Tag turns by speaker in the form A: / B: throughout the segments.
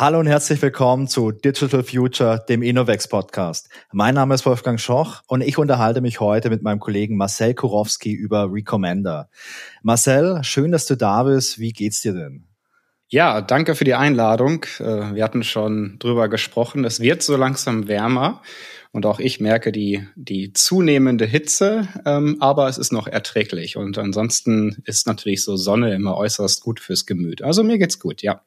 A: Hallo und herzlich willkommen zu Digital Future, dem Innovex Podcast. Mein Name ist Wolfgang Schoch und ich unterhalte mich heute mit meinem Kollegen Marcel Kurowski über Recommender. Marcel, schön, dass du da bist. Wie geht's dir denn?
B: Ja, danke für die Einladung. Äh, wir hatten schon drüber gesprochen. Es wird so langsam wärmer und auch ich merke die, die zunehmende Hitze, ähm, aber es ist noch erträglich. Und ansonsten ist natürlich so Sonne immer äußerst gut fürs Gemüt. Also mir geht's gut, ja.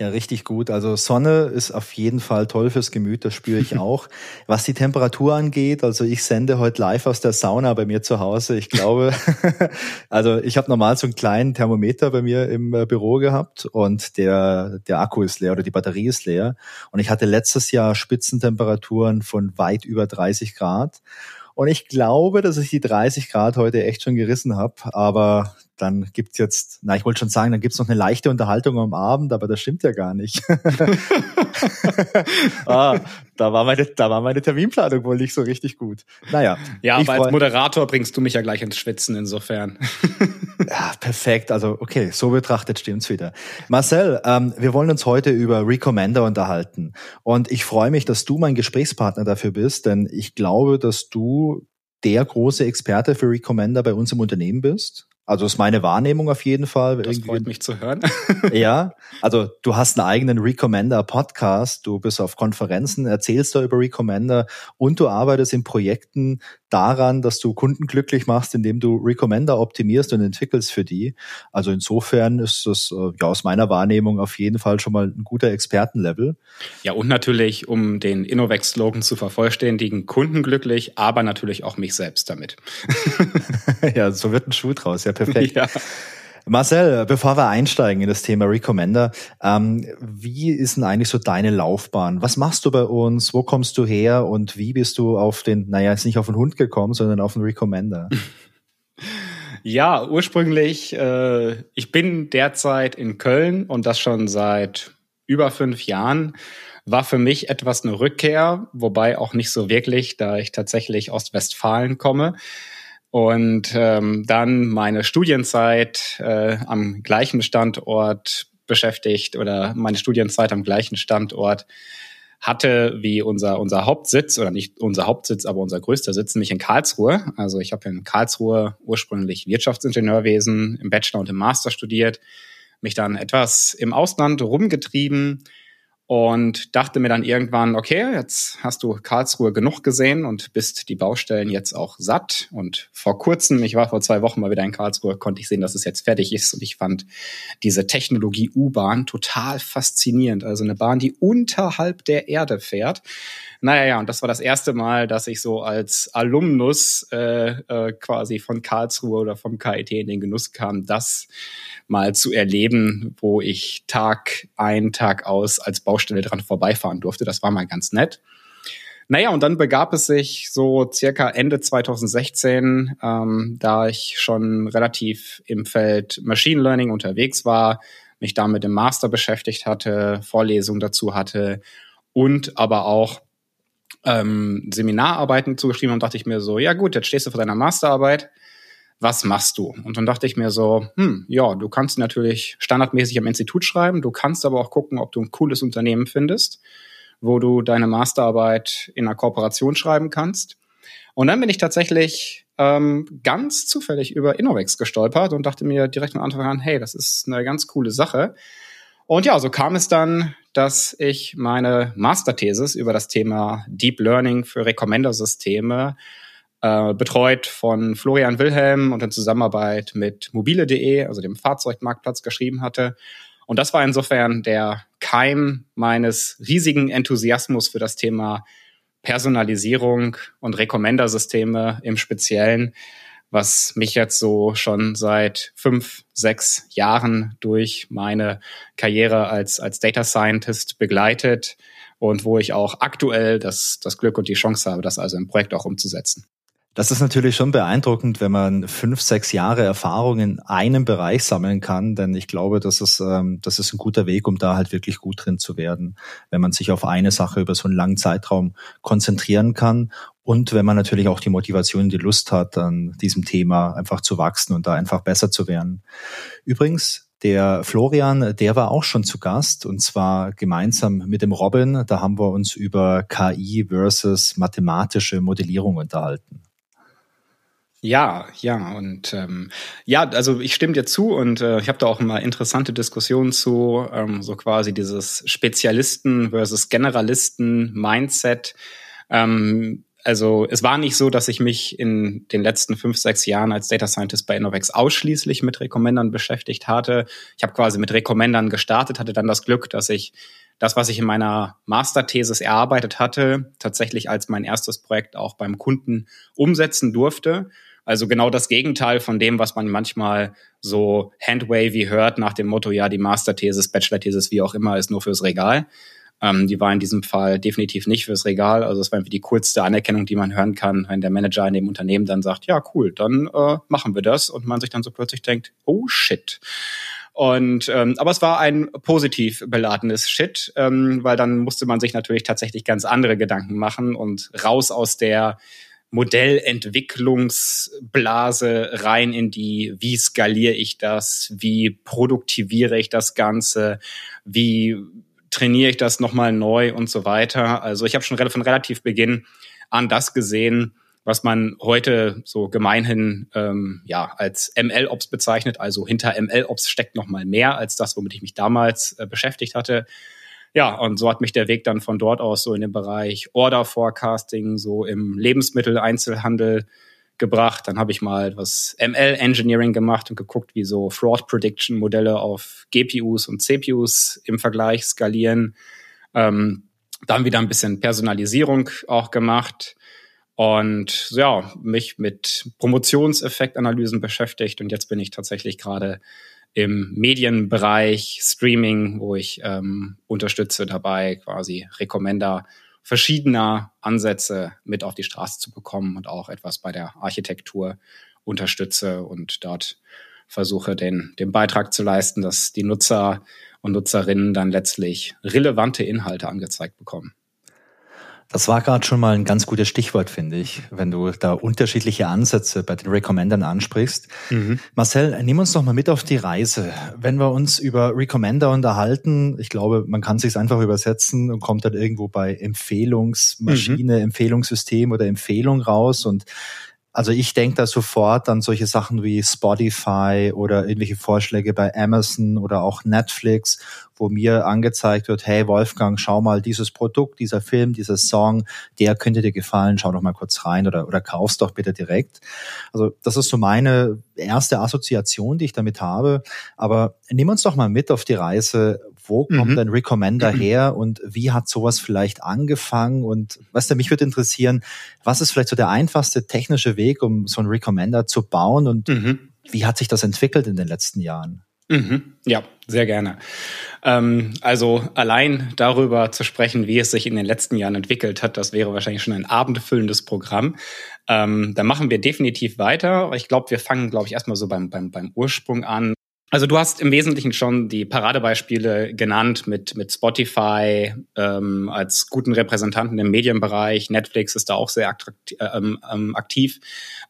A: Ja, richtig gut. Also Sonne ist auf jeden Fall toll fürs Gemüt, das spüre ich auch. Was die Temperatur angeht, also ich sende heute live aus der Sauna bei mir zu Hause. Ich glaube, also ich habe normal so einen kleinen Thermometer bei mir im äh, Büro gehabt und der, der Akku ist leer oder die Batterie ist leer. Und ich hatte letztes Jahr Spitzentemperaturen von weit über 30 Grad. Und ich glaube, dass ich die 30 Grad heute echt schon gerissen habe. Aber dann gibt's jetzt, na, ich wollte schon sagen, dann gibt's noch eine leichte Unterhaltung am Abend, aber das stimmt ja gar nicht. ah, da war meine, da war meine Terminplanung wohl nicht so richtig gut. Naja.
B: Ja, aber als Moderator bringst du mich ja gleich ins Schwitzen insofern.
A: ja, perfekt. Also, okay, so betrachtet stimmt's wieder. Marcel, ähm, wir wollen uns heute über Recommender unterhalten. Und ich freue mich, dass du mein Gesprächspartner dafür bist, denn ich glaube, dass du der große Experte für Recommender bei uns im Unternehmen bist. Also ist meine Wahrnehmung auf jeden Fall.
B: Das Irgendwie. freut mich zu hören.
A: ja, also du hast einen eigenen Recommender-Podcast, du bist auf Konferenzen, erzählst da über Recommender und du arbeitest in Projekten daran, dass du Kunden glücklich machst, indem du Recommender optimierst und entwickelst für die. Also insofern ist das äh, ja aus meiner Wahrnehmung auf jeden Fall schon mal ein guter Expertenlevel.
B: Ja, und natürlich, um den Innovex-Slogan zu vervollständigen, Kunden glücklich, aber natürlich auch mich selbst damit.
A: ja, so wird ein Schuh draus. Ja, perfekt. Ja. Marcel, bevor wir einsteigen in das Thema Recommender, ähm, wie ist denn eigentlich so deine Laufbahn? Was machst du bei uns? Wo kommst du her? Und wie bist du auf den, naja, jetzt nicht auf den Hund gekommen, sondern auf den Recommender?
B: Ja, ursprünglich, äh, ich bin derzeit in Köln und das schon seit über fünf Jahren. War für mich etwas eine Rückkehr, wobei auch nicht so wirklich, da ich tatsächlich aus Westfalen komme und ähm, dann meine Studienzeit äh, am gleichen Standort beschäftigt oder meine Studienzeit am gleichen Standort hatte wie unser unser Hauptsitz oder nicht unser Hauptsitz, aber unser größter Sitz, nämlich in Karlsruhe. Also ich habe in Karlsruhe ursprünglich Wirtschaftsingenieurwesen im Bachelor und im Master studiert, mich dann etwas im Ausland rumgetrieben und dachte mir dann irgendwann, okay, jetzt hast du Karlsruhe genug gesehen und bist die Baustellen jetzt auch satt. Und vor kurzem, ich war vor zwei Wochen mal wieder in Karlsruhe, konnte ich sehen, dass es jetzt fertig ist. Und ich fand diese Technologie U-Bahn total faszinierend. Also eine Bahn, die unterhalb der Erde fährt. Naja, ja, und das war das erste Mal, dass ich so als Alumnus äh, äh, quasi von Karlsruhe oder vom KIT in den Genuss kam, das mal zu erleben, wo ich Tag ein, Tag aus als Baustelle dran vorbeifahren durfte. Das war mal ganz nett. Naja, und dann begab es sich so circa Ende 2016, ähm, da ich schon relativ im Feld Machine Learning unterwegs war, mich damit im Master beschäftigt hatte, Vorlesungen dazu hatte und aber auch ähm, Seminararbeiten zugeschrieben und dachte ich mir so, ja gut, jetzt stehst du vor deiner Masterarbeit, was machst du? Und dann dachte ich mir so, hm, ja, du kannst natürlich standardmäßig am Institut schreiben, du kannst aber auch gucken, ob du ein cooles Unternehmen findest, wo du deine Masterarbeit in einer Kooperation schreiben kannst. Und dann bin ich tatsächlich ähm, ganz zufällig über Innovex gestolpert und dachte mir direkt von Anfang an, hey, das ist eine ganz coole Sache. Und ja, so kam es dann, dass ich meine Masterthesis über das Thema Deep Learning für Recommender-Systeme äh, betreut von Florian Wilhelm und in Zusammenarbeit mit mobile.de, also dem Fahrzeugmarktplatz, geschrieben hatte. Und das war insofern der Keim meines riesigen Enthusiasmus für das Thema Personalisierung und Recommender-Systeme im Speziellen, was mich jetzt so schon seit fünf, sechs Jahren durch meine Karriere als, als Data Scientist begleitet und wo ich auch aktuell das, das Glück und die Chance habe, das also im Projekt auch umzusetzen.
A: Das ist natürlich schon beeindruckend, wenn man fünf, sechs Jahre Erfahrung in einem Bereich sammeln kann, denn ich glaube, das ist, ähm, das ist ein guter Weg, um da halt wirklich gut drin zu werden, wenn man sich auf eine Sache über so einen langen Zeitraum konzentrieren kann und wenn man natürlich auch die Motivation, die Lust hat, an diesem Thema einfach zu wachsen und da einfach besser zu werden. Übrigens, Der Florian, der war auch schon zu Gast und zwar gemeinsam mit dem Robin. Da haben wir uns über KI versus mathematische Modellierung unterhalten.
B: Ja, ja, und ähm, ja, also ich stimme dir zu und äh, ich habe da auch immer interessante Diskussionen zu, ähm, so quasi dieses Spezialisten versus Generalisten-Mindset. Ähm, also es war nicht so, dass ich mich in den letzten fünf, sechs Jahren als Data Scientist bei Innovex ausschließlich mit Recommendern beschäftigt hatte. Ich habe quasi mit Recommendern gestartet, hatte dann das Glück, dass ich das, was ich in meiner Masterthesis erarbeitet hatte, tatsächlich als mein erstes Projekt auch beim Kunden umsetzen durfte. Also genau das Gegenteil von dem, was man manchmal so handwavy hört nach dem Motto, ja, die Masterthesis, Bachelorthesis, wie auch immer, ist nur fürs Regal. Ähm, die war in diesem Fall definitiv nicht fürs Regal. Also es war irgendwie die coolste Anerkennung, die man hören kann, wenn der Manager in dem Unternehmen dann sagt, ja, cool, dann äh, machen wir das. Und man sich dann so plötzlich denkt, oh shit. Und ähm, aber es war ein positiv beladenes Shit, ähm, weil dann musste man sich natürlich tatsächlich ganz andere Gedanken machen und raus aus der Modellentwicklungsblase rein in die, wie skaliere ich das, wie produktiviere ich das Ganze, wie trainiere ich das nochmal neu und so weiter. Also ich habe schon von relativ Beginn an das gesehen, was man heute so gemeinhin ähm, ja als ML-Ops bezeichnet. Also hinter ML-Ops steckt nochmal mehr als das, womit ich mich damals äh, beschäftigt hatte. Ja, und so hat mich der Weg dann von dort aus so in den Bereich Order Forecasting, so im Lebensmitteleinzelhandel gebracht. Dann habe ich mal etwas ML Engineering gemacht und geguckt, wie so Fraud Prediction Modelle auf GPUs und CPUs im Vergleich skalieren. Ähm, dann wieder ein bisschen Personalisierung auch gemacht und ja, mich mit Promotionseffektanalysen beschäftigt und jetzt bin ich tatsächlich gerade im Medienbereich Streaming, wo ich ähm, unterstütze dabei, quasi Recommender verschiedener Ansätze mit auf die Straße zu bekommen und auch etwas bei der Architektur unterstütze und dort versuche, den, den Beitrag zu leisten, dass die Nutzer und Nutzerinnen dann letztlich relevante Inhalte angezeigt bekommen.
A: Das war gerade schon mal ein ganz gutes Stichwort, finde ich, wenn du da unterschiedliche Ansätze bei den Recommendern ansprichst. Mhm. Marcel, nimm uns doch mal mit auf die Reise. Wenn wir uns über Recommender unterhalten, ich glaube, man kann sich einfach übersetzen und kommt dann irgendwo bei Empfehlungsmaschine, mhm. Empfehlungssystem oder Empfehlung raus und also ich denke da sofort an solche Sachen wie Spotify oder irgendwelche Vorschläge bei Amazon oder auch Netflix, wo mir angezeigt wird, hey Wolfgang, schau mal dieses Produkt, dieser Film, dieser Song, der könnte dir gefallen, schau doch mal kurz rein oder, oder kauf's doch bitte direkt. Also das ist so meine erste Assoziation, die ich damit habe. Aber nimm uns doch mal mit auf die Reise, wo kommt mhm. ein Recommender mhm. her und wie hat sowas vielleicht angefangen? Und weißt du, mich würde interessieren, was ist vielleicht so der einfachste technische Weg, um so ein Recommender zu bauen und mhm. wie hat sich das entwickelt in den letzten Jahren?
B: Mhm. Ja, sehr gerne. Ähm, also allein darüber zu sprechen, wie es sich in den letzten Jahren entwickelt hat, das wäre wahrscheinlich schon ein abendfüllendes Programm. Ähm, da machen wir definitiv weiter. Ich glaube, wir fangen, glaube ich, erstmal so beim, beim, beim Ursprung an. Also du hast im Wesentlichen schon die Paradebeispiele genannt mit, mit Spotify ähm, als guten Repräsentanten im Medienbereich. Netflix ist da auch sehr äh, ähm, ähm, aktiv.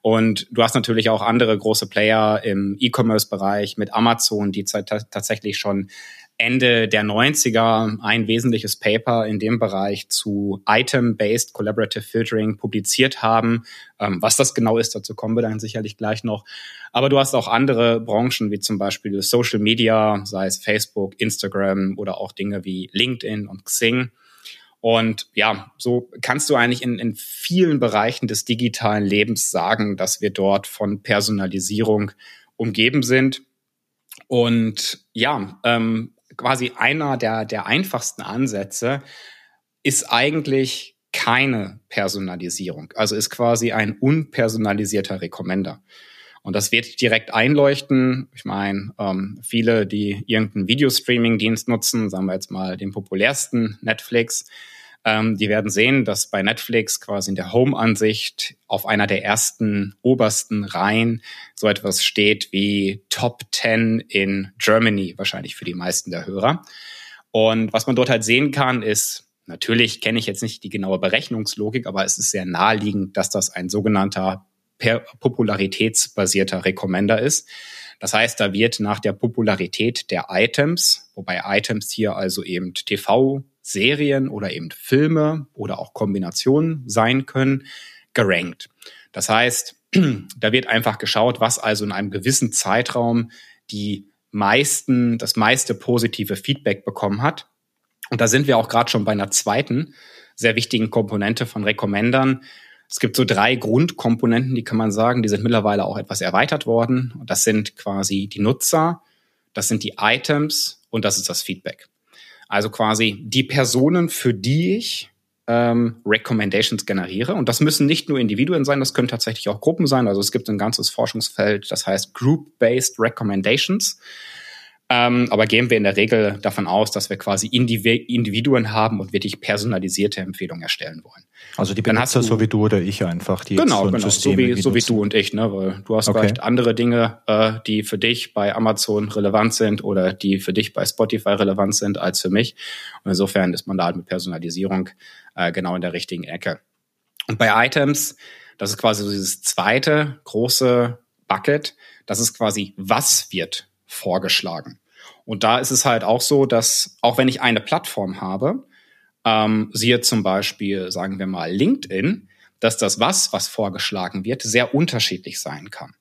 B: Und du hast natürlich auch andere große Player im E-Commerce-Bereich mit Amazon, die tatsächlich schon Ende der 90er ein wesentliches Paper in dem Bereich zu Item-Based Collaborative Filtering publiziert haben. Ähm, was das genau ist, dazu kommen wir dann sicherlich gleich noch. Aber du hast auch andere Branchen, wie zum Beispiel Social Media, sei es Facebook, Instagram oder auch Dinge wie LinkedIn und Xing. Und ja, so kannst du eigentlich in, in vielen Bereichen des digitalen Lebens sagen, dass wir dort von Personalisierung umgeben sind. Und ja, ähm, quasi einer der, der einfachsten Ansätze ist eigentlich keine Personalisierung. Also ist quasi ein unpersonalisierter Recommender. Und das wird direkt einleuchten. Ich meine, ähm, viele, die irgendeinen Videostreaming-Dienst nutzen, sagen wir jetzt mal den populärsten Netflix, ähm, die werden sehen, dass bei Netflix quasi in der Home-Ansicht auf einer der ersten obersten Reihen so etwas steht wie Top 10 in Germany, wahrscheinlich für die meisten der Hörer. Und was man dort halt sehen kann, ist, natürlich kenne ich jetzt nicht die genaue Berechnungslogik, aber es ist sehr naheliegend, dass das ein sogenannter popularitätsbasierter Recommender ist. Das heißt, da wird nach der Popularität der Items, wobei Items hier also eben TV-Serien oder eben Filme oder auch Kombinationen sein können, gerankt. Das heißt, da wird einfach geschaut, was also in einem gewissen Zeitraum die meisten, das meiste positive Feedback bekommen hat. Und da sind wir auch gerade schon bei einer zweiten sehr wichtigen Komponente von Recommendern. Es gibt so drei Grundkomponenten, die kann man sagen, die sind mittlerweile auch etwas erweitert worden. Das sind quasi die Nutzer, das sind die Items und das ist das Feedback. Also quasi die Personen, für die ich ähm, Recommendations generiere. Und das müssen nicht nur Individuen sein, das können tatsächlich auch Gruppen sein. Also es gibt ein ganzes Forschungsfeld, das heißt Group-Based Recommendations. Ähm, aber gehen wir in der Regel davon aus, dass wir quasi Individuen haben und wirklich personalisierte Empfehlungen erstellen wollen.
A: Also die Benutzer du, so wie du oder ich einfach,
B: die genau, so genau, so wie, so wie du und ich, ne? Weil du hast okay. vielleicht andere Dinge, äh, die für dich bei Amazon relevant sind oder die für dich bei Spotify relevant sind als für mich. Und insofern ist man da halt mit Personalisierung äh, genau in der richtigen Ecke. Und bei Items, das ist quasi so dieses zweite große Bucket, das ist quasi, was wird vorgeschlagen. Und da ist es halt auch so, dass auch wenn ich eine Plattform habe, ähm, siehe zum Beispiel, sagen wir mal, LinkedIn, dass das was, was vorgeschlagen wird, sehr unterschiedlich sein kann.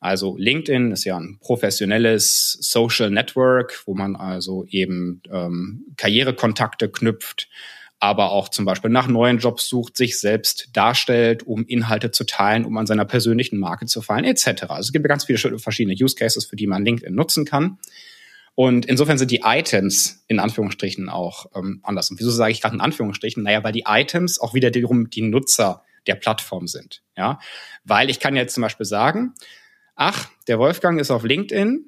B: Also LinkedIn ist ja ein professionelles Social Network, wo man also eben ähm, Karrierekontakte knüpft, aber auch zum Beispiel nach neuen Jobs sucht, sich selbst darstellt, um Inhalte zu teilen, um an seiner persönlichen Marke zu fallen, etc. Also es gibt ganz viele verschiedene Use Cases, für die man LinkedIn nutzen kann. Und insofern sind die Items in Anführungsstrichen auch ähm, anders. Und wieso sage ich gerade in Anführungsstrichen? Naja, weil die Items auch wieder darum die Nutzer der Plattform sind. Ja, weil ich kann jetzt zum Beispiel sagen, ach, der Wolfgang ist auf LinkedIn,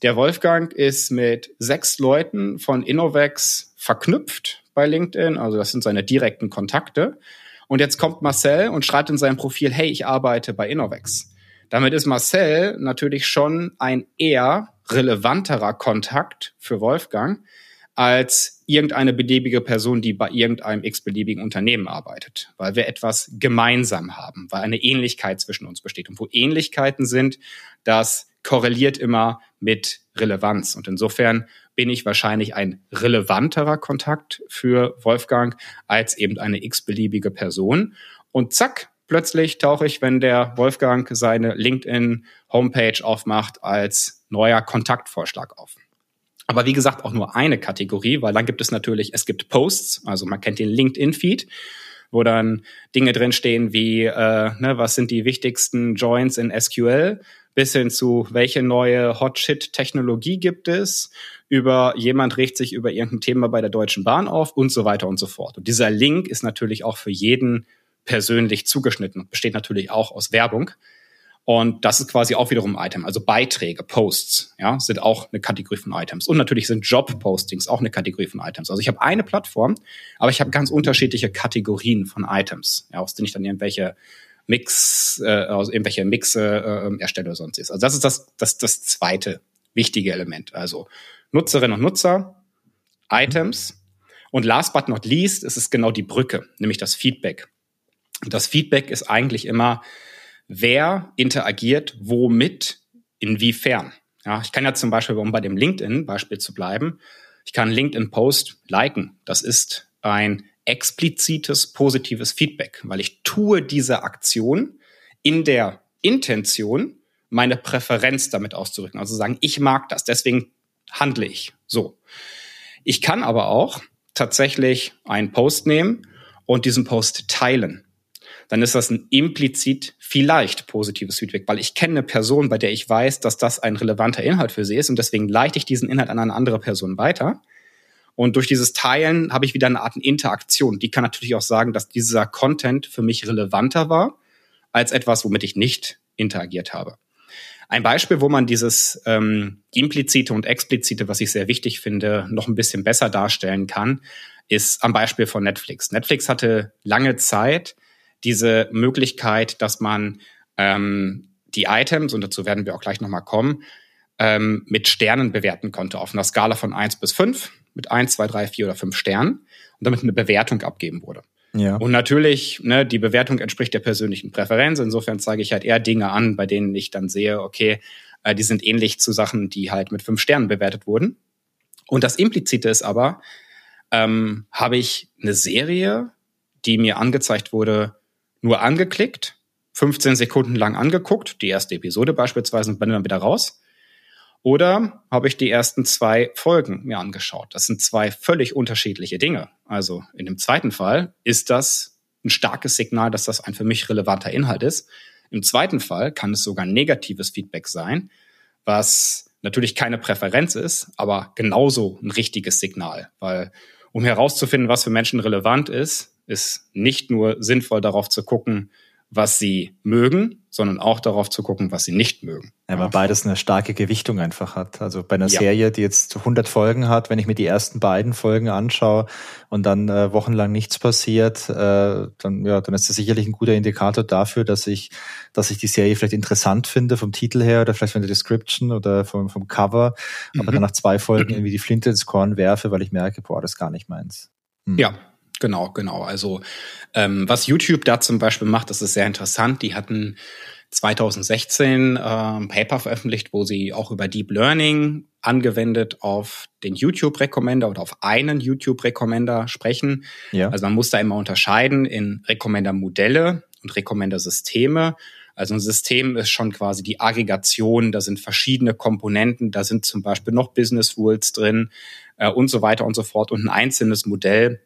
B: der Wolfgang ist mit sechs Leuten von Innovex verknüpft bei LinkedIn, also das sind seine direkten Kontakte. Und jetzt kommt Marcel und schreibt in seinem Profil, hey, ich arbeite bei Innovex. Damit ist Marcel natürlich schon ein eher relevanterer Kontakt für Wolfgang als irgendeine beliebige Person, die bei irgendeinem x-beliebigen Unternehmen arbeitet, weil wir etwas gemeinsam haben, weil eine Ähnlichkeit zwischen uns besteht. Und wo Ähnlichkeiten sind, das korreliert immer mit Relevanz. Und insofern bin ich wahrscheinlich ein relevanterer Kontakt für Wolfgang als eben eine x-beliebige Person. Und zack, plötzlich tauche ich, wenn der Wolfgang seine LinkedIn-Homepage aufmacht, als neuer Kontaktvorschlag auf. Aber wie gesagt, auch nur eine Kategorie, weil dann gibt es natürlich, es gibt Posts, also man kennt den LinkedIn-Feed, wo dann Dinge drinstehen wie, äh, ne, was sind die wichtigsten Joins in SQL, bis hin zu, welche neue Hot-Shit-Technologie gibt es, über jemand regt sich über irgendein Thema bei der Deutschen Bahn auf und so weiter und so fort. Und dieser Link ist natürlich auch für jeden persönlich zugeschnitten und besteht natürlich auch aus Werbung. Und das ist quasi auch wiederum ein Item. Also Beiträge, Posts, ja, sind auch eine Kategorie von Items. Und natürlich sind Job-Postings auch eine Kategorie von Items. Also ich habe eine Plattform, aber ich habe ganz unterschiedliche Kategorien von Items, ja, aus denen ich dann irgendwelche Mix, äh, aus irgendwelche Mixe äh, erstelle oder sonst ist. Also das ist das, das, das zweite wichtige Element. Also Nutzerinnen und Nutzer, Items und last but not least ist es genau die Brücke, nämlich das Feedback. Und das Feedback ist eigentlich immer, wer interagiert womit, inwiefern. Ja, ich kann ja zum Beispiel, um bei dem LinkedIn-Beispiel zu bleiben, ich kann LinkedIn-Post liken. Das ist ein explizites positives Feedback, weil ich tue diese Aktion in der Intention, meine Präferenz damit auszudrücken. Also sagen, ich mag das, deswegen handle ich so. Ich kann aber auch tatsächlich einen Post nehmen und diesen Post teilen. Dann ist das ein implizit vielleicht positives Feedback, weil ich kenne eine Person, bei der ich weiß, dass das ein relevanter Inhalt für sie ist und deswegen leite ich diesen Inhalt an eine andere Person weiter. Und durch dieses Teilen habe ich wieder eine Art Interaktion. Die kann natürlich auch sagen, dass dieser Content für mich relevanter war als etwas, womit ich nicht interagiert habe. Ein Beispiel, wo man dieses ähm, implizite und explizite, was ich sehr wichtig finde, noch ein bisschen besser darstellen kann, ist am Beispiel von Netflix. Netflix hatte lange Zeit diese Möglichkeit, dass man ähm, die Items, und dazu werden wir auch gleich nochmal kommen, ähm, mit Sternen bewerten konnte, auf einer Skala von eins bis fünf mit eins, zwei, drei, vier oder fünf Sternen und damit eine Bewertung abgeben wurde. Ja. Und natürlich, ne, die Bewertung entspricht der persönlichen Präferenz. Insofern zeige ich halt eher Dinge an, bei denen ich dann sehe, okay, Äh, die sind ähnlich zu Sachen, die halt mit fünf Sternen bewertet wurden. Und das Implizite ist aber, ähm, habe ich eine Serie, die mir angezeigt wurde, nur angeklickt, 15 Sekunden lang angeguckt, die erste Episode beispielsweise und bin dann wieder raus. Oder habe ich die ersten zwei Folgen mir angeschaut? Das sind zwei völlig unterschiedliche Dinge. Also in dem zweiten Fall ist das ein starkes Signal, dass das ein für mich relevanter Inhalt ist. Im zweiten Fall kann es sogar negatives Feedback sein, was natürlich keine Präferenz ist, aber genauso ein richtiges Signal, weil um herauszufinden, was für Menschen relevant ist, ist nicht nur sinnvoll darauf zu gucken, was sie mögen, sondern auch darauf zu gucken, was sie nicht mögen.
A: Ja, weil beides eine starke Gewichtung einfach hat. Also bei einer ja. Serie, die jetzt 100 Folgen hat, wenn ich mir die ersten beiden Folgen anschaue und dann äh, wochenlang nichts passiert, äh, dann ja, dann ist das sicherlich ein guter Indikator dafür, dass ich, dass ich die Serie vielleicht interessant finde vom Titel her oder vielleicht von der Description oder vom, vom Cover, aber mhm. dann nach zwei Folgen irgendwie die Flinte ins Korn werfe, weil ich merke, boah, das ist gar nicht meins.
B: Hm. Ja, Genau, genau. Also ähm, was YouTube da zum Beispiel macht, das ist sehr interessant. Die hatten 2016 äh, ein Paper veröffentlicht, wo sie auch über Deep Learning angewendet auf den YouTube-Recommender oder auf einen YouTube-Recommender sprechen. Ja. Also man muss da immer unterscheiden in Recommender-Modelle und Recommender-Systeme. Also ein System ist schon quasi die Aggregation, da sind verschiedene Komponenten, da sind zum Beispiel noch Business Rules drin äh, und so weiter und so fort. Und ein einzelnes Modell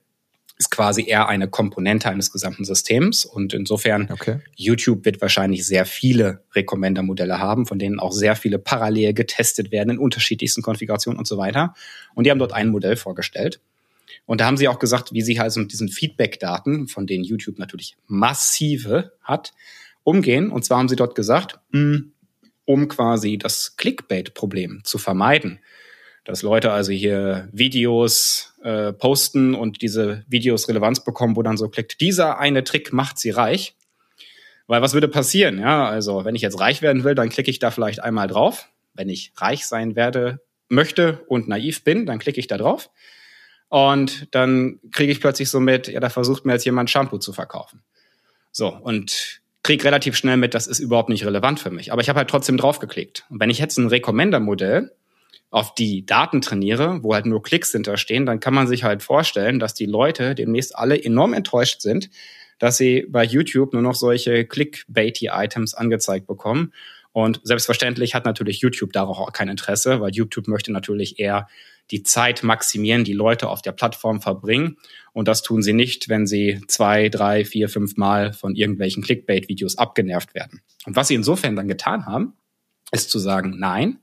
B: ist quasi eher eine Komponente eines gesamten Systems. Und insofern, okay. YouTube wird wahrscheinlich sehr viele Recommender-Modelle haben, von denen auch sehr viele parallel getestet werden in unterschiedlichsten Konfigurationen und so weiter. Und die haben dort ein Modell vorgestellt. Und da haben sie auch gesagt, wie sie also mit diesen Feedback-Daten, von denen YouTube natürlich massive hat, umgehen. Und zwar haben sie dort gesagt, hm, um quasi das Clickbait-Problem zu vermeiden, dass Leute also hier Videos äh, posten und diese Videos Relevanz bekommen, wo dann so klickt, dieser eine Trick macht sie reich. Weil was würde passieren? Ja, also wenn ich jetzt reich werden will, dann klicke ich da vielleicht einmal drauf. Wenn ich reich sein werde, möchte und naiv bin, dann klicke ich da drauf. Und dann kriege ich plötzlich so mit, ja, da versucht mir jetzt jemand Shampoo zu verkaufen. So, und kriege relativ schnell mit, das ist überhaupt nicht relevant für mich. Aber ich habe halt trotzdem draufgeklickt. Und wenn ich jetzt ein Recommender-Modell auf die Daten trainiere, wo halt nur Klicks hinterstehen, dann kann man sich halt vorstellen, dass die Leute demnächst alle enorm enttäuscht sind, dass sie bei YouTube nur noch solche Clickbaity-Items angezeigt bekommen. Und selbstverständlich hat natürlich YouTube darauf auch kein Interesse, weil YouTube möchte natürlich eher die Zeit maximieren, die Leute auf der Plattform verbringen. Und das tun sie nicht, wenn sie zwei, drei, vier, fünf Mal von irgendwelchen Clickbait-Videos abgenervt werden. Und was sie insofern dann getan haben, ist zu sagen, nein,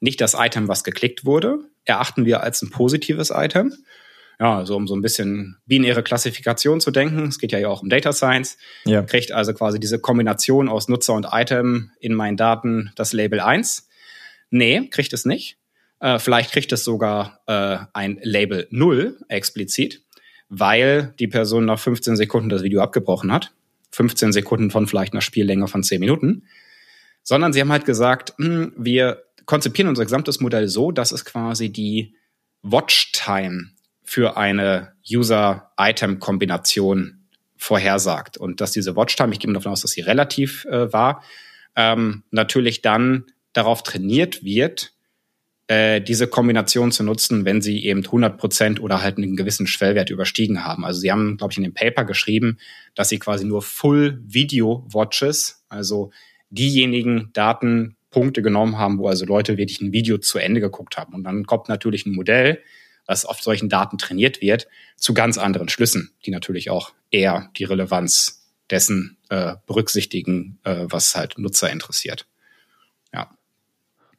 B: nicht das Item, was geklickt wurde, erachten wir als ein positives Item. Ja, also um so ein bisschen binäre Klassifikation zu denken, es geht ja auch um Data Science, ja. kriegt also quasi diese Kombination aus Nutzer und Item in meinen Daten das Label 1. Nee, kriegt es nicht. Äh, vielleicht kriegt es sogar äh, ein Label 0 explizit, weil die Person nach 15 Sekunden das Video abgebrochen hat. 15 Sekunden von vielleicht einer Spiellänge von 10 Minuten. Sondern sie haben halt gesagt, mh, hm, wir konzipieren unser gesamtes Modell so, dass es quasi die Watchtime für eine User-Item-Kombination vorhersagt. Und dass diese Watchtime, ich gehe davon aus, dass sie relativ äh, war, ähm, natürlich dann darauf trainiert wird, äh, diese Kombination zu nutzen, wenn sie eben 100 Prozent oder halt einen gewissen Schwellwert überstiegen haben. Also sie haben, glaube ich, in dem Paper geschrieben, dass sie quasi nur Full Video Watches, also diejenigen Daten Punkte genommen haben, wo also Leute wirklich ein Video zu Ende geguckt haben. Und dann kommt natürlich ein Modell, was auf solchen Daten trainiert wird, zu ganz anderen Schlüssen, die natürlich auch eher die Relevanz dessen äh, berücksichtigen, äh, was halt Nutzer interessiert. Ja.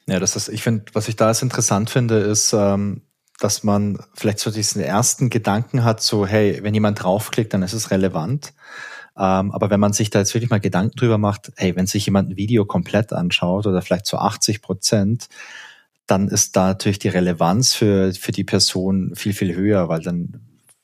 A: Ja, das ist, ich finde, was ich da als interessant finde, ist, ähm, dass man vielleicht so diesen ersten Gedanken hat, so, hey, wenn jemand draufklickt, dann ist es relevant. Ähm, aber wenn man sich da jetzt wirklich mal Gedanken drüber macht, hey, wenn sich jemand ein Video komplett anschaut oder vielleicht zu 80 Prozent, dann ist da natürlich die Relevanz für, für die Person viel, viel höher, weil dann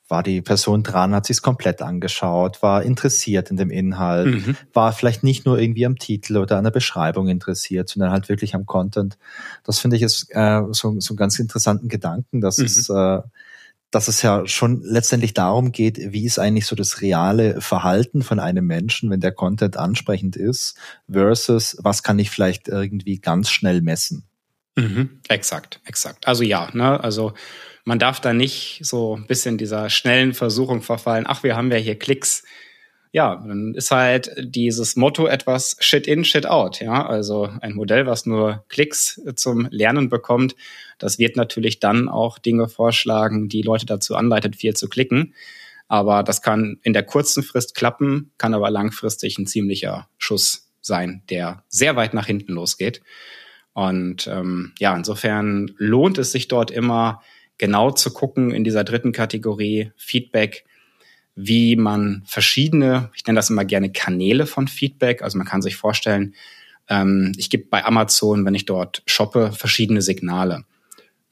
A: war die Person dran, hat sich es komplett angeschaut, war interessiert in dem Inhalt, mhm. war vielleicht nicht nur irgendwie am Titel oder an der Beschreibung interessiert, sondern halt wirklich am Content. Das finde ich ist äh, so, so einen ganz interessanten Gedanken, dass mhm. es äh, dass es ja schon letztendlich darum geht, wie ist eigentlich so das reale Verhalten von einem Menschen, wenn der Content ansprechend ist, versus was kann ich vielleicht irgendwie ganz schnell messen.
B: Mhm, exakt, exakt. Also ja, ne, also man darf da nicht so ein bisschen dieser schnellen Versuchung verfallen, ach, wir haben ja hier Klicks. Ja, dann ist halt dieses Motto etwas Shit in, Shit out. Ja, also ein Modell, was nur Klicks zum Lernen bekommt, das wird natürlich dann auch Dinge vorschlagen, die Leute dazu anleitet, viel zu klicken. Aber das kann in der kurzen Frist klappen, kann aber langfristig ein ziemlicher Schuss sein, der sehr weit nach hinten losgeht. Und ähm, ja, insofern lohnt es sich dort immer genau zu gucken in dieser dritten Kategorie Feedback, wie man verschiedene, ich nenne das immer gerne Kanäle von Feedback. Also man kann sich vorstellen, ähm, ich gebe bei Amazon, wenn ich dort shoppe, verschiedene Signale.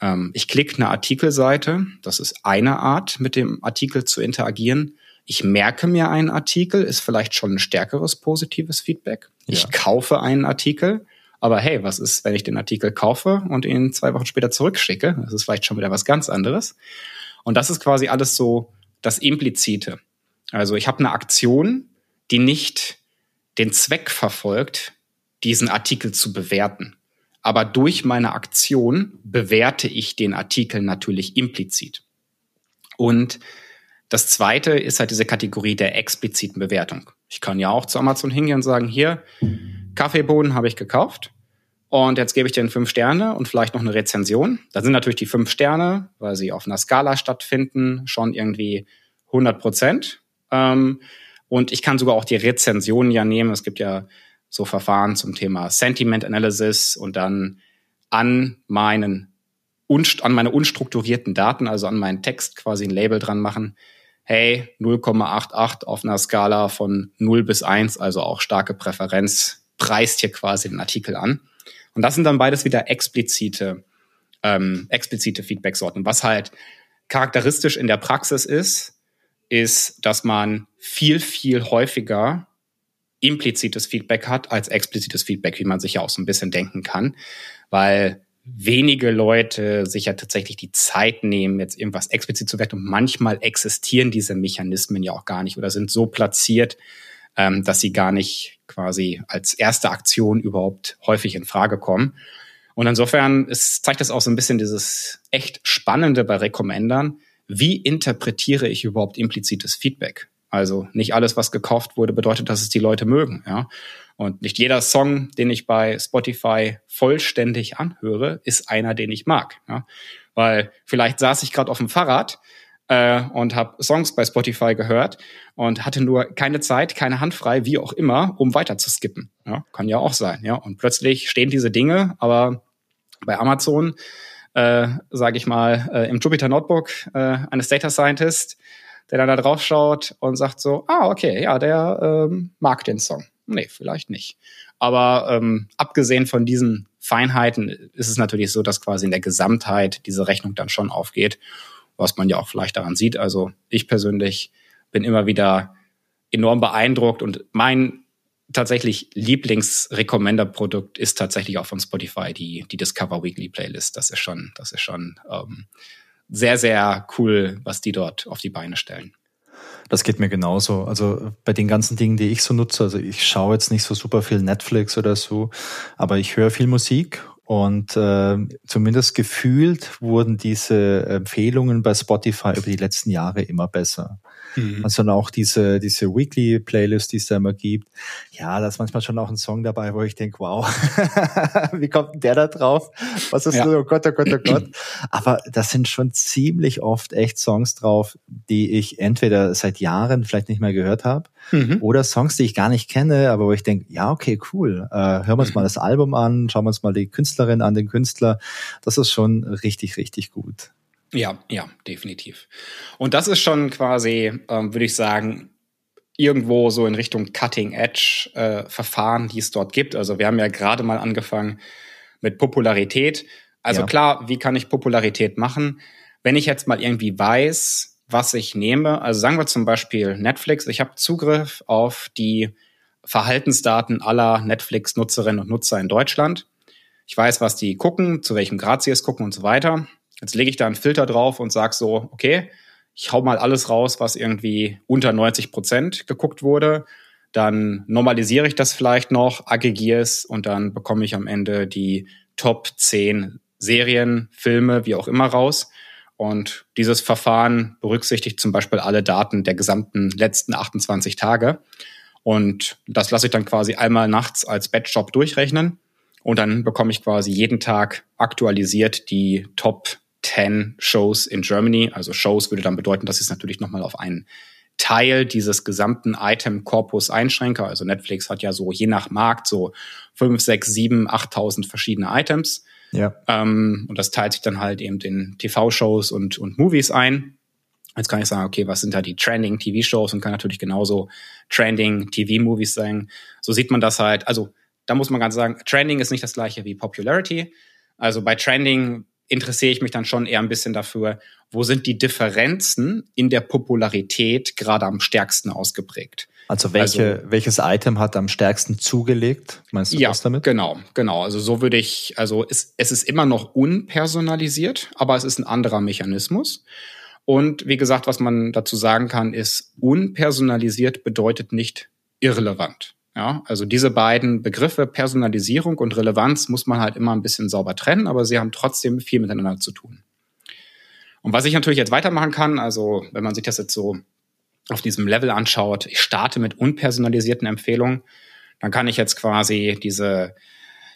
B: Ähm, ich klicke eine Artikelseite, das ist eine Art, mit dem Artikel zu interagieren. Ich merke mir einen Artikel, ist vielleicht schon ein stärkeres positives Feedback. Ja. Ich kaufe einen Artikel, aber hey, was ist, wenn ich den Artikel kaufe und ihn zwei Wochen später zurückschicke? Das ist vielleicht schon wieder was ganz anderes. Und das ist quasi alles so das Implizite. Also ich habe eine Aktion, die nicht den Zweck verfolgt, diesen Artikel zu bewerten. Aber durch meine Aktion bewerte ich den Artikel natürlich implizit. Und das zweite ist halt diese Kategorie der expliziten Bewertung. Ich kann ja auch zu Amazon hingehen und sagen, hier, Kaffeebohnen habe ich gekauft und jetzt gebe ich dir fünf Sterne und vielleicht noch eine Rezension. Da sind natürlich die fünf Sterne, weil sie auf einer Skala stattfinden, schon irgendwie 100 Prozent. Ähm, und ich kann sogar auch die Rezensionen ja nehmen. Es gibt ja so Verfahren zum Thema Sentiment Analysis und dann an meinen an meine unstrukturierten Daten, also an meinen Text quasi ein Label dran machen. Hey, 0,88 auf einer Skala von 0 bis 1, also auch starke Präferenz preist hier quasi den Artikel an. Und das sind dann beides wieder explizite, ähm, explizite Feedback-Sorten. Was halt charakteristisch in der Praxis ist, ist, dass man viel, viel häufiger implizites Feedback hat als explizites Feedback, wie man sich ja auch so ein bisschen denken kann, weil wenige Leute sich ja tatsächlich die Zeit nehmen, jetzt irgendwas explizit zu werten. Und manchmal existieren diese Mechanismen ja auch gar nicht oder sind so platziert, ähm, dass sie gar nicht quasi als erste Aktion überhaupt häufig in Frage kommen. Und insofern ist, zeigt das auch so ein bisschen dieses echt Spannende bei Recommendern. Wie interpretiere ich überhaupt implizites Feedback? Also nicht alles, was gekauft wurde, bedeutet, dass es die Leute mögen. Ja? Und nicht jeder Song, den ich bei Spotify vollständig anhöre, ist einer, den ich mag. Ja? Weil vielleicht saß ich gerade auf dem Fahrrad äh, und habe Songs bei Spotify gehört und hatte nur keine Zeit, keine Hand frei, wie auch immer, um weiter zu skippen. Ja, kann ja auch sein. Ja, und plötzlich stehen diese Dinge, aber bei Amazon, äh, sage ich mal, äh, im Jupyter Notebook äh, eines Data Scientist, der dann da drauf schaut und sagt so, ah, okay, ja, der ähm, mag den Song. Nee, vielleicht nicht. Aber ähm, abgesehen von diesen Feinheiten ist es natürlich so, dass quasi in der Gesamtheit diese Rechnung dann schon aufgeht was man ja auch vielleicht daran sieht. Also ich persönlich bin immer wieder enorm beeindruckt und mein tatsächlich Lieblingsrecommender-Produkt ist tatsächlich auch von Spotify die, die Discover Weekly Playlist. Das ist schon, das ist schon ähm, sehr, sehr cool, was die dort auf die Beine stellen.
A: Das geht mir genauso. Also bei den ganzen Dingen, die ich so nutze, also ich schaue jetzt nicht so super viel Netflix oder so, aber ich höre viel Musik und äh, zumindest gefühlt wurden diese Empfehlungen bei Spotify über die letzten Jahre immer besser. Mhm. Also auch diese, diese Weekly Playlist, die es da immer gibt. Ja, da ist manchmal schon auch ein Song dabei, wo ich denke, wow, wie kommt denn der da drauf? Was ist ja. das? Oh Gott, oh Gott, oh Gott. Aber das sind schon ziemlich oft echt Songs drauf, die ich entweder seit Jahren vielleicht nicht mehr gehört habe mhm. oder Songs, die ich gar nicht kenne, aber wo ich denke, ja, okay, cool. Äh, hören wir uns mhm. mal das Album an, schauen wir uns mal die Künstlerin an, den Künstler. Das ist schon richtig, richtig gut.
B: Ja, ja, definitiv. Und das ist schon quasi, ähm, würde ich sagen, irgendwo so in Richtung Cutting Edge äh, Verfahren, die es dort gibt. Also wir haben ja gerade mal angefangen mit Popularität. Also ja. klar, wie kann ich Popularität machen? Wenn ich jetzt mal irgendwie weiß, was ich nehme, also sagen wir zum Beispiel Netflix, ich habe Zugriff auf die Verhaltensdaten aller Netflix-Nutzerinnen und Nutzer in Deutschland. Ich weiß, was die gucken, zu welchem Grad sie es gucken und so weiter. Jetzt lege ich da einen Filter drauf und sage so, okay, ich hau mal alles raus, was irgendwie unter 90 Prozent geguckt wurde. Dann normalisiere ich das vielleicht noch, aggregiere es und dann bekomme ich am Ende die Top 10 Serien, Filme, wie auch immer raus. Und dieses Verfahren berücksichtigt zum Beispiel alle Daten der gesamten letzten 28 Tage. Und das lasse ich dann quasi einmal nachts als Batchjob durchrechnen. Und dann bekomme ich quasi jeden Tag aktualisiert die Top 10 Shows in Germany. Also Shows würde dann bedeuten, dass ich es natürlich nochmal auf einen Teil dieses gesamten Item-Korpus einschränke. Also Netflix hat ja so je nach Markt so 5, 6, 7, 8.000 verschiedene Items. Ja. Ähm, und das teilt sich dann halt eben in TV-Shows und, und Movies ein. Jetzt kann ich sagen, okay, was sind da die Trending TV-Shows und kann natürlich genauso Trending TV-Movies sein. So sieht man das halt. Also da muss man ganz sagen, Trending ist nicht das gleiche wie Popularity. Also bei Trending interessiere ich mich dann schon eher ein bisschen dafür, wo sind die Differenzen in der Popularität gerade am stärksten ausgeprägt.
A: Also welche, also, welches Item hat am stärksten zugelegt? Meinst du
B: ja,
A: das damit?
B: Genau, genau. Also so würde ich, also es, es ist immer noch unpersonalisiert, aber es ist ein anderer Mechanismus. Und wie gesagt, was man dazu sagen kann, ist, unpersonalisiert bedeutet nicht irrelevant. Ja, also diese beiden Begriffe Personalisierung und Relevanz muss man halt immer ein bisschen sauber trennen, aber sie haben trotzdem viel miteinander zu tun. Und was ich natürlich jetzt weitermachen kann, also wenn man sich das jetzt so auf diesem Level anschaut, ich starte mit unpersonalisierten Empfehlungen, dann kann ich jetzt quasi diese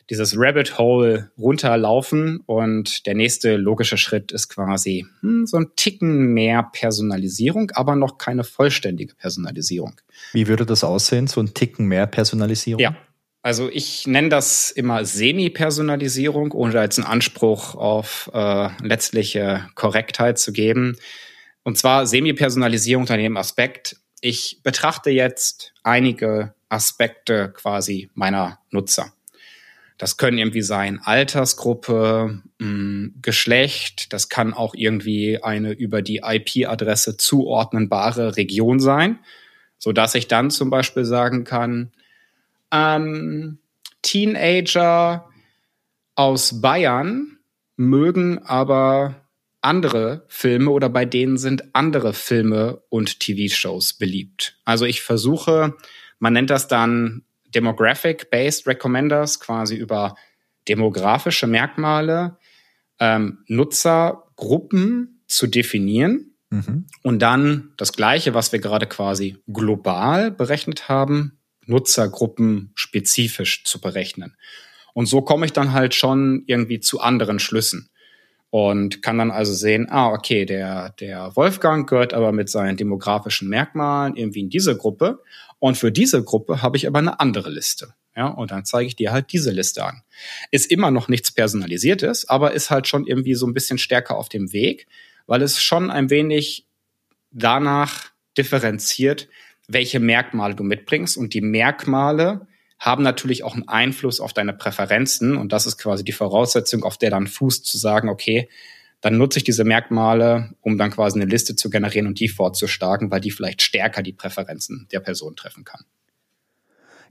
B: dieses Rabbit Hole runterlaufen und der nächste logische Schritt ist quasi hm, so ein Ticken mehr Personalisierung, aber noch keine vollständige Personalisierung.
A: Wie würde das aussehen, so ein Ticken mehr Personalisierung?
B: Ja, also ich nenne das immer Semi-Personalisierung, ohne jetzt einen Anspruch auf äh, letztliche Korrektheit zu geben. Und zwar Semi-Personalisierung unter dem Aspekt, ich betrachte jetzt einige Aspekte quasi meiner Nutzer. Das können irgendwie sein Altersgruppe, mh, mm, Geschlecht, das kann auch irgendwie eine über die IP-Adresse zuordnenbare Region sein, so dass ich dann zum Beispiel sagen kann, ähm, Teenager aus Bayern mögen aber andere Filme oder bei denen sind andere Filme und TV-Shows beliebt. Also ich versuche, man nennt das dann Demographic-Based Recommenders quasi über demografische Merkmale ähm, Nutzergruppen zu definieren mhm. und dann das Gleiche, was wir gerade quasi global berechnet haben, Nutzergruppen spezifisch zu berechnen. Und so komme ich dann halt schon irgendwie zu anderen Schlüssen und kann dann also sehen, ah, okay, der, der Wolfgang gehört aber mit seinen demografischen Merkmalen irgendwie in diese Gruppe und für diese Gruppe habe ich aber eine andere Liste. Ja, und dann zeige ich dir halt diese Liste an. Ist immer noch nichts Personalisiertes, aber ist halt schon irgendwie so ein bisschen stärker auf dem Weg, weil es schon ein wenig danach differenziert, welche Merkmale du mitbringst. Und die Merkmale haben natürlich auch einen Einfluss auf deine Präferenzen. Und das ist quasi die Voraussetzung, auf der dann fußt zu sagen, okay, dann nutze ich diese Merkmale, um dann quasi eine Liste zu generieren und die fortzuschlagen, weil die vielleicht stärker die Präferenzen der Person treffen kann.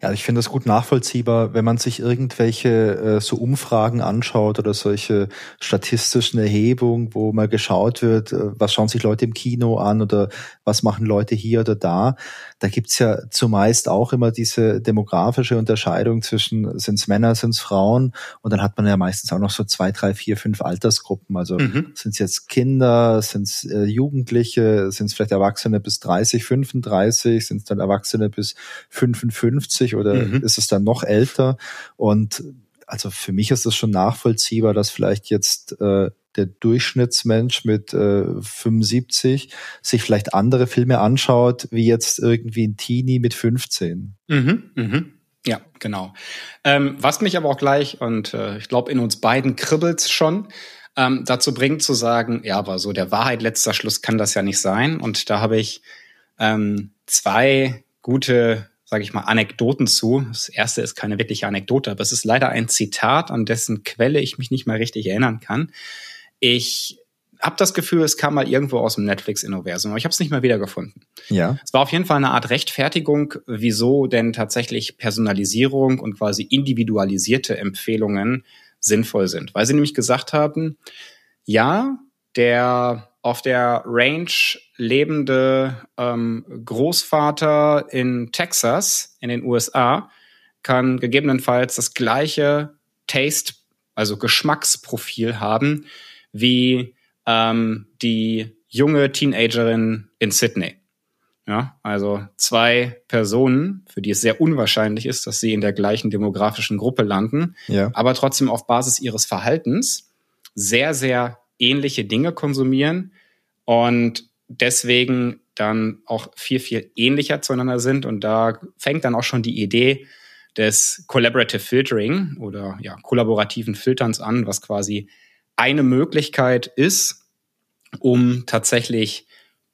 A: Ja, ich finde das gut nachvollziehbar, wenn man sich irgendwelche äh, so Umfragen anschaut oder solche statistischen Erhebungen, wo mal geschaut wird, äh, was schauen sich Leute im Kino an oder was machen Leute hier oder da. Da gibt's ja zumeist auch immer diese demografische Unterscheidung zwischen sind's Männer, sind's Frauen und dann hat man ja meistens auch noch so zwei, drei, vier, fünf Altersgruppen. Also mhm. sind's jetzt Kinder, sind's äh, Jugendliche, sind's vielleicht Erwachsene bis 30, 35, sind's dann Erwachsene bis 55 oder mhm. ist es dann noch älter? Und also für mich ist es schon nachvollziehbar, dass vielleicht jetzt äh, der Durchschnittsmensch mit äh, 75 sich vielleicht andere Filme anschaut, wie jetzt irgendwie ein Teenie mit 15.
B: Mhm, mhm. Ja, genau. Ähm, was mich aber auch gleich, und äh, ich glaube, in uns beiden kribbelt's schon, ähm, dazu bringt zu sagen, ja, aber so der Wahrheit letzter Schluss kann das ja nicht sein. Und da habe ich ähm, zwei gute sage ich mal, Anekdoten zu. Das erste ist keine wirkliche Anekdote, aber es ist leider ein Zitat, an dessen Quelle ich mich nicht mal richtig erinnern kann. Ich habe das Gefühl, es kam mal irgendwo aus dem Netflix-Innoversum, aber ich habe es nicht mehr wiedergefunden. Ja. Es war auf jeden Fall eine Art Rechtfertigung, wieso denn tatsächlich Personalisierung und quasi individualisierte Empfehlungen sinnvoll sind. Weil sie nämlich gesagt haben, ja, der auf der Range lebende ähm, Großvater in Texas in den USA kann gegebenenfalls das gleiche Taste, also Geschmacksprofil haben wie ähm, die junge Teenagerin in Sydney. Ja, also zwei Personen, für die es sehr unwahrscheinlich ist, dass sie in der gleichen demografischen Gruppe landen, ja. aber trotzdem auf Basis ihres Verhaltens sehr, sehr ähnliche Dinge konsumieren und deswegen dann auch viel, viel ähnlicher zueinander sind. Und da fängt dann auch schon die Idee des Collaborative Filtering oder ja, kollaborativen Filterns an, was quasi eine Möglichkeit ist, um tatsächlich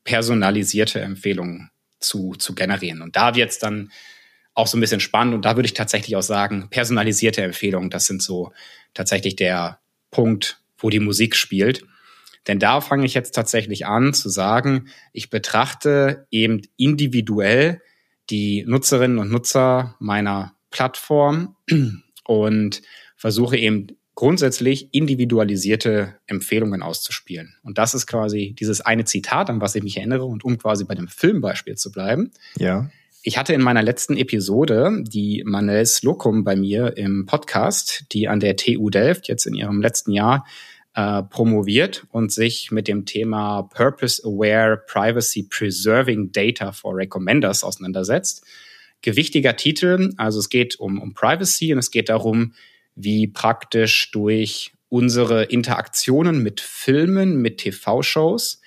B: personalisierte Empfehlungen zu, zu generieren. Und da wird es dann auch so ein bisschen spannend. Und da würde ich tatsächlich auch sagen, personalisierte Empfehlungen, das sind so tatsächlich der Punkt, wo die Musik spielt. Denn da fange ich jetzt tatsächlich an zu sagen, ich betrachte eben individuell die Nutzerinnen und Nutzer meiner Plattform und versuche eben grundsätzlich individualisierte Empfehlungen auszuspielen. Und das ist quasi dieses eine Zitat, an was ich mich erinnere und um quasi bei dem Filmbeispiel zu bleiben.
A: Ja.
B: Ich hatte in meiner letzten Episode die Manel Slocum bei mir im Podcast, die an der TU Delft jetzt in ihrem letzten Jahr äh, promoviert und sich mit dem Thema Purpose Aware Privacy Preserving Data for Recommenders auseinandersetzt. Gewichtiger Titel, also es geht um, um Privacy und es geht darum, wie praktisch durch unsere Interaktionen mit Filmen, mit TV-Shows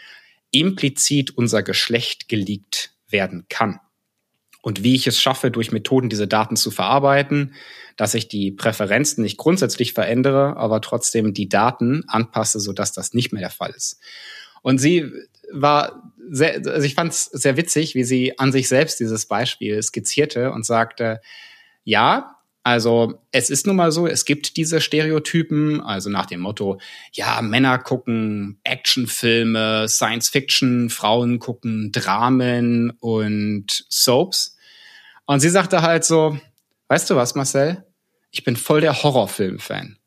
B: implizit unser Geschlecht geleakt werden kann. Und wie ich es schaffe, durch Methoden diese Daten zu verarbeiten, dass ich die Präferenzen nicht grundsätzlich verändere, aber trotzdem die Daten anpasse, sodass das nicht mehr der Fall ist. Und sie war sehr, also ich fand es sehr witzig, wie sie an sich selbst dieses Beispiel skizzierte und sagte, ja, also es ist nun mal so, es gibt diese Stereotypen, also nach dem Motto, ja, Männer gucken Actionfilme, Science Fiction, Frauen gucken Dramen und Soaps. Und sie sagte halt so, weißt du was, Marcel? Ich bin voll der Horrorfilm-Fan.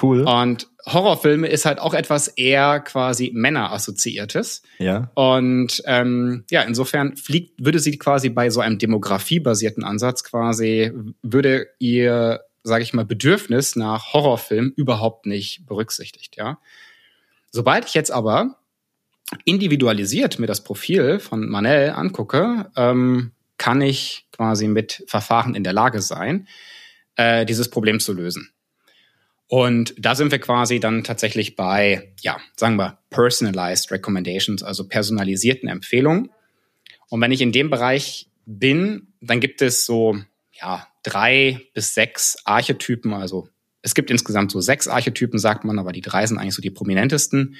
A: Cool.
B: Und Horrorfilme ist halt auch etwas eher quasi Männer-assoziiertes.
A: Ja.
B: Und ähm, ja, insofern fliegt, würde sie quasi bei so einem demografiebasierten Ansatz quasi, würde ihr, sage ich mal, Bedürfnis nach Horrorfilm überhaupt nicht berücksichtigt, ja. Sobald ich jetzt aber individualisiert mir das Profil von Manel angucke, ähm, kann ich quasi mit Verfahren in der Lage sein, äh, dieses Problem zu lösen. Und da sind wir quasi dann tatsächlich bei, ja, sagen wir, personalized recommendations, also personalisierten Empfehlungen. Und wenn ich in dem Bereich bin, dann gibt es so, ja, drei bis sechs Archetypen. Also es gibt insgesamt so sechs Archetypen, sagt man, aber die drei sind eigentlich so die prominentesten.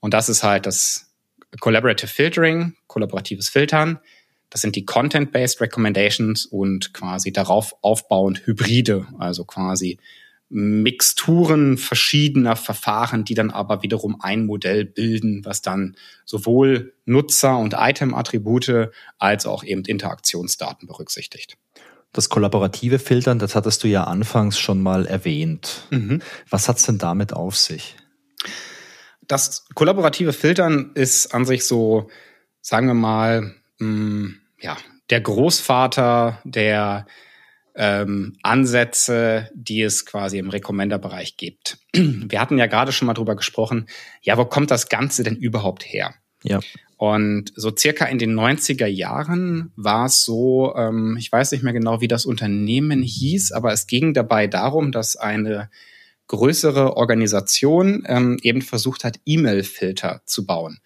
B: Und das ist halt das Collaborative Filtering, kollaboratives Filtern. Das sind die Content-Based Recommendations und quasi darauf aufbauend Hybride, also quasi Mixturen verschiedener Verfahren, die dann aber wiederum ein Modell bilden, was dann sowohl Nutzer- und Item-Attribute als auch eben Interaktionsdaten berücksichtigt.
A: Das kollaborative Filtern, das hattest du ja anfangs schon mal erwähnt. Mhm. Was hat's denn damit auf sich?
B: Das kollaborative Filtern ist an sich so, sagen wir mal, mh, mm, ja, der Großvater der ähm, Ansätze, die es quasi im Recommender-Bereich gibt. Wir hatten ja gerade schon mal drüber gesprochen, ja, wo kommt das Ganze denn überhaupt her?
A: Ja.
B: Und so circa in den 90er Jahren war es so, ähm, ich weiß nicht mehr genau, wie das Unternehmen hieß, aber es ging dabei darum, dass eine größere Organisation ähm, eben versucht hat, E-Mail-Filter zu bauen.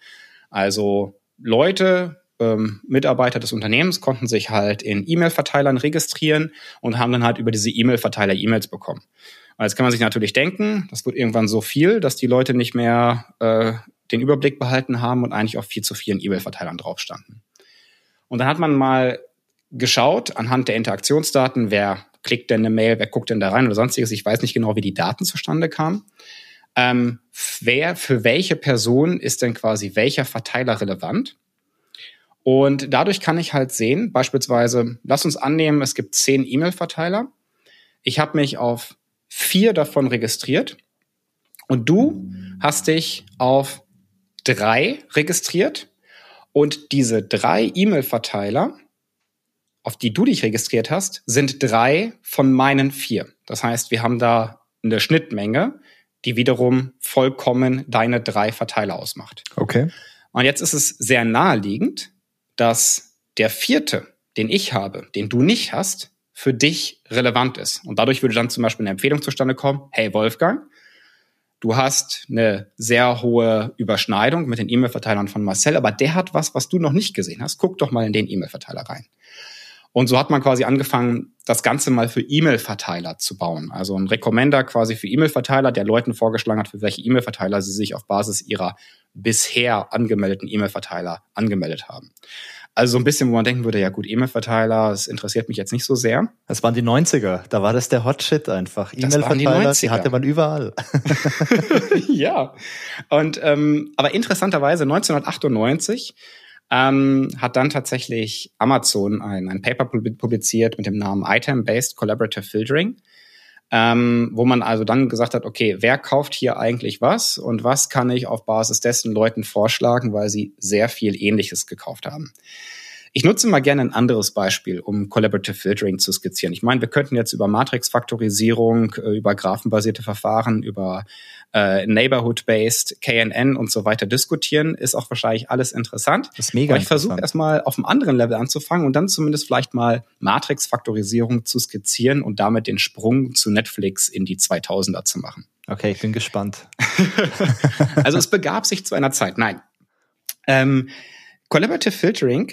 B: Also Leute, ähm, Mitarbeiter des Unternehmens konnten sich halt in E-Mail-Verteilern registrieren und haben dann halt über diese E-Mail-Verteiler E-Mails bekommen. Und jetzt kann man sich natürlich denken, das wird irgendwann so viel, dass die Leute nicht mehr äh, den Überblick behalten haben und eigentlich auf viel zu vielen E-Mail-Verteilern drauf standen. Und dann hat man mal geschaut anhand der Interaktionsdaten, wer klickt denn eine Mail, wer guckt denn da rein oder sonstiges. Ich weiß nicht genau, wie die Daten zustande kamen. Ähm, wer für welche Person ist denn quasi welcher Verteiler relevant? Und dadurch kann ich halt sehen, beispielsweise, lass uns annehmen, es gibt zehn E-Mail-Verteiler. Ich habe mich auf vier davon registriert und du hast dich auf drei registriert und diese drei E-Mail-Verteiler, auf die du dich registriert hast, sind drei von meinen vier. Das heißt, wir haben da eine Schnittmenge, die wiederum vollkommen deine drei Verteiler ausmacht.
A: Okay.
B: Und jetzt ist es sehr naheliegend, dass der vierte, den ich habe, den du nicht hast, für dich relevant ist. Und dadurch würde dann zum Beispiel eine Empfehlung zustande kommen, hey Wolfgang, du hast eine sehr hohe Überschneidung mit den E-Mail-Verteilern von Marcel, aber der hat was, was du noch nicht gesehen hast. Guck doch mal in den E-Mail-Verteiler rein. Und so hat man quasi angefangen, das Ganze mal für E-Mail-Verteiler zu bauen. Also ein Recommender quasi für E-Mail-Verteiler, der Leuten vorgeschlagen hat, für welche E-Mail-Verteiler sie sich auf Basis ihrer bisher angemeldeten E-Mail-Verteiler angemeldet haben. Also so ein bisschen, wo man denken würde, ja gut, E-Mail-Verteiler, das interessiert mich jetzt nicht so sehr.
A: Das waren die 90er, da war das der Hot Shit einfach. E-Mail-Verteiler, die, die hatte man überall.
B: ja. Und ähm, aber interessanterweise 1998 ähm, hat dann tatsächlich Amazon ein, ein Paper publiziert mit dem Namen Item-Based Collaborative Filtering, ähm, wo man also dann gesagt hat, okay, wer kauft hier eigentlich was und was kann ich auf Basis dessen Leuten vorschlagen, weil sie sehr viel Ähnliches gekauft haben. Ich nutze mal gerne ein anderes Beispiel, um Collaborative Filtering zu skizzieren. Ich meine, wir könnten jetzt über Matrix-Faktorisierung, äh, über graphenbasierte Verfahren, über äh, Neighborhood-based, KNN und so weiter diskutieren. Ist auch wahrscheinlich alles interessant.
A: Das ist mega
B: Aber ich versuche erstmal auf einem anderen Level anzufangen und dann zumindest vielleicht mal Matrix-Faktorisierung zu skizzieren und damit den Sprung zu Netflix in die 2000er zu machen.
A: Okay, ich bin gespannt.
B: also es begab sich zu einer Zeit. Nein. Ähm, Collaborative Filtering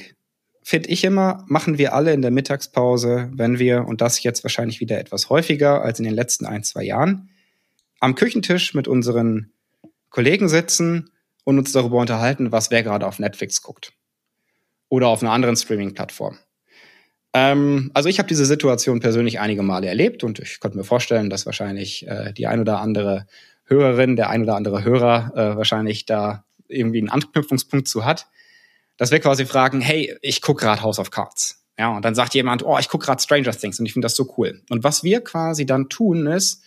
B: finde ich immer, machen wir alle in der Mittagspause, wenn wir, und das jetzt wahrscheinlich wieder etwas häufiger als in den letzten ein, zwei Jahren, am Küchentisch mit unseren Kollegen sitzen und uns darüber unterhalten, was wer gerade auf Netflix guckt. Oder auf einer anderen Streaming-Plattform. Ähm, also ich habe diese Situation persönlich einige Male erlebt und ich konnte mir vorstellen, dass wahrscheinlich äh, die ein oder andere Hörerin, der ein oder andere Hörer äh, wahrscheinlich da irgendwie einen Anknüpfungspunkt zu hat dass wir quasi fragen, hey, ich gucke gerade House of Cards. Ja, und dann sagt jemand, oh, ich gucke gerade Stranger Things und ich finde das so cool. Und was wir quasi dann tun ist,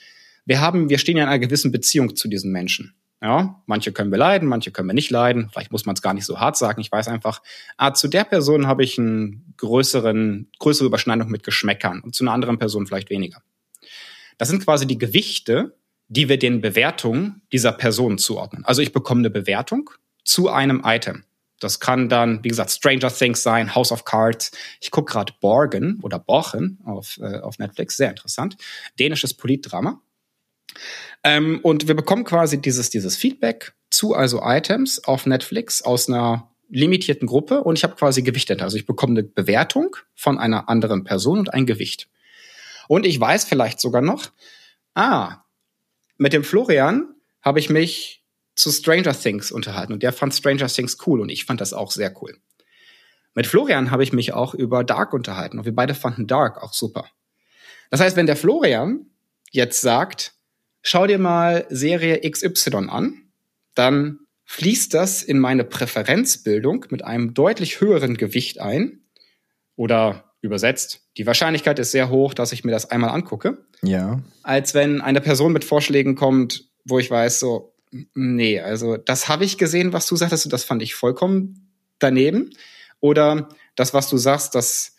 B: wir haben, wir stehen ja in einer gewissen Beziehung zu diesen Menschen. Ja, manche können wir leiden, manche können wir nicht leiden. Vielleicht muss man es gar nicht so hart sagen. Ich weiß einfach, ah, zu der Person habe ich einen größeren, größere Überschneidung mit Geschmäckern und zu einer anderen Person vielleicht weniger. Das sind quasi die Gewichte, die wir den Bewertungen dieser Person zuordnen. Also ich bekomme eine Bewertung zu einem Item. Das kann dann, wie gesagt, Stranger Things sein, House of Cards. Ich gucke gerade Borgen oder Borchen auf, äh, auf Netflix, sehr interessant. Dänisches Politdrama. Ähm, und wir bekommen quasi dieses, dieses Feedback zu also Items auf Netflix aus einer limitierten Gruppe und ich habe quasi gewichtet. Also ich bekomme eine Bewertung von einer anderen Person und ein Gewicht. Und ich weiß vielleicht sogar noch, ah, mit dem Florian habe ich mich zu Stranger Things unterhalten und der fand Stranger Things cool und ich fand das auch sehr cool. Mit Florian habe ich mich auch über Dark unterhalten und wir beide fanden Dark auch super. Das heißt, wenn der Florian jetzt sagt, schau dir mal Serie XY an, dann fließt das in meine Präferenzbildung mit einem deutlich höheren Gewicht ein oder übersetzt. Die Wahrscheinlichkeit ist sehr hoch, dass ich mir das einmal angucke.
A: Ja.
B: Als wenn eine Person mit Vorschlägen kommt, wo ich weiß, so, Nee, also das habe ich gesehen, was du sagtest, und das fand ich vollkommen daneben. Oder das, was du sagst, das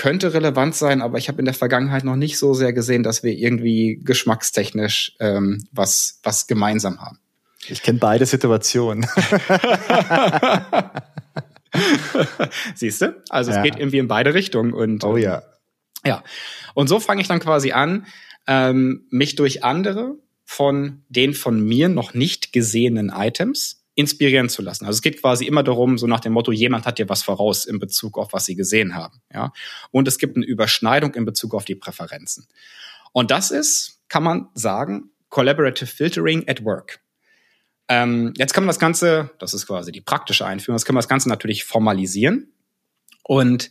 B: könnte relevant sein, aber ich habe in der Vergangenheit noch nicht so sehr gesehen, dass wir irgendwie geschmackstechnisch ähm, was, was gemeinsam haben.
A: Ich kenne beide Situationen.
B: Siehst du? Also ja. es geht irgendwie in beide Richtungen. Und,
A: oh ja.
B: Ähm, ja. Und so fange ich dann quasi an, ähm, mich durch andere von den von mir noch nicht gesehenen Items inspirieren zu lassen. Also es geht quasi immer darum, so nach dem Motto, jemand hat dir was voraus in Bezug auf was sie gesehen haben, ja. Und es gibt eine Überschneidung in Bezug auf die Präferenzen. Und das ist, kann man sagen, Collaborative Filtering at Work. Ähm, jetzt kann man das Ganze, das ist quasi die praktische Einführung, das kann man das Ganze natürlich formalisieren und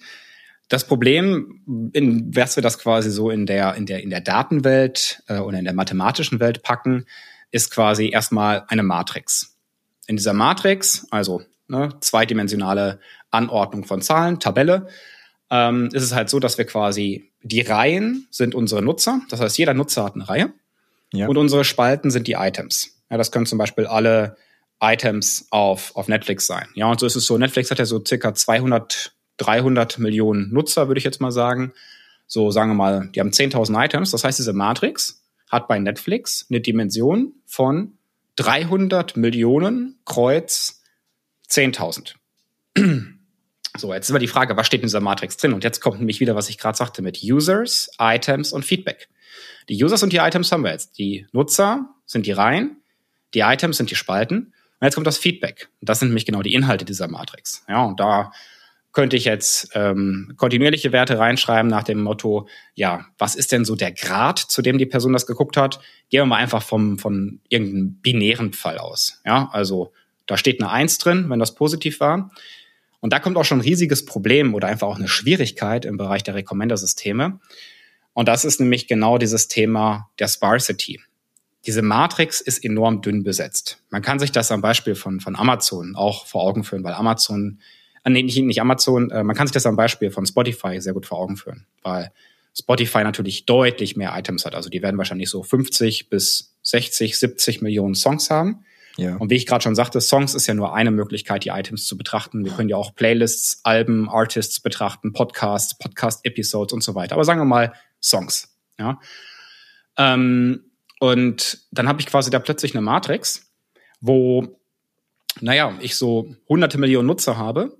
B: das Problem, in, was wir das quasi so in der, in der, in der Datenwelt äh, oder in der mathematischen Welt packen, ist quasi erstmal eine Matrix. In dieser Matrix, also ne, zweidimensionale Anordnung von Zahlen, Tabelle, ähm, ist es halt so, dass wir quasi die Reihen sind unsere Nutzer. Das heißt, jeder Nutzer hat eine Reihe. Ja. Und unsere Spalten sind die Items. Ja, das können zum Beispiel alle Items auf, auf Netflix sein. Ja, und so ist es so. Netflix hat ja so circa 200, 300 Millionen Nutzer, würde ich jetzt mal sagen. So, sagen wir mal, die haben 10.000 Items. Das heißt, diese Matrix hat bei Netflix eine Dimension von 300 Millionen Kreuz 10.000. So, jetzt ist aber die Frage, was steht in dieser Matrix drin? Und jetzt kommt nämlich wieder, was ich gerade sagte, mit Users, Items und Feedback. Die Users und die Items haben wir jetzt. Die Nutzer sind die Reihen, die Items sind die Spalten. Und jetzt kommt das Feedback. Und das sind nämlich genau die Inhalte dieser Matrix. Ja, und da könnte ich jetzt ähm, kontinuierliche Werte reinschreiben nach dem Motto, ja, was ist denn so der Grad, zu dem die Person das geguckt hat? Gehen wir mal einfach vom, von irgendeinem binären Fall aus. Ja, also da steht eine Eins drin, wenn das positiv war. Und da kommt auch schon ein riesiges Problem oder einfach auch eine Schwierigkeit im Bereich der Recommender-Systeme. Und das ist nämlich genau dieses Thema der Sparsity. Diese Matrix ist enorm dünn besetzt. Man kann sich das am Beispiel von, von Amazon auch vor Augen führen, weil Amazon, nee, nicht, nicht Amazon, äh, man kann sich das am Beispiel von Spotify sehr gut vor Augen führen, weil Spotify natürlich deutlich mehr Items hat. Also die werden wahrscheinlich so 50 bis 60, 70 Millionen Songs haben. Ja. Und wie ich gerade schon sagte, Songs ist ja nur eine Möglichkeit, die Items zu betrachten. Wir können ja auch Playlists, Alben, Artists betrachten, Podcasts, Podcast-Episodes und so weiter. Aber sagen wir mal Songs. Ja. Ähm, und dann habe ich quasi da plötzlich eine Matrix, wo, naja, ich so hunderte Millionen Nutzer habe,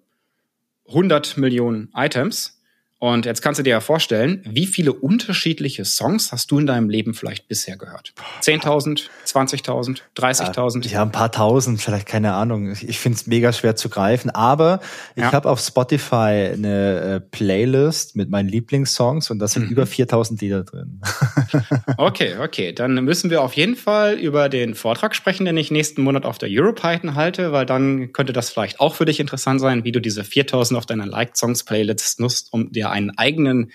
B: 100 Millionen Items und jetzt kannst du dir ja vorstellen, wie viele unterschiedliche Songs hast du in deinem Leben vielleicht bisher gehört? 10.000, 20.000, 30.000?
A: Ja, ein paar tausend, vielleicht keine Ahnung. Ich finde es mega schwer zu greifen. Aber ich ja. habe auf Spotify eine äh, Playlist mit meinen Lieblingssongs und da sind mhm. über 4.000 Lieder drin.
B: okay, okay. Dann müssen wir auf jeden Fall über den Vortrag sprechen, den ich nächsten Monat auf der Europython halte, weil dann könnte das vielleicht auch für dich interessant sein, wie du diese 4.000 auf deiner Liked-Songs-Playlist nutzt, um dir einen eigenen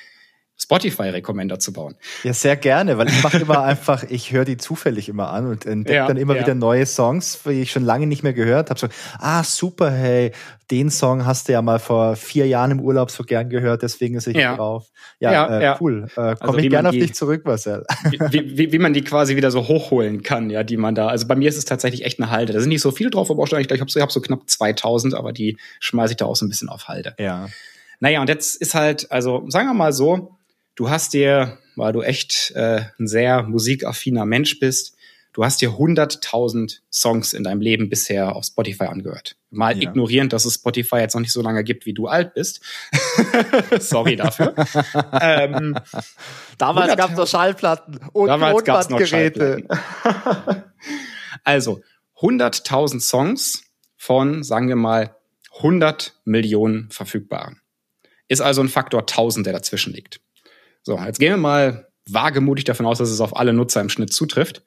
B: Spotify-Recommender zu bauen.
A: Ja, sehr gerne, weil ich mache immer einfach, ich höre die zufällig immer an und entdecke ja, dann immer ja. wieder neue Songs, die ich schon lange nicht mehr gehört habe. So, ah, super, hey, den Song hast du ja mal vor vier Jahren im Urlaub so gern gehört, deswegen ist ich ja. drauf. Ja, äh, cool. Äh, Komme also, ich gerne auf dich zurück, Marcel.
B: Wie, wie, wie man die quasi wieder so hochholen kann, ja, die man da, also bei mir ist es tatsächlich echt eine Halde. Da sind nicht so viele drauf, aber auch schon, ich glaube, ich habe so, hab so knapp 2000, aber die schmeiße ich da auch so ein bisschen auf Halde.
A: Ja.
B: Naja, und jetzt ist halt, also sagen wir mal so, du hast dir, weil du echt äh, ein sehr musikaffiner Mensch bist, du hast dir 100.000 Songs in deinem Leben bisher auf Spotify angehört. Mal ja. ignorierend, dass es Spotify jetzt noch nicht so lange gibt, wie du alt bist. Sorry dafür.
A: ähm, damals gab es noch Schallplatten und damals gab's noch Schallplatten.
B: also 100.000 Songs von, sagen wir mal, 100 Millionen verfügbaren. Ist also ein Faktor 1000, der dazwischen liegt. So, jetzt gehen wir mal wagemutig davon aus, dass es auf alle Nutzer im Schnitt zutrifft.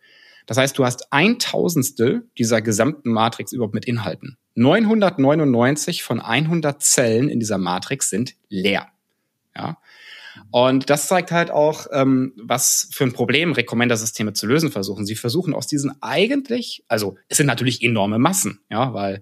B: Das heißt, du hast ein Tausendstel dieser gesamten Matrix überhaupt mit Inhalten. 999 von 100 Zellen in dieser Matrix sind leer. Ja. Und das zeigt halt auch, ähm, was für ein Problem Recommender-Systeme zu lösen versuchen. Sie versuchen aus diesen eigentlich, also es sind natürlich enorme Massen, ja, weil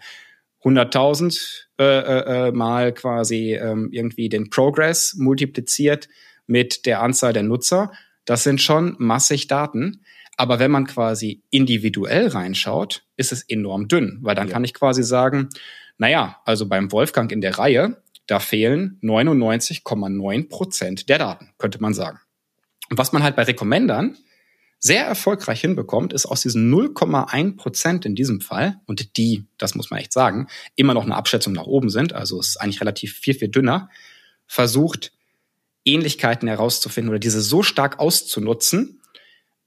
B: 100.000 äh, äh, äh, mal quasi ähm, irgendwie den Progress multipliziert mit der Anzahl der Nutzer. Das sind schon massig Daten. Aber wenn man quasi individuell reinschaut, ist es enorm dünn, weil dann ja. kann ich quasi sagen, naja, also beim Wolfgang in der Reihe, da fehlen 99,9 Prozent der Daten, könnte man sagen. Und was man halt bei Recommendern sehr erfolgreich hinbekommt, ist aus diesen 0,1 Prozent in diesem Fall, und die, das muss man echt sagen, immer noch eine Abschätzung nach oben sind, also ist eigentlich relativ viel, viel dünner, versucht, Ähnlichkeiten herauszufinden oder diese so stark auszunutzen,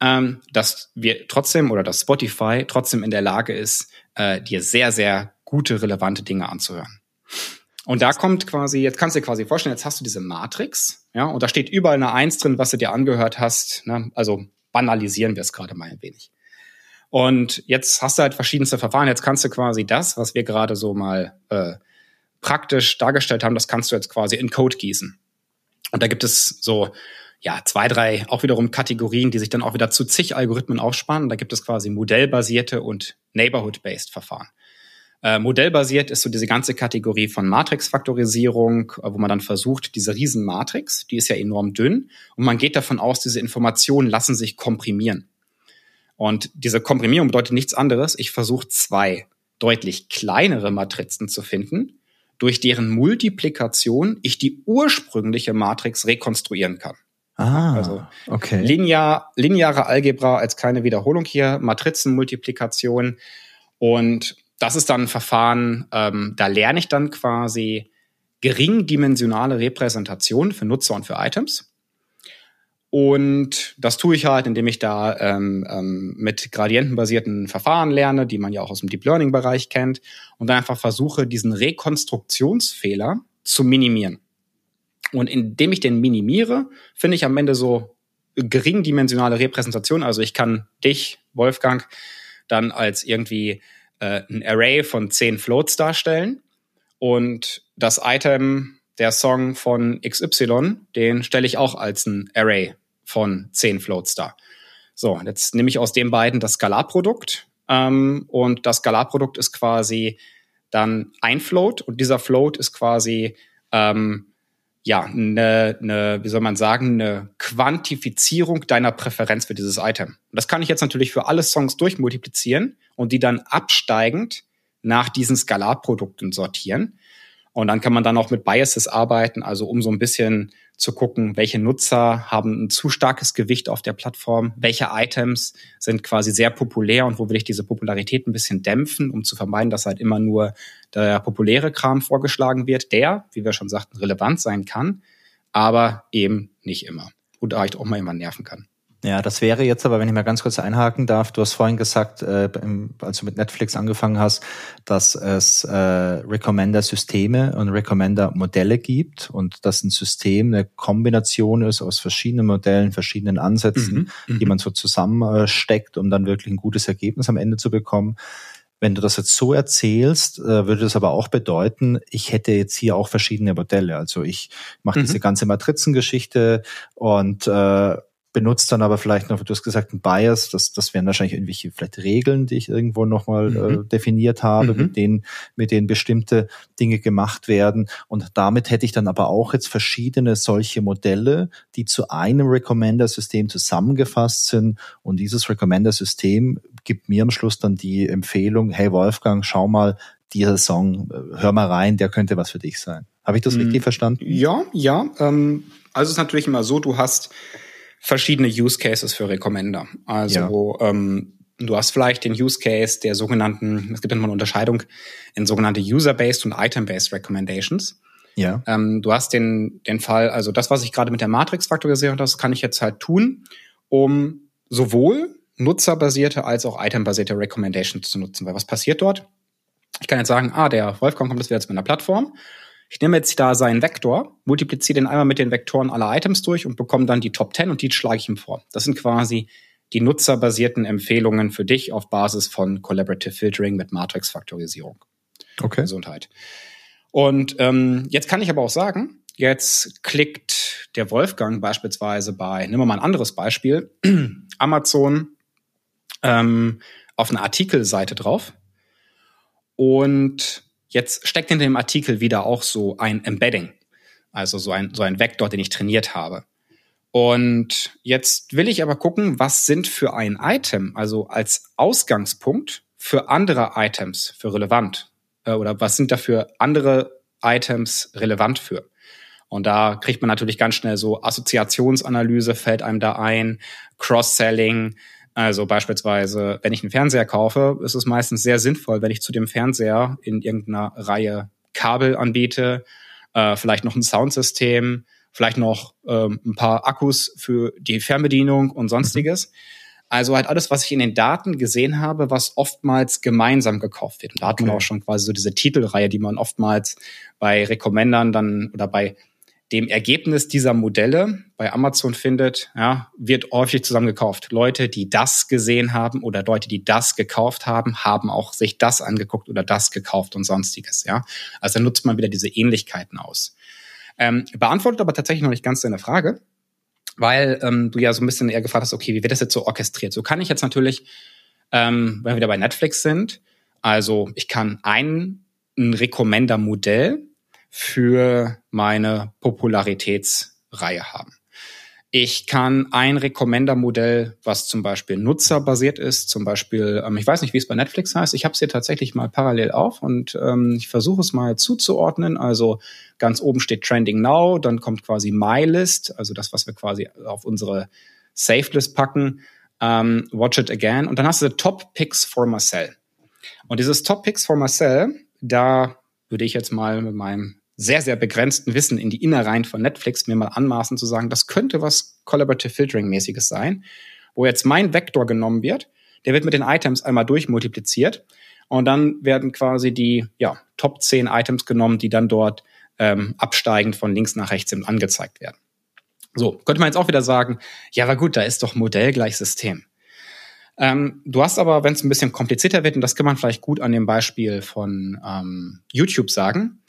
B: ähm, dass wir trotzdem oder dass Spotify trotzdem in der Lage ist, äh, dir sehr, sehr gute, relevante Dinge anzuhören. Und da kommt quasi, jetzt kannst du dir quasi vorstellen, jetzt hast du diese Matrix, ja, und da steht überall eine Eins drin, was du dir angehört hast. Ne? Also banalisieren wir es gerade mal ein wenig. Und jetzt hast du halt verschiedenste Verfahren. Jetzt kannst du quasi das, was wir gerade so mal äh, praktisch dargestellt haben, das kannst du jetzt quasi in Code gießen. Und da gibt es so ja zwei, drei auch wiederum Kategorien, die sich dann auch wieder zu zig Algorithmen aufspannen. Da gibt es quasi modellbasierte und Neighborhood-based Verfahren. Äh, modellbasiert ist so diese ganze Kategorie von Matrix-Faktorisierung, äh, wo man dann versucht, diese Riesenmatrix, die ist ja enorm dünn, und man geht davon aus, diese Informationen lassen sich komprimieren. Und diese Komprimierung bedeutet nichts anderes. Ich versuche zwei deutlich kleinere Matrizen zu finden, durch deren Multiplikation ich die ursprüngliche Matrix rekonstruieren kann.
A: Ah, also okay.
B: Linear, lineare Algebra als kleine Wiederholung hier, Matrizenmultiplikation. Und das ist dann ein Verfahren, ähm, da lerne ich dann quasi geringdimensionale Repräsentation für Nutzer und für Items. Und das tue ich halt, indem ich da ähm, ähm, mit gradientenbasierten Verfahren lerne, die man ja auch aus dem Deep Learning-Bereich kennt, und dann einfach versuche, diesen Rekonstruktionsfehler zu minimieren. Und indem ich den minimiere, finde ich am Ende so geringdimensionale Repräsentation. Also ich kann dich, Wolfgang, dann als irgendwie äh, ein Array von zehn Floats darstellen. Und das Item der Song von XY, den stelle ich auch als ein Array von zehn Floats dar. So, jetzt nehme ich aus den beiden das Skalarprodukt ähm, und das Skalarprodukt ist quasi dann ein Float und dieser Float ist quasi ähm, ja eine, eine, wie soll man sagen, eine Quantifizierung deiner Präferenz für dieses Item. Und das kann ich jetzt natürlich für alle Songs durchmultiplizieren und die dann absteigend nach diesen Skalarprodukten sortieren. Und dann kann man dann auch mit Biases arbeiten, also um so ein bisschen zu gucken, welche Nutzer haben ein zu starkes Gewicht auf der Plattform, welche Items sind quasi sehr populär und wo will ich diese Popularität ein bisschen dämpfen, um zu vermeiden, dass halt immer nur der populäre Kram vorgeschlagen wird, der, wie wir schon sagten, relevant sein kann, aber eben nicht immer und vielleicht auch mal jemand nerven kann.
A: Ja, das wäre jetzt aber, wenn ich mal ganz kurz einhaken darf, du hast vorhin gesagt, äh, als du mit Netflix angefangen hast, dass es äh, Recommender-Systeme und Recommender-Modelle gibt und dass ein System eine Kombination ist aus verschiedenen Modellen, verschiedenen Ansätzen, mhm, die mhm. man so zusammensteckt, um dann wirklich ein gutes Ergebnis am Ende zu bekommen. Wenn du das jetzt so erzählst, äh, würde das aber auch bedeuten, ich hätte jetzt hier auch verschiedene Modelle. Also ich mache mhm. diese ganze Matrizengeschichte und äh, benutzt dann aber vielleicht noch, du hast gesagt, ein Bias, das, das wären wahrscheinlich irgendwelche vielleicht Regeln, die ich irgendwo nochmal äh, mhm. äh, definiert habe, mhm. mit denen, mit denen bestimmte Dinge gemacht werden. Und damit hätte ich dann aber auch jetzt verschiedene solche Modelle, die zu einem Recommender-System zusammengefasst sind. Und dieses Recommender-System gibt mir am Schluss dann die Empfehlung, hey Wolfgang, schau mal, dieser Song, äh, hör mal rein, der könnte was für dich sein. Habe ich das mhm. richtig verstanden?
B: Ja, ja. Ähm, also es ist natürlich immer so, du hast verschiedene Use Cases für Recommender. Also ja. ähm, du hast vielleicht den Use Case der sogenannten, es gibt immer eine Unterscheidung in sogenannte User-Based und Item-Based Recommendations. Ja. Ähm, du hast den, den Fall, also das, was ich gerade mit der Matrix faktorisiert habe, das kann ich jetzt halt tun, um sowohl nutzerbasierte als auch itembasierte Recommendations zu nutzen. Weil was passiert dort? Ich kann jetzt sagen, ah, der Wolfgang kommt das wieder zu meiner Plattform ich nehme jetzt da seinen Vektor, multipliziere den einmal mit den Vektoren aller Items durch und bekomme dann die Top 10 und die schlage ich ihm vor. Das sind quasi die nutzerbasierten Empfehlungen für dich auf Basis von Collaborative Filtering mit Matrix-Faktorisierung.
A: Okay.
B: Gesundheit. Und ähm, jetzt kann ich aber auch sagen, jetzt klickt der Wolfgang beispielsweise bei, nehmen wir mal ein anderes Beispiel, Amazon ähm, auf eine Artikelseite drauf und Jetzt steckt in dem Artikel wieder auch so ein Embedding, also so ein, so ein Vektor, den ich trainiert habe. Und jetzt will ich aber gucken, was sind für ein Item, also als Ausgangspunkt für andere Items für relevant äh, oder was sind dafür andere Items relevant für. Und da kriegt man natürlich ganz schnell so Assoziationsanalyse fällt einem da ein, Cross-Selling, also beispielsweise, wenn ich einen Fernseher kaufe, ist es meistens sehr sinnvoll, wenn ich zu dem Fernseher in irgendeiner Reihe Kabel anbiete, äh, vielleicht noch ein Soundsystem, vielleicht noch ähm, ein paar Akkus für die Fernbedienung und sonstiges. Also halt alles, was ich in den Daten gesehen habe, was oftmals gemeinsam gekauft wird. Und da hat man auch schon quasi so diese Titelreihe, die man oftmals bei Recommendern dann oder bei dem Ergebnis dieser Modelle bei Amazon findet, ja, wird häufig zusammen gekauft. Leute, die das gesehen haben oder Leute, die das gekauft haben, haben auch sich das angeguckt oder das gekauft und sonstiges, ja. Also nutzt man wieder diese Ähnlichkeiten aus. Ähm, beantwortet aber tatsächlich noch nicht ganz deine Frage, weil ähm, du ja so ein bisschen eher gefragt hast, okay, wie wird das jetzt so orchestriert? So kann ich jetzt natürlich, ähm, wenn wir wieder bei Netflix sind, also ich kann ein, ein Recommender-Modell für meine Popularitätsreihe haben. Ich kann ein Recommender-Modell, was zum Beispiel nutzerbasiert ist, zum Beispiel, ähm, ich weiß nicht, wie es bei Netflix heißt, ich habe es hier tatsächlich mal parallel auf und ähm, ich versuche es mal zuzuordnen. Also ganz oben steht Trending Now, dann kommt quasi My List, also das, was wir quasi auf unsere Saved List packen, ähm, Watch It Again und dann hast du Top Picks for Marcel. Und dieses Top Picks for Marcel, da würde ich jetzt mal mit meinem sehr, sehr begrenzten Wissen in die Innereien von Netflix mir mal anmaßen zu sagen, das könnte was Collaborative Filtering-mäßiges sein, wo jetzt mein Vektor genommen wird, der wird mit den Items einmal durchmultipliziert und dann werden quasi die ja, Top 10 Items genommen, die dann dort ähm, absteigend von links nach rechts angezeigt werden. So, könnte man jetzt auch wieder sagen, ja, aber gut, da ist doch Modell gleich System. Ähm, du hast aber, wenn es ein bisschen komplizierter wird, und das kann man vielleicht gut an dem Beispiel von ähm, YouTube sagen,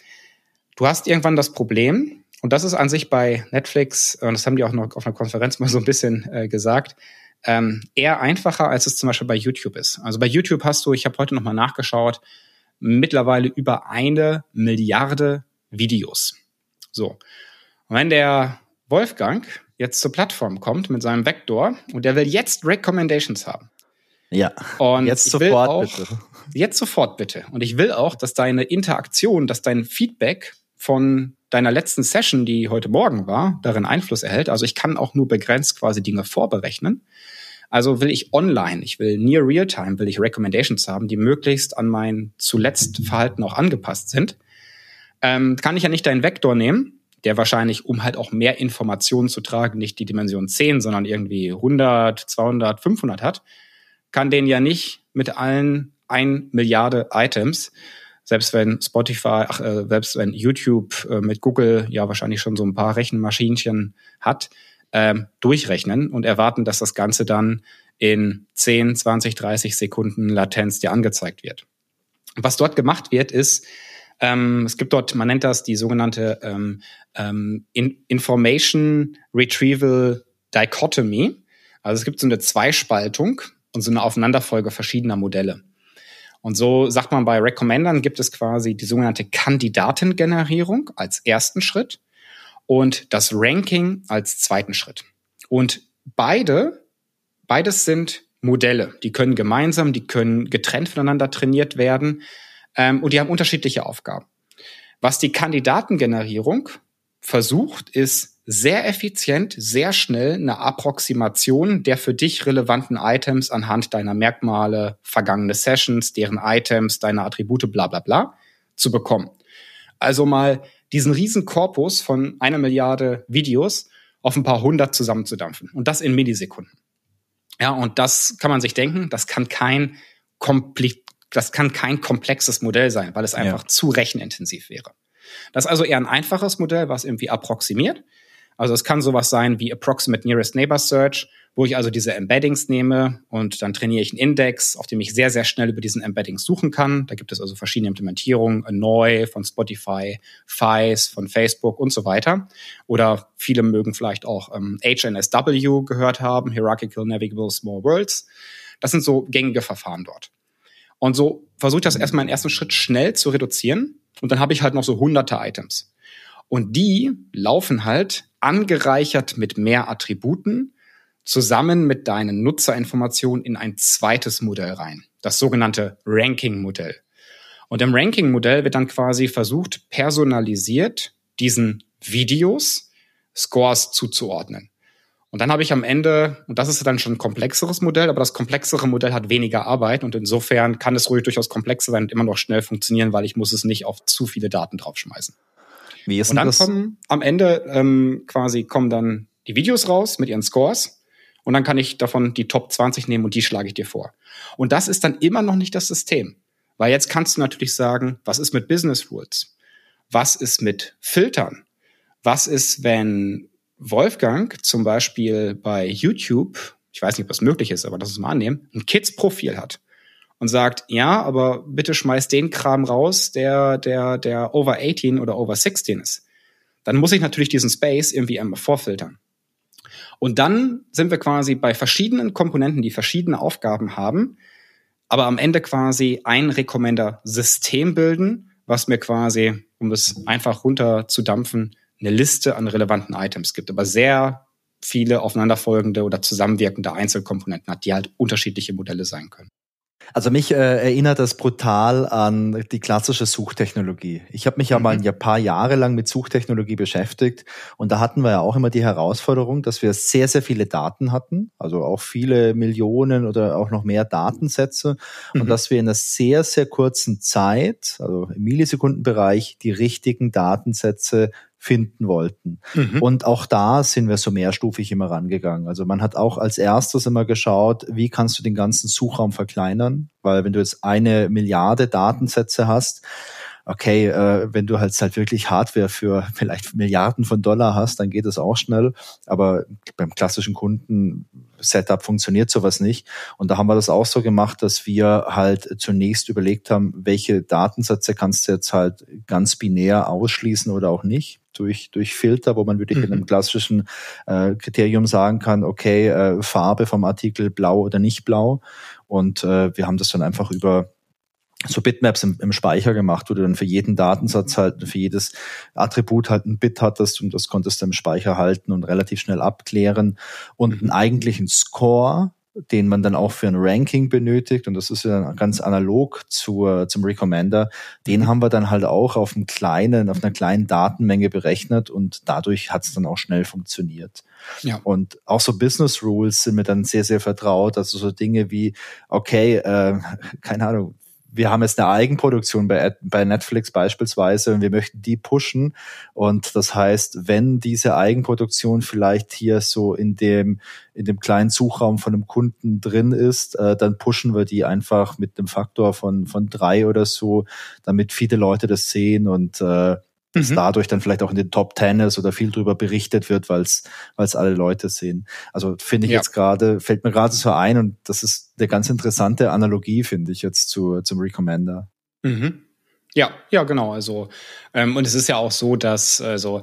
B: Du hast irgendwann das Problem, und das ist an sich bei Netflix, und das haben die auch noch auf einer Konferenz mal so ein bisschen äh, gesagt, ähm, eher einfacher, als es zum Beispiel bei YouTube ist. Also bei YouTube hast du, ich habe heute nochmal nachgeschaut, mittlerweile über eine Milliarde Videos. So. Und wenn der Wolfgang jetzt zur Plattform kommt mit seinem Vektor und der will jetzt Recommendations haben.
A: Ja.
B: Und jetzt sofort auch, bitte. Jetzt sofort bitte. Und ich will auch, dass deine Interaktion, dass dein Feedback von deiner letzten Session, die heute Morgen war, darin Einfluss erhält. Also ich kann auch nur begrenzt quasi Dinge vorberechnen. Also will ich online, ich will near real time, will ich Recommendations haben, die möglichst an mein zuletzt Verhalten auch angepasst sind. Ähm, kann ich ja nicht deinen Vektor nehmen, der wahrscheinlich, um halt auch mehr Informationen zu tragen, nicht die Dimension 10, sondern irgendwie 100, 200, 500 hat, kann den ja nicht mit allen ein Milliarde Items selbst wenn Spotify, ach, äh, selbst wenn YouTube äh, mit Google ja wahrscheinlich schon so ein paar Rechenmaschinchen hat, ähm, durchrechnen und erwarten, dass das Ganze dann in 10, 20, 30 Sekunden Latenz dir angezeigt wird. Was dort gemacht wird, ist, ähm, es gibt dort, man nennt das die sogenannte ähm, ähm, In Information Retrieval Dichotomy. Also es gibt so eine Zweispaltung und so eine Aufeinanderfolge verschiedener Modelle. Und so sagt man bei Recommendern gibt es quasi die sogenannte Kandidatengenerierung als ersten Schritt und das Ranking als zweiten Schritt. Und beide, beides sind Modelle. Die können gemeinsam, die können getrennt voneinander trainiert werden ähm, und die haben unterschiedliche Aufgaben. Was die Kandidatengenerierung versucht, ist sehr effizient, sehr schnell eine Approximation der für dich relevanten Items anhand deiner Merkmale, vergangene Sessions, deren Items, deine Attribute, bla bla bla, zu bekommen. Also mal diesen riesen Korpus von einer Milliarde Videos auf ein paar hundert zusammenzudampfen. Und das in Millisekunden. Ja, und das kann man sich denken, das kann kein kompli das kann kein komplexes Modell sein, weil es einfach ja. zu rechenintensiv wäre. Das ist also eher ein einfaches Modell, was irgendwie approximiert. Also es kann sowas sein wie Approximate Nearest Neighbor Search, wo ich also diese Embeddings nehme und dann trainiere ich einen Index, auf dem ich sehr, sehr schnell über diesen Embeddings suchen kann. Da gibt es also verschiedene Implementierungen, Annoy von Spotify, FICE von Facebook und so weiter. Oder viele mögen vielleicht auch ähm, HNSW gehört haben, Hierarchical Navigable Small Worlds. Das sind so gängige Verfahren dort. Und so versuche ich das erstmal im ersten Schritt schnell zu reduzieren. Und dann habe ich halt noch so hunderte Items. Und die laufen halt angereichert mit mehr Attributen zusammen mit deinen Nutzerinformationen in ein zweites Modell rein, das sogenannte Ranking-Modell. Und im Ranking-Modell wird dann quasi versucht, personalisiert diesen Videos Scores zuzuordnen. Und dann habe ich am Ende, und das ist dann schon ein komplexeres Modell, aber das komplexere Modell hat weniger Arbeit und insofern kann es ruhig durchaus komplexer sein und immer noch schnell funktionieren, weil ich muss es nicht auf zu viele Daten draufschmeißen. Wie ist und dann das? kommen am Ende ähm, quasi kommen dann die Videos raus mit ihren Scores und dann kann ich davon die Top 20 nehmen und die schlage ich dir vor. Und das ist dann immer noch nicht das System. Weil jetzt kannst du natürlich sagen, was ist mit Business Rules? Was ist mit Filtern? Was ist, wenn Wolfgang zum Beispiel bei YouTube, ich weiß nicht, ob das möglich ist, aber lass uns mal annehmen, ein Kids-Profil hat und sagt, ja, aber bitte schmeiß den Kram raus, der, der, der over 18 oder over 16 ist. Dann muss ich natürlich diesen Space irgendwie einmal vorfiltern. Und dann sind wir quasi bei verschiedenen Komponenten, die verschiedene Aufgaben haben, aber am Ende quasi ein Recommender-System bilden, was mir quasi, um es einfach runterzudampfen, eine Liste an relevanten Items gibt, aber sehr viele aufeinanderfolgende oder zusammenwirkende Einzelkomponenten hat, die halt unterschiedliche Modelle sein können.
A: Also mich äh, erinnert das brutal an die klassische Suchtechnologie. Ich habe mich ja mhm. mal ein paar Jahre lang mit Suchtechnologie beschäftigt und da hatten wir ja auch immer die Herausforderung, dass wir sehr, sehr viele Daten hatten, also auch viele Millionen oder auch noch mehr Datensätze mhm. und dass wir in einer sehr, sehr kurzen Zeit, also im Millisekundenbereich, die richtigen Datensätze finden wollten. Mhm. Und auch da sind wir so mehrstufig immer rangegangen. Also man hat auch als erstes immer geschaut, wie kannst du den ganzen Suchraum verkleinern? Weil wenn du jetzt eine Milliarde Datensätze hast, okay, äh, wenn du halt halt wirklich Hardware für vielleicht Milliarden von Dollar hast, dann geht es auch schnell. Aber beim klassischen Kunden Setup funktioniert sowas nicht. Und da haben wir das auch so gemacht, dass wir halt zunächst überlegt haben, welche Datensätze kannst du jetzt halt ganz binär ausschließen oder auch nicht durch, durch Filter, wo man wirklich mhm. mit einem klassischen äh, Kriterium sagen kann, okay, äh, Farbe vom Artikel blau oder nicht blau. Und äh, wir haben das dann einfach über so Bitmaps im, im Speicher gemacht, wo du dann für jeden Datensatz halt, für jedes Attribut halt ein Bit hattest und das konntest du im Speicher halten und relativ schnell abklären und einen eigentlichen Score, den man dann auch für ein Ranking benötigt und das ist ja ganz analog zur, zum Recommender, den haben wir dann halt auch auf einem kleinen, auf einer kleinen Datenmenge berechnet und dadurch hat es dann auch schnell funktioniert. Ja. Und auch so Business Rules sind mir dann sehr, sehr vertraut. Also so Dinge wie, okay, äh, keine Ahnung, wir haben jetzt eine Eigenproduktion bei, bei Netflix beispielsweise und wir möchten die pushen. Und das heißt, wenn diese Eigenproduktion vielleicht hier so in dem, in dem kleinen Suchraum von einem Kunden drin ist, äh, dann pushen wir die einfach mit einem Faktor von, von drei oder so, damit viele Leute das sehen und äh, dass mhm. dadurch dann vielleicht auch in den Top Ten ist oder viel drüber berichtet wird, weil es alle Leute sehen. Also finde ich ja. jetzt gerade, fällt mir gerade so ein und das ist eine ganz interessante Analogie, finde ich jetzt zu, zum Recommender.
B: Mhm. Ja, ja, genau. Also, ähm, und es ist ja auch so, dass, also,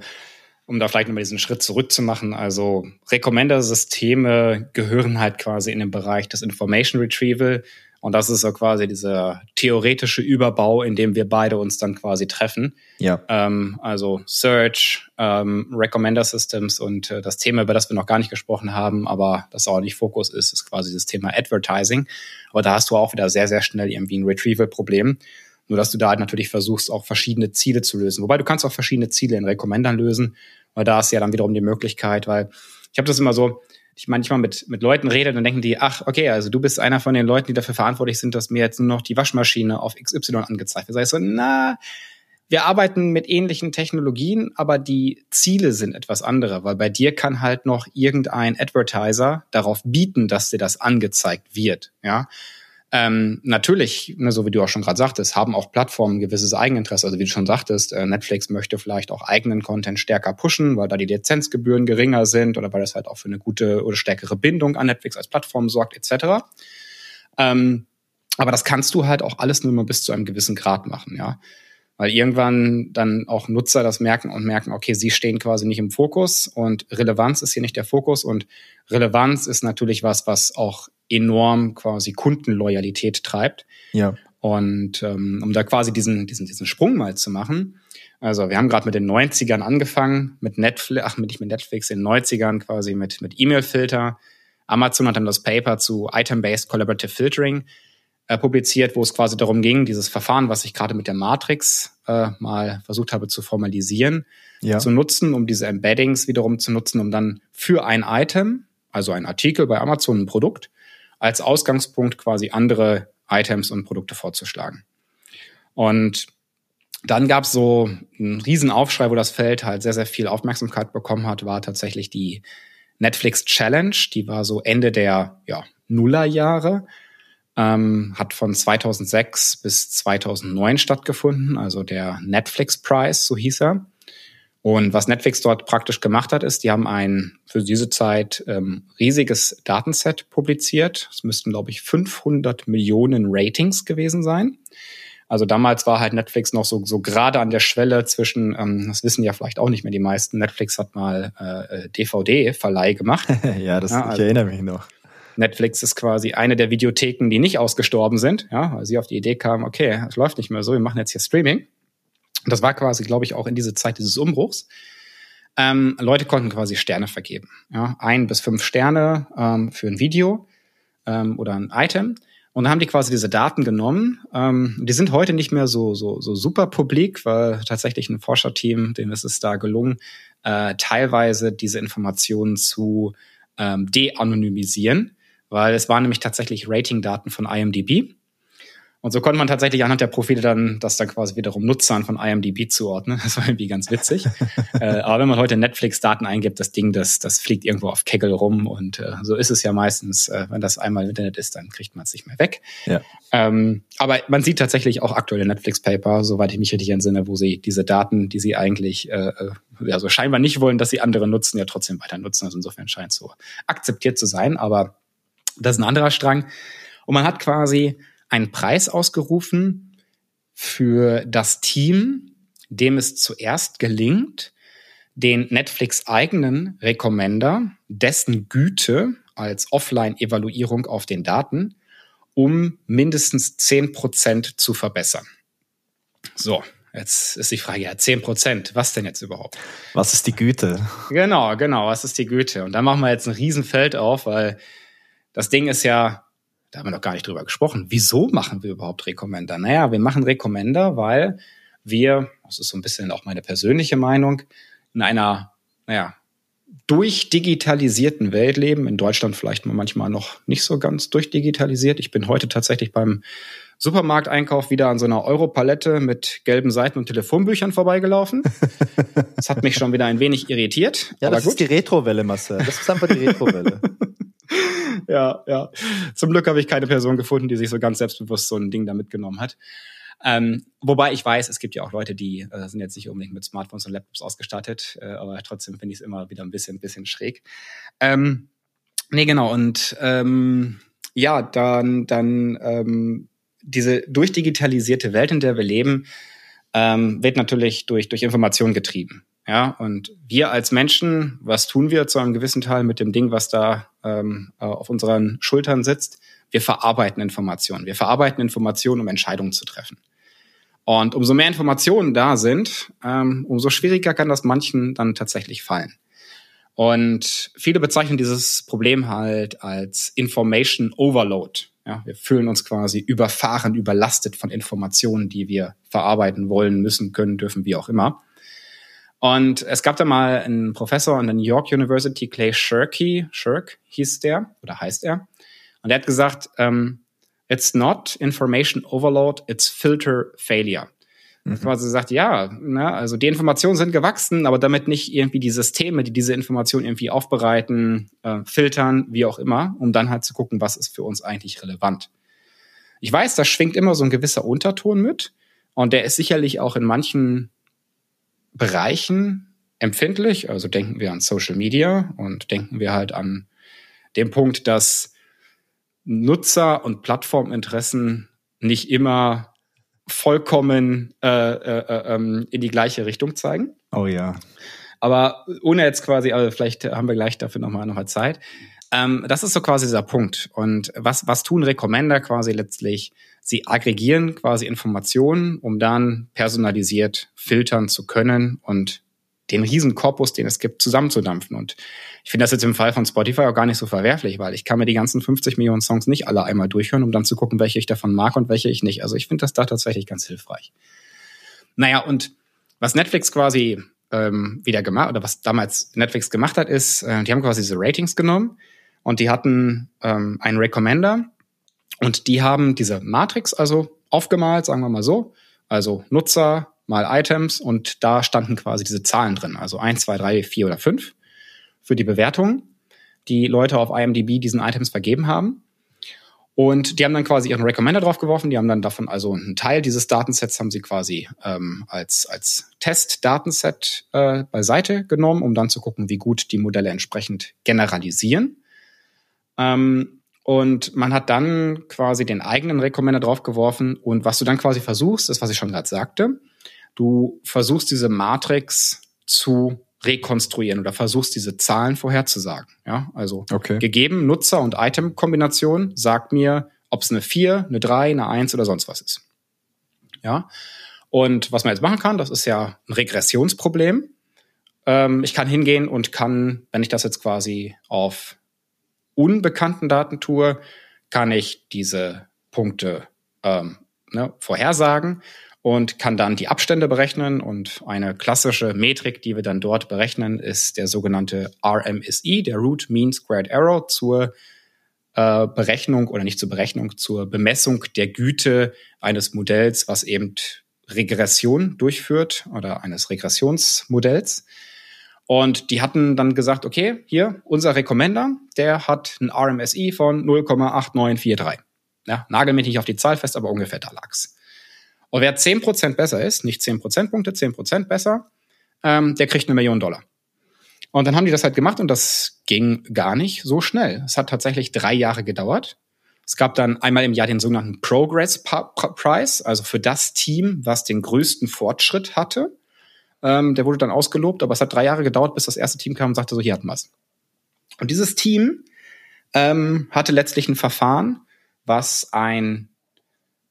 B: um da vielleicht nochmal diesen Schritt zurückzumachen, also Recommender-Systeme gehören halt quasi in den Bereich des Information Retrieval und das ist so quasi dieser theoretische Überbau, in dem wir beide uns dann quasi treffen. Ja. Ähm, also Search, ähm, Recommender Systems und äh, das Thema, über das wir noch gar nicht gesprochen haben, aber das auch nicht Fokus ist, ist quasi das Thema Advertising. Aber da hast du auch wieder sehr, sehr schnell irgendwie ein Retrieval-Problem. Nur dass du da halt natürlich versuchst, auch verschiedene Ziele zu lösen. Wobei du kannst auch verschiedene Ziele in Recommendern lösen, weil da ist ja dann wiederum die Möglichkeit, weil ich habe das immer so, ich manchmal mit, mit Leuten rede, dann denken die, ach, okay, also du bist einer von den Leuten, die dafür verantwortlich sind, dass mir jetzt nur noch die Waschmaschine auf XY angezeigt wird. Sag ich so, na, wir arbeiten mit ähnlichen Technologien, aber die Ziele sind etwas andere, weil bei dir kann halt noch irgendein Advertiser darauf bieten, dass dir das angezeigt wird, ja. Ähm, natürlich, ne, so wie du auch schon gerade sagtest, haben auch Plattformen gewisses Eigeninteresse. Also wie du schon sagtest, äh, Netflix möchte vielleicht auch eigenen Content stärker pushen, weil da die Lizenzgebühren geringer sind oder weil das halt auch für eine gute oder stärkere Bindung an Netflix als Plattform sorgt, etc. Ähm, aber das kannst du halt auch alles nur mal bis zu einem gewissen Grad machen, ja. Weil irgendwann dann auch Nutzer das merken und merken, okay, sie stehen quasi nicht im Fokus und Relevanz ist hier nicht der Fokus und Relevanz ist natürlich was, was auch enorm quasi Kundenloyalität treibt. Ja. Und ähm, um da quasi diesen, diesen, diesen Sprung mal zu machen, also wir haben gerade mit den 90ern angefangen, mit Netflix, ach, nicht mit Netflix, in den 90ern quasi mit, mit E-Mail-Filter. Amazon hat dann das Paper zu Item-Based Collaborative Filtering äh, publiziert, wo es quasi darum ging, dieses Verfahren, was ich gerade mit der Matrix äh, mal versucht habe zu formalisieren, ja. zu nutzen, um diese Embeddings wiederum zu nutzen, um dann für ein Item, also ein Artikel bei Amazon, ein Produkt, als Ausgangspunkt quasi andere Items und Produkte vorzuschlagen. Und dann gab es so einen riesen Aufschrei, wo das Feld halt sehr, sehr viel Aufmerksamkeit bekommen hat, war tatsächlich die Netflix Challenge. Die war so Ende der ja, Nullerjahre, ähm, hat von 2006 bis 2009 stattgefunden, also der Netflix Prize, so hieß er. Und was Netflix dort praktisch gemacht hat, ist, die haben ein für diese Zeit ähm, riesiges Datenset publiziert. Es müssten, glaube ich, 500 Millionen Ratings gewesen sein. Also damals war halt Netflix noch so, so gerade an der Schwelle zwischen, ähm, das wissen ja vielleicht auch nicht mehr die meisten, Netflix hat mal äh, DVD-Verleih gemacht.
A: ja, das, ja, also ich erinnere mich noch.
B: Netflix ist quasi eine der Videotheken, die nicht ausgestorben sind, ja, weil sie auf die Idee kamen, okay, es läuft nicht mehr so, wir machen jetzt hier Streaming. Das war quasi, glaube ich, auch in diese Zeit dieses Umbruchs. Ähm, Leute konnten quasi Sterne vergeben. Ja? Ein bis fünf Sterne ähm, für ein Video ähm, oder ein Item. Und dann haben die quasi diese Daten genommen. Ähm, die sind heute nicht mehr so, so, so super publik, weil tatsächlich ein Forscherteam, dem ist es da gelungen, äh, teilweise diese Informationen zu ähm, de-anonymisieren, weil es waren nämlich tatsächlich Ratingdaten von IMDb. Und so konnte man tatsächlich anhand der Profile dann das dann quasi wiederum Nutzern von IMDb zuordnen. Das war irgendwie ganz witzig. äh, aber wenn man heute Netflix-Daten eingibt, das Ding, das, das fliegt irgendwo auf Kegel rum. Und äh, so ist es ja meistens, äh, wenn das einmal im Internet ist, dann kriegt man es nicht mehr weg. Ja. Ähm, aber man sieht tatsächlich auch aktuelle Netflix-Paper, soweit ich mich richtig entsinne, wo sie diese Daten, die sie eigentlich äh, äh ja, so scheinbar nicht wollen, dass sie andere nutzen, ja trotzdem weiter nutzen. Also insofern scheint es so akzeptiert zu sein. Aber das ist ein anderer Strang. Und man hat quasi einen Preis ausgerufen für das Team, dem es zuerst gelingt, den Netflix eigenen Recommender, dessen Güte als Offline-Evaluierung auf den Daten um mindestens zehn Prozent zu verbessern. So, jetzt ist die Frage, ja, zehn Prozent, was denn jetzt überhaupt?
A: Was ist die Güte?
B: Genau, genau, was ist die Güte? Und da machen wir jetzt ein Riesenfeld auf, weil das Ding ist ja, da haben wir noch gar nicht drüber gesprochen. Wieso machen wir überhaupt Recommender? Naja, wir machen Recommender, weil wir, das ist so ein bisschen auch meine persönliche Meinung, in einer, naja, durchdigitalisierten Welt leben. In Deutschland vielleicht manchmal noch nicht so ganz durchdigitalisiert. Ich bin heute tatsächlich beim Supermarkteinkauf wieder an so einer Europalette mit gelben Seiten und Telefonbüchern vorbeigelaufen. Das hat mich schon wieder ein wenig irritiert.
A: Ja, das gut. ist die Retrowelle, Marcel. Das ist einfach die Retrowelle.
B: ja, ja. Zum Glück habe ich keine Person gefunden, die sich so ganz selbstbewusst so ein Ding da mitgenommen hat. Ähm, wobei ich weiß, es gibt ja auch Leute, die äh, sind jetzt nicht unbedingt mit Smartphones und Laptops ausgestattet, äh, aber trotzdem finde ich es immer wieder ein bisschen, bisschen schräg. Ähm, nee, genau. Und ähm, ja, dann, dann ähm, diese durchdigitalisierte Welt, in der wir leben, ähm, wird natürlich durch, durch Information getrieben. Ja, und wir als Menschen, was tun wir zu einem gewissen Teil mit dem Ding, was da ähm, äh, auf unseren Schultern sitzt? Wir verarbeiten Informationen. Wir verarbeiten Informationen, um Entscheidungen zu treffen. Und umso mehr Informationen da sind, ähm, umso schwieriger kann das manchen dann tatsächlich fallen. Und viele bezeichnen dieses Problem halt als Information Overload. Ja, wir fühlen uns quasi überfahren, überlastet von Informationen, die wir verarbeiten wollen, müssen, können, dürfen, wie auch immer. Und es gab da mal einen Professor an der New York University, Clay Shirky, Shirk hieß der oder heißt er. Und er hat gesagt, ähm, it's not information overload, it's filter failure. Mhm. Quasi sagt, ja, ne, also die Informationen sind gewachsen, aber damit nicht irgendwie die Systeme, die diese Informationen irgendwie aufbereiten, äh, filtern, wie auch immer, um dann halt zu gucken, was ist für uns eigentlich relevant. Ich weiß, da schwingt immer so ein gewisser Unterton mit und der ist sicherlich auch in manchen Bereichen empfindlich. Also denken wir an Social Media und denken wir halt an den Punkt, dass Nutzer- und Plattforminteressen nicht immer vollkommen äh, äh, äh, ähm, in die gleiche Richtung zeigen.
A: Oh ja.
B: Aber ohne jetzt quasi, also vielleicht haben wir gleich dafür nochmal noch mal Zeit. Ähm, das ist so quasi dieser Punkt. Und was, was tun Recommender quasi letztlich? Sie aggregieren quasi Informationen, um dann personalisiert filtern zu können und den riesen Korpus, den es gibt, zusammenzudampfen. Und ich finde das jetzt im Fall von Spotify auch gar nicht so verwerflich, weil ich kann mir die ganzen 50 Millionen Songs nicht alle einmal durchhören, um dann zu gucken, welche ich davon mag und welche ich nicht. Also ich finde das da tatsächlich ganz hilfreich. Naja, und was Netflix quasi ähm, wieder gemacht, oder was damals Netflix gemacht hat, ist, äh, die haben quasi diese Ratings genommen und die hatten ähm, einen Recommender, und die haben diese Matrix also aufgemalt, sagen wir mal so. Also Nutzer mal Items und da standen quasi diese Zahlen drin. Also eins, zwei, drei, vier oder fünf für die Bewertungen, die Leute auf IMDb diesen Items vergeben haben. Und die haben dann quasi ihren Recommender draufgeworfen. Die haben dann davon also einen Teil dieses Datensets haben sie quasi ähm, als, als Test-Datenset äh, beiseite genommen, um dann zu gucken, wie gut die Modelle entsprechend generalisieren. Ähm, und man hat dann quasi den eigenen Recommender draufgeworfen. Und was du dann quasi versuchst, ist, was ich schon gerade sagte. Du versuchst diese Matrix zu rekonstruieren oder versuchst diese Zahlen vorherzusagen. Ja, also okay. gegeben Nutzer- und Item-Kombination sagt mir, ob es eine 4, eine 3, eine 1 oder sonst was ist. Ja. Und was man jetzt machen kann, das ist ja ein Regressionsproblem. ähm, ich kann hingehen und kann, wenn ich das jetzt quasi auf unbekannten Daten tue, kann ich diese Punkte ähm, ne, vorhersagen und kann dann die Abstände berechnen. Und eine klassische Metrik, die wir dann dort berechnen, ist der sogenannte RMSE, der Root Mean Squared Error zur äh, Berechnung oder nicht zur Berechnung, zur Bemessung der Güte eines Modells, was eben Regression durchführt oder eines Regressionsmodells. Und die hatten dann gesagt, okay, hier, unser Recommender, der hat ein RMSI von 0,8943. Ja, nagel mich nicht auf die Zahl fest, aber ungefähr da lag's. Und wer 10% besser ist, nicht 10 Prozentpunkte, 10% besser, ähm, der kriegt eine Million Dollar. Und dann haben die das halt gemacht und das ging gar nicht so schnell. Es hat tatsächlich drei Jahre gedauert. Es gab dann einmal im Jahr den sogenannten Progress Prize, also für das Team, was den größten Fortschritt hatte. Ähm, der wurde dann ausgelobt, aber es hat drei Jahre gedauert, bis das erste Team kam und sagte so, hier hatten wir's. Und dieses Team ähm, hatte letztlich ein Verfahren, was ein,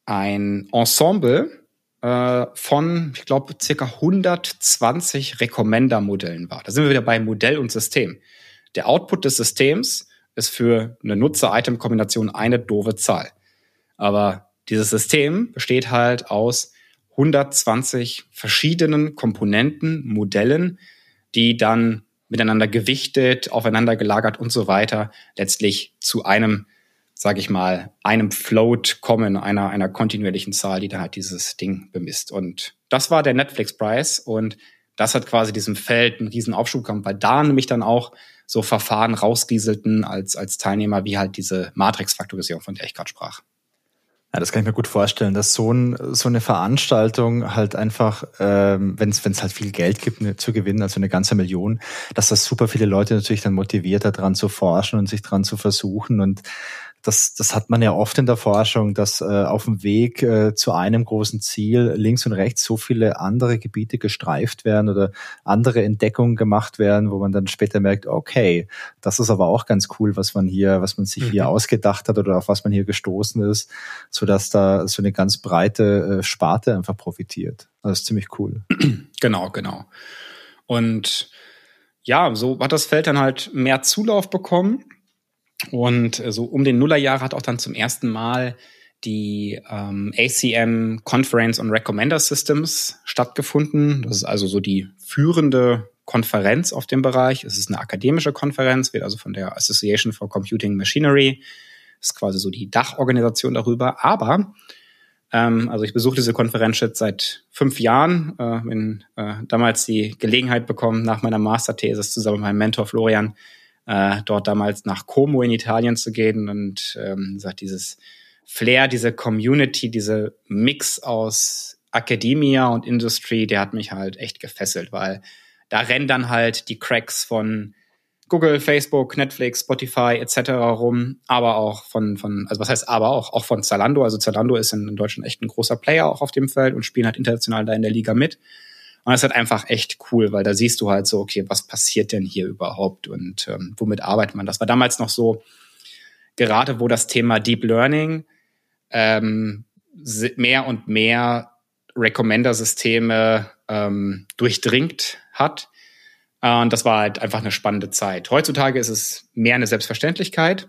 B: ein Ensemble äh, von, ich glaube, circa 120 Recommender-Modellen war. Da sind wir wieder bei Modell und System. Der Output des Systems ist für eine Nutzer-Item-Kombination eine doofe Zahl. Aber dieses System besteht halt aus 120 verschiedenen Komponenten, Modellen, die dann miteinander gewichtet, aufeinander gelagert und so weiter letztlich zu einem, sage ich mal, einem Float kommen, einer, einer kontinuierlichen Zahl, die dann halt dieses Ding bemisst. Und das war der Netflix-Preis und das hat quasi diesem Feld einen riesen Aufschub bekommen, weil da nämlich dann auch so Verfahren rausgieselten als, als Teilnehmer, wie halt diese Matrix-Faktorisierung, von der ich gerade sprach.
A: Ja, das kann ich mir gut vorstellen, dass so, ein, so eine Veranstaltung halt einfach, ähm, wenn es halt viel Geld gibt ne, zu gewinnen, also eine ganze Million, dass das super viele Leute natürlich dann motiviert, daran zu forschen und sich dran zu versuchen. Und das, das hat man ja oft in der Forschung, dass äh, auf dem Weg äh, zu einem großen Ziel links und rechts so viele andere Gebiete gestreift werden oder andere Entdeckungen gemacht werden, wo man dann später merkt, okay, das ist aber auch ganz cool, was man hier, was man sich mhm. hier ausgedacht hat oder auf was man hier gestoßen ist, so dass da so eine ganz breite äh, Sparte einfach profitiert. Das ist ziemlich cool.
B: Genau, genau. Und ja, so hat das Feld dann halt mehr Zulauf bekommen. Und äh, so um den Nullerjahre hat auch dann zum ersten Mal die ähm, ACM Conference on Recommender Systems stattgefunden. Das ist also so die führende Konferenz auf dem Bereich. Es ist eine akademische Konferenz, wird also von der Association for Computing Machinery, ist quasi so die Dachorganisation darüber. Aber ähm, also ich besuche diese Konferenz jetzt seit fünf Jahren, äh, bin äh, damals die Gelegenheit bekommen, nach meiner Masterthesis zusammen mit meinem Mentor Florian äh, dort damals nach Como in Italien zu gehen und ähm, sagt dieses Flair, diese Community, diese Mix aus Academia und Industry, der hat mich halt echt gefesselt, weil da rennen dann halt die Cracks von Google, Facebook, Netflix, Spotify etc. rum, aber auch von, von, also was heißt aber auch, auch von Zalando. Also Zalando ist in, Deutschland echt ein großer Player auch auf dem Feld und spielen halt international da in der Liga mit. Und das ist halt einfach echt cool, weil da siehst du halt so, okay, was passiert denn hier überhaupt und ähm, womit arbeitet man? Das war damals noch so, gerade wo das Thema Deep Learning ähm, mehr und mehr Recommender-Systeme ähm, durchdringt hat. Und das war halt einfach eine spannende Zeit. Heutzutage ist es mehr eine Selbstverständlichkeit,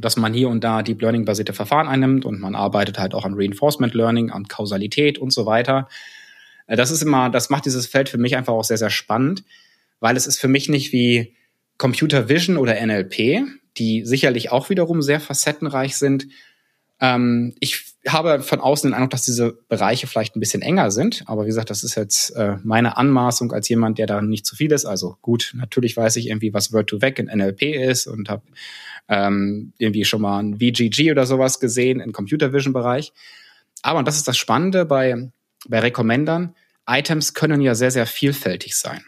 B: dass man hier und da Deep Learning-basierte Verfahren einnimmt und man arbeitet halt auch an Reinforcement Learning, an Kausalität und so weiter. Äh, das ist immer, das macht dieses Feld für mich einfach auch sehr, sehr spannend, weil es ist für mich nicht wie Computer Vision oder NLP, die sicherlich auch wiederum sehr facettenreich sind. Ähm, ich habe von außen den Eindruck, dass diese Bereiche vielleicht ein bisschen enger sind, aber wie gesagt, das ist jetzt äh, meine Anmaßung als jemand, der da nicht zu viel ist. Also gut, natürlich weiß ich irgendwie, was Word2Vec in NLP ist und habe ähm, irgendwie schon mal ein VGG oder sowas gesehen im Computer Vision Bereich. Aber und das ist das Spannende bei bei Recommendern, Items können ja sehr, sehr vielfältig sein.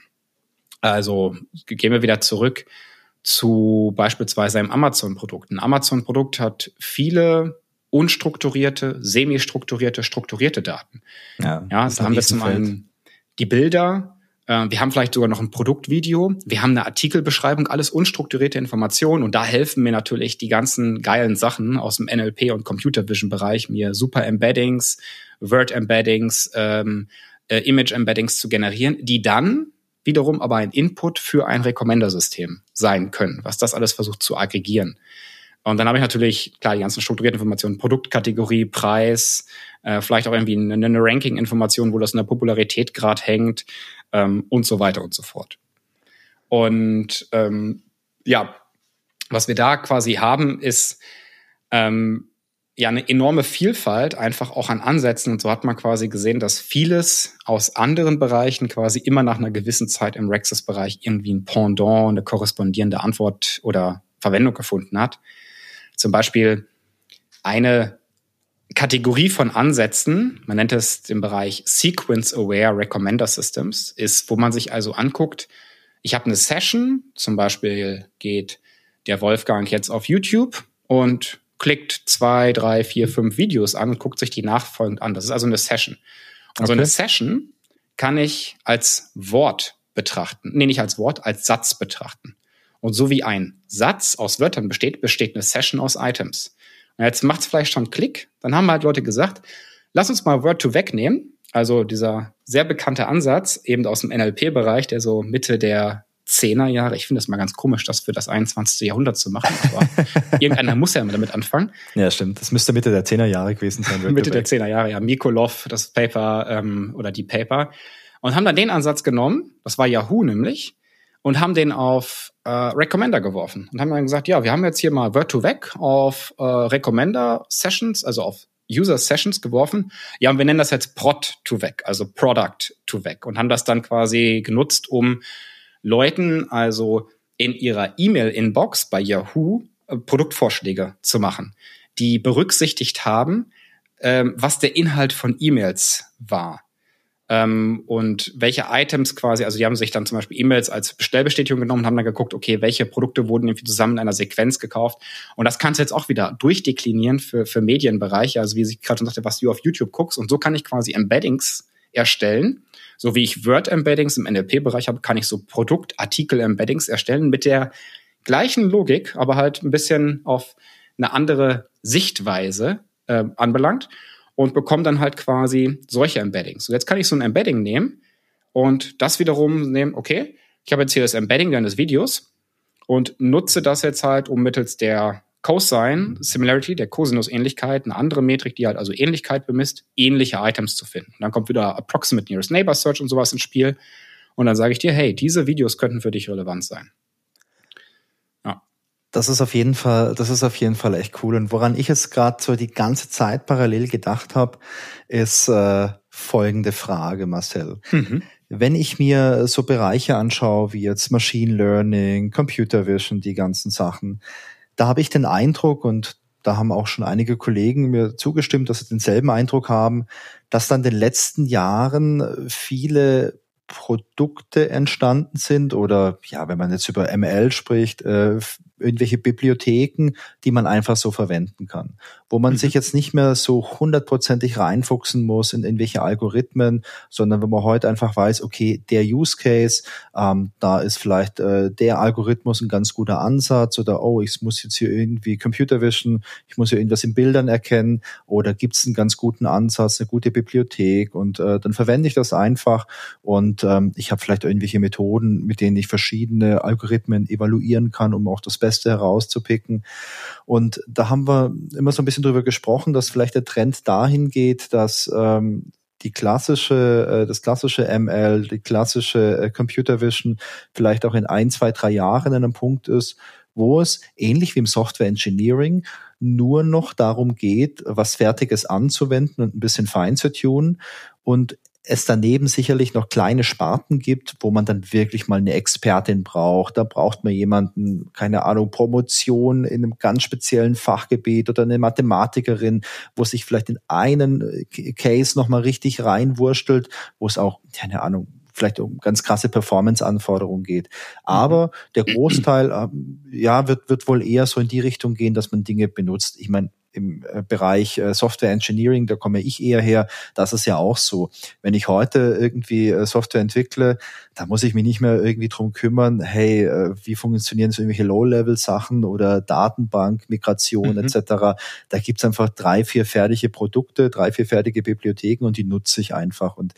B: Also gehen wir wieder zurück zu beispielsweise einem Amazon-Produkt. Ein Amazon-Produkt hat viele unstrukturierte, semi-strukturierte, strukturierte Daten. Ja, ja da haben wir zum einen die Bilder, äh, wir haben vielleicht sogar noch ein Produktvideo, wir haben eine Artikelbeschreibung, alles unstrukturierte Informationen und da helfen mir natürlich die ganzen geilen Sachen aus dem NLP und Computer Vision Bereich, mir super Embeddings, Word Embeddings, ähm, äh, Image Embeddings zu generieren, die dann wiederum aber ein Input für ein Recommender-System sein können, was das alles versucht zu aggregieren. Und dann habe ich natürlich, klar, die ganzen strukturierten Informationen, Produktkategorie, Preis, äh, vielleicht auch irgendwie eine, eine Ranking-Information, wo das in der Popularität gerade hängt ähm, und so weiter und so fort. Und ähm, ja, was wir da quasi haben, ist ähm, ja eine enorme Vielfalt einfach auch an Ansätzen. Und so hat man quasi gesehen, dass vieles aus anderen Bereichen quasi immer nach einer gewissen Zeit im Rexis-Bereich irgendwie ein Pendant, eine korrespondierende Antwort oder Verwendung gefunden hat. Zum Beispiel eine Kategorie von Ansätzen, man nennt es den Bereich Sequence Aware Recommender Systems, ist, wo man sich also anguckt, ich habe eine Session, zum Beispiel geht der Wolfgang jetzt auf YouTube und klickt zwei, drei, vier, fünf Videos an und guckt sich die nachfolgend an. Das ist also eine Session. Und okay. so eine Session kann ich als Wort betrachten. Nee, nicht als Wort, als Satz betrachten. Und so wie ein Satz aus Wörtern besteht, besteht eine Session aus Items. Und jetzt macht es vielleicht schon Klick. Dann haben halt Leute gesagt, lass uns mal Word to wegnehmen. Also dieser sehr bekannte Ansatz, eben aus dem NLP-Bereich, der so Mitte der Zehnerjahre. Ich finde es mal ganz komisch, das für das 21. Jahrhundert zu machen, aber irgendeiner muss ja damit anfangen.
A: Ja, stimmt. Das müsste Mitte der Zehnerjahre gewesen sein.
B: Mitte der Zehnerjahre, ja. Mikolov, das Paper ähm, oder die Paper. Und haben dann den Ansatz genommen, das war Yahoo nämlich, und haben den auf äh, Recommender geworfen und haben dann gesagt, ja, wir haben jetzt hier mal Word2Vec auf äh, Recommender Sessions, also auf User Sessions geworfen. Ja, und wir nennen das jetzt Prod to Vec, also Product to Vec und haben das dann quasi genutzt, um Leuten also in ihrer E-Mail-Inbox bei Yahoo äh, Produktvorschläge zu machen, die berücksichtigt haben, ähm, was der Inhalt von E-Mails war. Ähm, und welche Items quasi, also die haben sich dann zum Beispiel E-Mails als Bestellbestätigung genommen und haben dann geguckt, okay, welche Produkte wurden irgendwie zusammen in einer Sequenz gekauft. Und das kannst du jetzt auch wieder durchdeklinieren für, für Medienbereiche, also wie ich gerade schon sagte, was du auf YouTube guckst. Und so kann ich quasi Embeddings erstellen, so wie ich Word-Embeddings im NLP-Bereich habe, kann ich so Produktartikel-Embeddings erstellen mit der gleichen Logik, aber halt ein bisschen auf eine andere Sichtweise äh, anbelangt und bekomme dann halt quasi solche Embeddings. Und jetzt kann ich so ein Embedding nehmen und das wiederum nehmen, okay, ich habe jetzt hier das Embedding deines Videos und nutze das jetzt halt, um mittels der Cosine Similarity, der Cosinus-Ähnlichkeit, eine andere Metrik, die halt also Ähnlichkeit bemisst, ähnliche Items zu finden. Und dann kommt wieder Approximate Nearest Neighbor Search und sowas ins Spiel. Und dann sage ich dir, hey, diese Videos könnten für dich relevant sein.
A: Ja. Das ist auf jeden Fall, das ist auf jeden Fall echt cool. Und woran ich es gerade so die ganze Zeit parallel gedacht habe, ist äh, folgende Frage, Marcel. Mhm. Wenn ich mir so Bereiche anschaue, wie jetzt Machine Learning, Computer Vision, die ganzen Sachen, da habe ich den Eindruck und da haben auch schon einige Kollegen mir zugestimmt, dass sie denselben Eindruck haben, dass dann in den letzten Jahren viele Produkte entstanden sind oder ja, wenn man jetzt über ML spricht, äh, irgendwelche Bibliotheken, die man einfach so verwenden kann, wo man mhm. sich jetzt nicht mehr so hundertprozentig reinfuchsen muss in irgendwelche Algorithmen, sondern wenn man heute einfach weiß, okay, der Use Case, ähm, da ist vielleicht äh, der Algorithmus ein ganz guter Ansatz oder oh, ich muss jetzt hier irgendwie Computer Vision, ich muss hier irgendwas in Bildern erkennen oder gibt es einen ganz guten Ansatz, eine gute Bibliothek und äh, dann verwende ich das einfach und ähm, ich habe vielleicht irgendwelche Methoden, mit denen ich verschiedene Algorithmen evaluieren kann, um auch das Beste Beste herauszupicken. Und da haben wir immer so ein bisschen drüber gesprochen, dass vielleicht der Trend dahin geht, dass ähm, die klassische, äh, das klassische ML, die klassische äh, Computer Vision vielleicht auch in ein, zwei, drei Jahren an einem Punkt ist, wo es ähnlich wie im Software Engineering nur noch darum geht, was Fertiges anzuwenden und ein bisschen fein zu tun und es daneben sicherlich noch kleine Sparten gibt, wo man dann wirklich mal eine Expertin braucht. Da braucht man jemanden, keine Ahnung, Promotion in einem ganz speziellen Fachgebiet oder eine Mathematikerin, wo sich vielleicht in einen äh, Case nochmal richtig reinwurstelt, wo es auch, keine Ahnung, vielleicht um ganz krasse Performance-Anforderungen geht. Aber mhm. der Großteil, ähm, ja, wird, wird wohl eher so in die Richtung gehen, dass man Dinge benutzt. Ich meine, im äh, Bereich äh, Software Engineering, da komme ich eher her, das ist ja auch so. Wenn ich heute irgendwie äh, Software entwickle, da muss ich mich nicht mehr irgendwie drum kümmern, hey, wie funktionieren so irgendwelche Low-Level-Sachen oder Datenbank, Migration mhm. etc. Da gibt's einfach drei, vier fertige Produkte, drei, vier fertige Bibliotheken und die nutze ich einfach. Und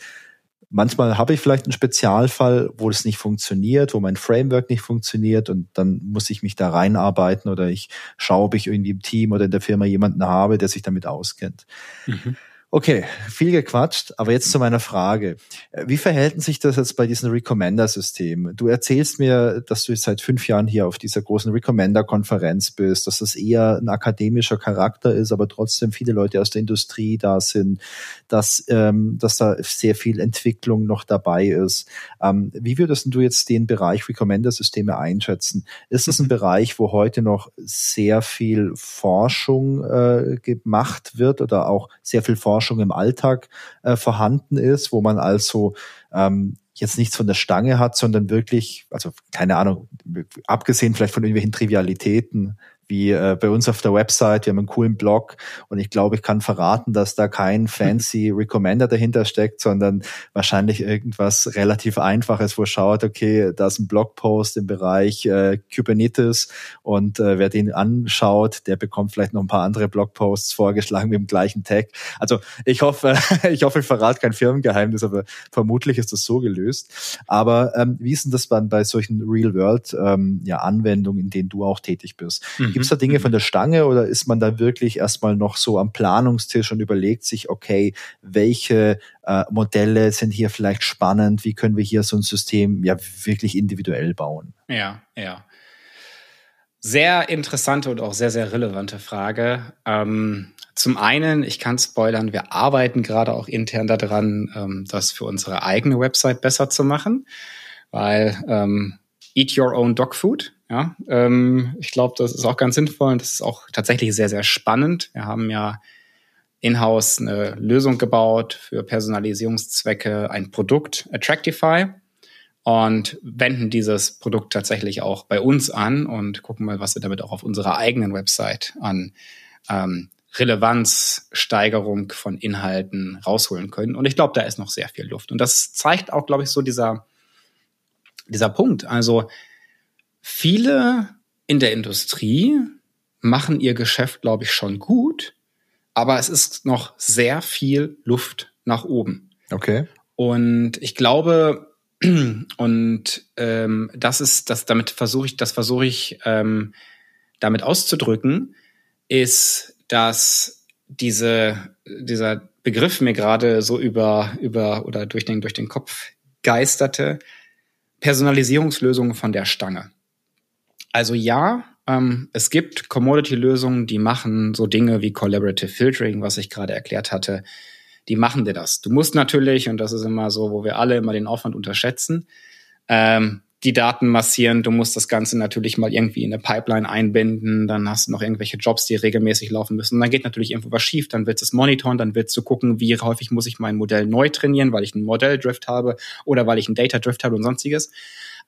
A: manchmal habe ich vielleicht einen Spezialfall, wo es nicht funktioniert, wo mein Framework nicht funktioniert und dann muss ich mich da reinarbeiten oder ich schaue, ob ich irgendwie im Team oder in der Firma jemanden habe, der sich damit auskennt. Mhm. Okay, viel gequatscht, aber jetzt zu meiner Frage. Wie verhält sich das jetzt bei diesem Recommender-System? Du erzählst mir, dass du jetzt seit fünf Jahren hier auf dieser großen Recommender-Konferenz bist, dass das eher ein akademischer Charakter ist, aber trotzdem viele Leute aus der Industrie da sind, dass, ähm, dass da sehr viel Entwicklung noch dabei ist. Ähm, wie würdest du jetzt den Bereich Recommender-Systeme einschätzen? Ist das ein mhm. Bereich, wo heute noch sehr viel Forschung äh, gemacht wird oder auch sehr viel Forschung Forschung im Alltag äh, vorhanden ist, wo man also ähm, jetzt nichts von der Stange hat, sondern wirklich, also keine Ahnung, abgesehen vielleicht von irgendwelchen Trivialitäten, wie äh, bei uns auf der Website. Wir haben einen coolen Blog und ich glaube, ich kann verraten, dass da kein fancy Recommender dahinter steckt, sondern wahrscheinlich irgendwas relativ Einfaches, wo schaut, okay, da ist ein Blogpost im Bereich äh, Kubernetes und äh, wer den anschaut, der bekommt vielleicht noch ein paar andere Blogposts vorgeschlagen mit dem gleichen Tag. Also ich hoffe, ich hoffe, ich verrate kein Firmengeheimnis, aber vermutlich ist das so gelöst. Aber ähm, wie ist denn das dann bei solchen Real-World ähm, ja, Anwendungen, in denen du auch tätig bist? Mhm. Gibt es da Dinge von der Stange oder ist man da wirklich erstmal noch so am Planungstisch und überlegt sich, okay, welche äh, Modelle sind hier vielleicht spannend? Wie können wir hier so ein System ja wirklich individuell bauen?
B: Ja, ja. Sehr interessante und auch sehr, sehr relevante Frage. Ähm, zum einen, ich kann spoilern, wir arbeiten gerade auch intern daran, ähm, das für unsere eigene Website besser zu machen, weil ähm, Eat Your Own Dog Food ja, ähm, ich glaube, das ist auch ganz sinnvoll und das ist auch tatsächlich sehr, sehr spannend. Wir haben ja in-house eine Lösung gebaut für Personalisierungszwecke, ein Produkt, Attractify, und wenden dieses Produkt tatsächlich auch bei uns an und gucken mal, was wir damit auch auf unserer eigenen Website an ähm, Relevanzsteigerung von Inhalten rausholen können. Und ich glaube, da ist noch sehr viel Luft. Und das zeigt auch, glaube ich, so dieser, dieser Punkt. Also Viele in der Industrie machen ihr Geschäft, glaube ich, schon gut, aber es ist noch sehr viel Luft nach oben.
A: Okay.
B: Und ich glaube, und ähm, das ist, das damit versuche ich, das versuche ich ähm, damit auszudrücken, ist, dass diese, dieser Begriff mir gerade so über, über oder durch den, durch den Kopf geisterte, Personalisierungslösungen von der Stange. Also ja, ähm, es gibt Commodity-Lösungen, die machen so Dinge wie Collaborative Filtering, was ich gerade erklärt hatte. Die machen dir das. Du musst natürlich, und das ist immer so, wo wir alle immer den Aufwand unterschätzen, ähm, die Daten massieren. Du musst das Ganze natürlich mal irgendwie in eine Pipeline einbinden. Dann hast du noch irgendwelche Jobs, die regelmäßig laufen müssen. Und dann geht natürlich irgendwo was schief. Dann willst du es monitoren. Dann willst du gucken, wie häufig muss ich mein Modell neu trainieren, weil ich einen Modelldrift habe oder weil ich einen Data Drift habe und sonstiges.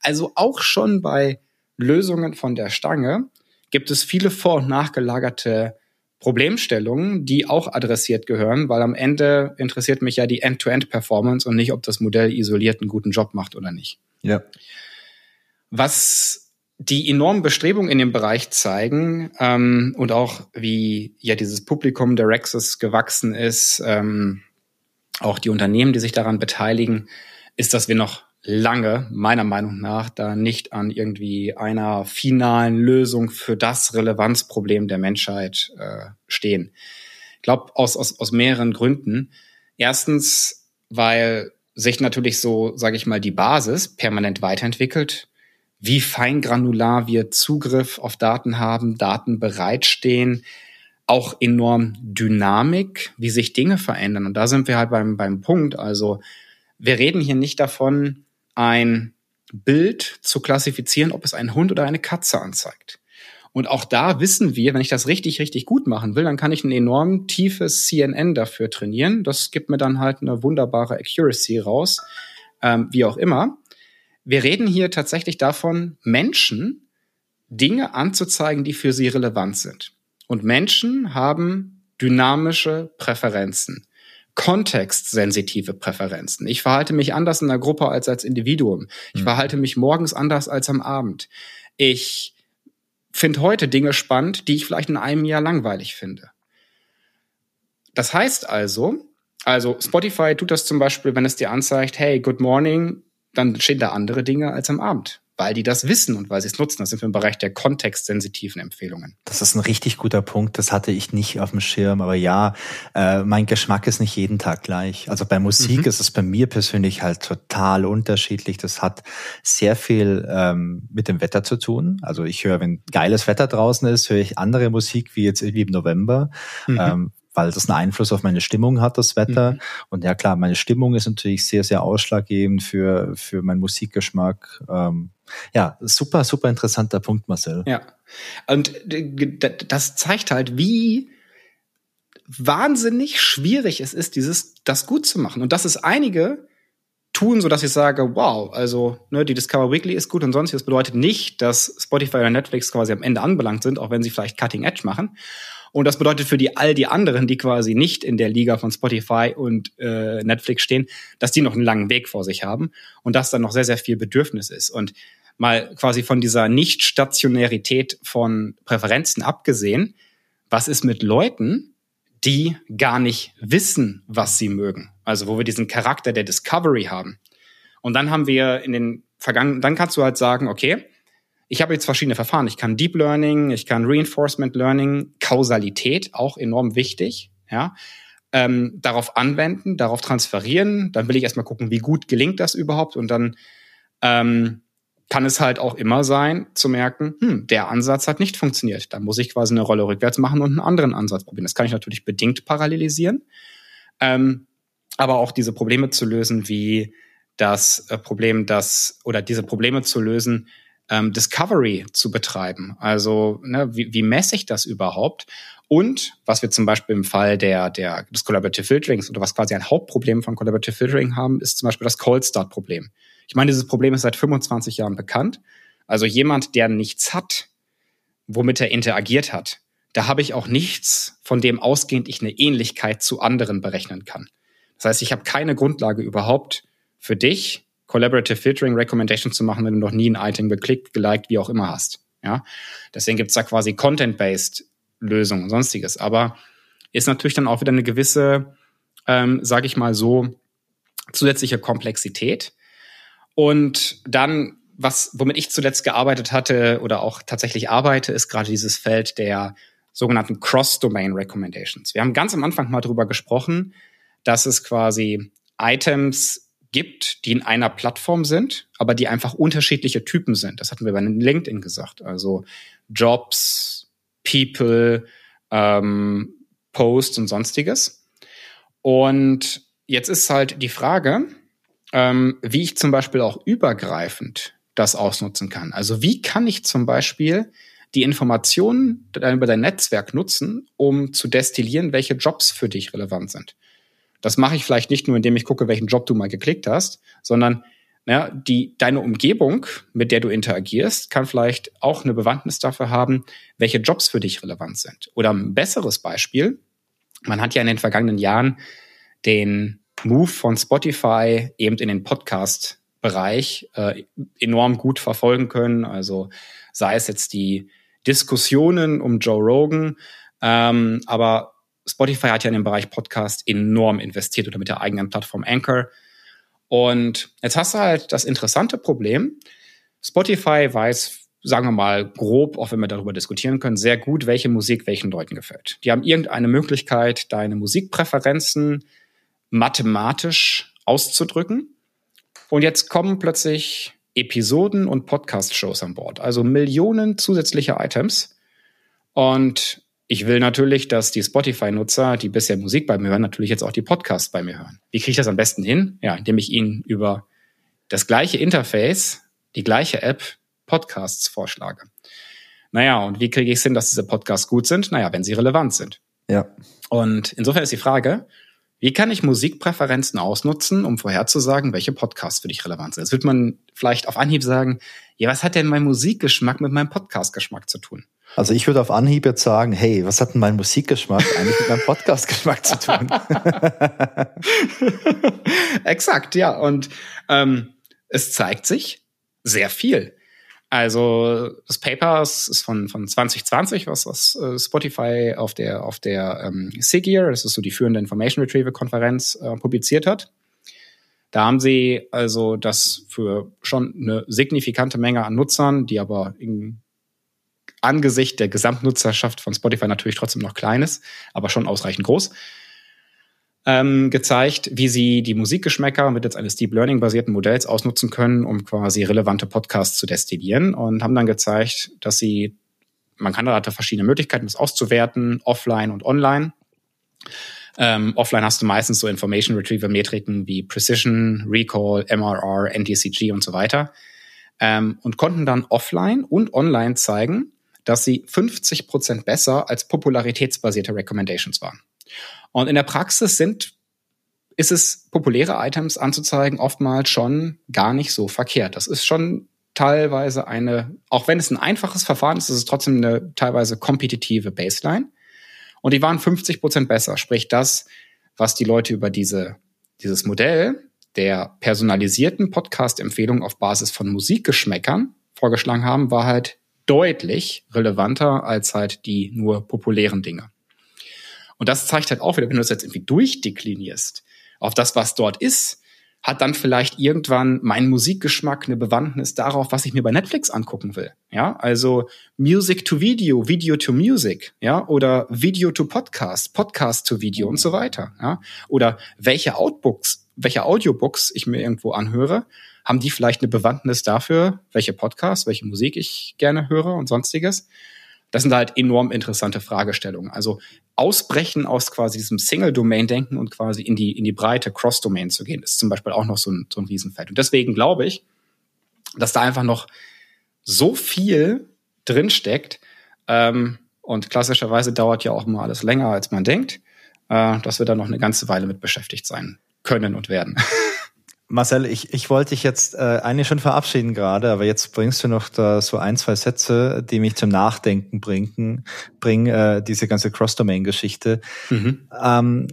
B: Also auch schon bei Lösungen von der Stange gibt es viele vor- und nachgelagerte Problemstellungen, die auch adressiert gehören, weil am Ende interessiert mich ja die End-to-End-Performance und nicht, ob das Modell isoliert einen guten Job macht oder nicht.
A: Ja.
B: Was die enormen Bestrebungen in dem Bereich zeigen ähm, und auch wie ja dieses Publikum der Rexes gewachsen ist, ähm, auch die Unternehmen, die sich daran beteiligen, ist, dass wir noch lange, meiner Meinung nach, da nicht an irgendwie einer finalen Lösung für das Relevanzproblem der Menschheit äh, stehen. Ich glaube, aus, aus, aus mehreren Gründen. Erstens, weil sich natürlich so, sage ich mal, die Basis permanent weiterentwickelt, wie feingranular wir Zugriff auf Daten haben, Daten bereitstehen, auch enorm Dynamik, wie sich Dinge verändern. Und da sind wir halt beim, beim Punkt. Also wir reden hier nicht davon, ein Bild zu klassifizieren, ob es einen Hund oder eine Katze anzeigt. Und auch da wissen wir, wenn ich das richtig, richtig gut machen will, dann kann ich ein enorm tiefes CNN dafür trainieren. Das gibt mir dann halt eine wunderbare Accuracy raus, ähm, wie auch immer. Wir reden hier tatsächlich davon, Menschen Dinge anzuzeigen, die für sie relevant sind. Und Menschen haben dynamische Präferenzen kontextsensitive Präferenzen. Ich verhalte mich anders in der Gruppe als als Individuum. Ich mhm. verhalte mich morgens anders als am Abend. Ich finde heute Dinge spannend, die ich vielleicht in einem Jahr langweilig finde. Das heißt also, Also Spotify tut das zum Beispiel, wenn es dir anzeigt, hey, good morning, dann stehen da andere Dinge als am Abend weil die das wissen und weil sie es nutzen. Das sind wir im Bereich der kontextsensitiven Empfehlungen.
A: Das ist ein richtig guter Punkt. Das hatte ich nicht auf dem Schirm. Aber ja, äh, mein Geschmack ist nicht jeden Tag gleich. Also bei Musik mhm. ist es bei mir persönlich halt total unterschiedlich. Das hat sehr viel ähm, mit dem Wetter zu tun. Also ich höre, wenn geiles Wetter draußen ist, höre ich andere Musik wie jetzt irgendwie im November. Mhm. Ähm, weil das einen Einfluss auf meine Stimmung hat, das Wetter. Mhm. Und ja klar, meine Stimmung ist natürlich sehr, sehr ausschlaggebend für, für meinen Musikgeschmack. Ähm, ja, super, super interessanter Punkt, Marcel.
B: Ja. Und das zeigt halt, wie wahnsinnig schwierig es ist, dieses, das gut zu machen. Und dass es einige tun, so dass ich sage, wow, also ne, die Discover Weekly ist gut und sonst. Das bedeutet nicht, dass Spotify oder Netflix quasi am Ende anbelangt sind, auch wenn sie vielleicht Cutting Edge machen. Und das bedeutet für die all die anderen, die quasi nicht in der Liga von Spotify und äh, Netflix stehen, dass die noch einen langen Weg vor sich haben und dass dann noch sehr, sehr viel Bedürfnis ist. Und mal quasi von dieser Nicht-Stationärität von Präferenzen abgesehen, was ist mit Leuten, die gar nicht wissen, was sie mögen? Also wo wir diesen Charakter der Discovery haben. Und dann haben wir in den vergangenen, dann kannst du halt sagen, okay, ich habe jetzt verschiedene Verfahren. Ich kann Deep Learning, ich kann Reinforcement Learning, Kausalität, auch enorm wichtig, ja. Ähm, darauf anwenden, darauf transferieren. Dann will ich erstmal gucken, wie gut gelingt das überhaupt. Und dann ähm, kann es halt auch immer sein, zu merken, hm, der Ansatz hat nicht funktioniert. Da muss ich quasi eine Rolle rückwärts machen und einen anderen Ansatz probieren. Das kann ich natürlich bedingt parallelisieren. Ähm, aber auch diese Probleme zu lösen, wie das äh, Problem, das oder diese Probleme zu lösen, ähm, Discovery zu betreiben. Also ne, wie, wie messe ich das überhaupt? Und was wir zum Beispiel im Fall der, der, des Collaborative Filterings oder was quasi ein Hauptproblem von Collaborative Filtering haben, ist zum Beispiel das Cold Start Problem. Ich meine, dieses Problem ist seit 25 Jahren bekannt. Also jemand, der nichts hat, womit er interagiert hat, da habe ich auch nichts, von dem ausgehend ich eine Ähnlichkeit zu anderen berechnen kann. Das heißt, ich habe keine Grundlage überhaupt für dich, Collaborative Filtering Recommendation zu machen, wenn du noch nie ein Item geklickt, geliked, wie auch immer hast. Ja, deswegen gibt's da quasi Content-based Lösungen und sonstiges. Aber ist natürlich dann auch wieder eine gewisse, ähm, sage ich mal so, zusätzliche Komplexität. Und dann, was, womit ich zuletzt gearbeitet hatte oder auch tatsächlich arbeite, ist gerade dieses Feld der sogenannten Cross-Domain Recommendations. Wir haben ganz am Anfang mal drüber gesprochen, dass es quasi Items gibt, die in einer Plattform sind, aber die einfach unterschiedliche Typen sind. Das hatten wir bei LinkedIn gesagt. Also Jobs, People, ähm, Posts und sonstiges. Und jetzt ist halt die Frage, ähm, wie ich zum Beispiel auch übergreifend das ausnutzen kann. Also wie kann ich zum Beispiel die Informationen über dein Netzwerk nutzen, um zu destillieren, welche Jobs für dich relevant sind. Das mache ich vielleicht nicht nur, indem ich gucke, welchen Job du mal geklickt hast, sondern ja, die, deine Umgebung, mit der du interagierst, kann vielleicht auch eine Bewandtnis dafür haben, welche Jobs für dich relevant sind. Oder ein besseres Beispiel, man hat ja in den vergangenen Jahren den Move von Spotify eben in den Podcast-Bereich äh, enorm gut verfolgen können. Also sei es jetzt die Diskussionen um Joe Rogan, ähm, aber Spotify hat ja in den Bereich Podcast enorm investiert oder mit der eigenen Plattform Anchor. Und jetzt hast du halt das interessante Problem. Spotify weiß, sagen wir mal grob, auch wenn wir darüber diskutieren können, sehr gut, welche Musik welchen Leuten gefällt. Die haben irgendeine Möglichkeit, deine Musikpräferenzen mathematisch auszudrücken. Und jetzt kommen plötzlich Episoden und Podcast-Shows an Bord. Also Millionen zusätzliche Items. Und ich will natürlich, dass die Spotify-Nutzer, die bisher Musik bei mir hören, natürlich jetzt auch die Podcasts bei mir hören. Wie kriege ich das am besten hin? Ja, indem ich ihnen über das gleiche Interface, die gleiche App, Podcasts vorschlage. Naja, und wie kriege ich es hin, dass diese Podcasts gut sind? Naja, wenn sie relevant sind.
A: Ja.
B: Und insofern ist die Frage, wie kann ich Musikpräferenzen ausnutzen, um vorherzusagen, welche Podcasts für dich relevant sind? Jetzt wird man vielleicht auf Anhieb sagen, ja, was hat denn mein Musikgeschmack mit meinem Podcastgeschmack zu tun?
A: Also ich würde auf Anhieb jetzt sagen, hey, was hat denn mein Musikgeschmack eigentlich mit meinem Podcastgeschmack zu tun?
B: Exakt, ja. Und ähm, es zeigt sich sehr viel. Also das Paper ist von, von 2020, was, was äh, Spotify auf der, auf der ähm, SIGIR, das ist so die führende Information Retrieval Konferenz, äh, publiziert hat. Da haben sie also das für schon eine signifikante Menge an Nutzern, die aber im Angesicht der Gesamtnutzerschaft von Spotify natürlich trotzdem noch klein ist, aber schon ausreichend groß, ähm, gezeigt, wie sie die Musikgeschmäcker mittels eines Deep Learning basierten Modells ausnutzen können, um quasi relevante Podcasts zu destillieren und haben dann gezeigt, dass sie, man kann da verschiedene Möglichkeiten, das auszuwerten, offline und online. Ähm, offline hast du meistens so Information Retrieval Metriken wie Precision, Recall, MRR, NDCG und so weiter. Ähm, und konnten dann offline und online zeigen, dass sie 50 Prozent besser als popularitätsbasierte Recommendations waren. Und in der Praxis sind, ist es populäre Items anzuzeigen oftmals schon gar nicht so verkehrt. Das ist schon teilweise eine, auch wenn es ein einfaches Verfahren ist, ist es trotzdem eine teilweise kompetitive Baseline. Und die waren 50 Prozent besser. Sprich, das, was die Leute über diese, dieses Modell der personalisierten Podcast-Empfehlung auf Basis von Musikgeschmäckern vorgeschlagen haben, war halt deutlich relevanter als halt die nur populären Dinge. Und das zeigt halt auch wieder, wenn du das jetzt irgendwie durchdeklinierst auf das, was dort ist, hat dann vielleicht irgendwann mein Musikgeschmack eine Bewandtnis darauf, was ich mir bei Netflix angucken will. Ja, also Music to Video, Video to Music, ja, oder Video to Podcast, Podcast to Video und so weiter, ja, oder welche Outbooks, welche Audiobooks ich mir irgendwo anhöre, haben die vielleicht eine Bewandtnis dafür, welche Podcasts, welche Musik ich gerne höre und sonstiges. Das sind halt enorm interessante Fragestellungen. Also ausbrechen aus quasi diesem Single-Domain-Denken und quasi in die, in die breite Cross-Domain zu gehen, ist zum Beispiel auch noch so ein, so ein Riesenfeld. Und deswegen glaube ich, dass da einfach noch so viel drinsteckt. Ähm, und klassischerweise dauert ja auch mal alles länger, als man denkt, äh, dass wir da noch eine ganze Weile mit beschäftigt sein können und werden.
A: Marcel, ich, ich wollte dich jetzt äh, eigentlich schon verabschieden gerade, aber jetzt bringst du noch da so ein, zwei Sätze, die mich zum Nachdenken bringen, bringen äh, diese ganze Cross-Domain-Geschichte. Mhm. Ähm,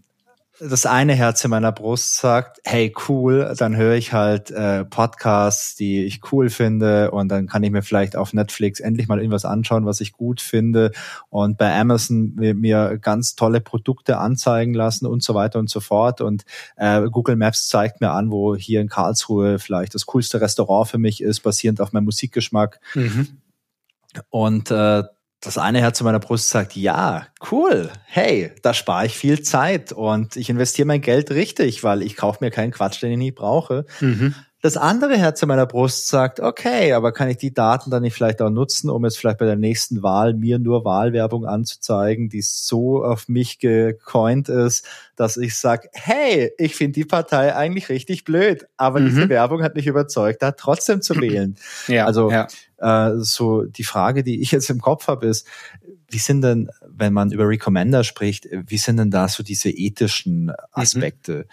A: das eine Herz in meiner Brust sagt, hey cool, dann höre ich halt äh, Podcasts, die ich cool finde und dann kann ich mir vielleicht auf Netflix endlich mal irgendwas anschauen, was ich gut finde und bei Amazon mir, mir ganz tolle Produkte anzeigen lassen und so weiter und so fort und äh, Google Maps zeigt mir an, wo hier in Karlsruhe vielleicht das coolste Restaurant für mich ist, basierend auf meinem Musikgeschmack. Mhm. Und äh, das eine Herz in meiner Brust sagt, ja, cool, hey, da spare ich viel Zeit und ich investiere mein Geld richtig, weil ich kaufe mir keinen Quatsch, den ich nicht brauche. Mhm. Das andere Herz in meiner Brust sagt, okay, aber kann ich die Daten dann nicht vielleicht auch nutzen, um jetzt vielleicht bei der nächsten Wahl mir nur Wahlwerbung anzuzeigen, die so auf mich gecoint ist, dass ich sage, hey, ich finde die Partei eigentlich richtig blöd, aber mhm. diese Werbung hat mich überzeugt, da trotzdem zu wählen. Ja, also ja. Äh, so die Frage, die ich jetzt im Kopf habe, ist, wie sind denn, wenn man über Recommender spricht, wie sind denn da so diese ethischen mhm. Aspekte?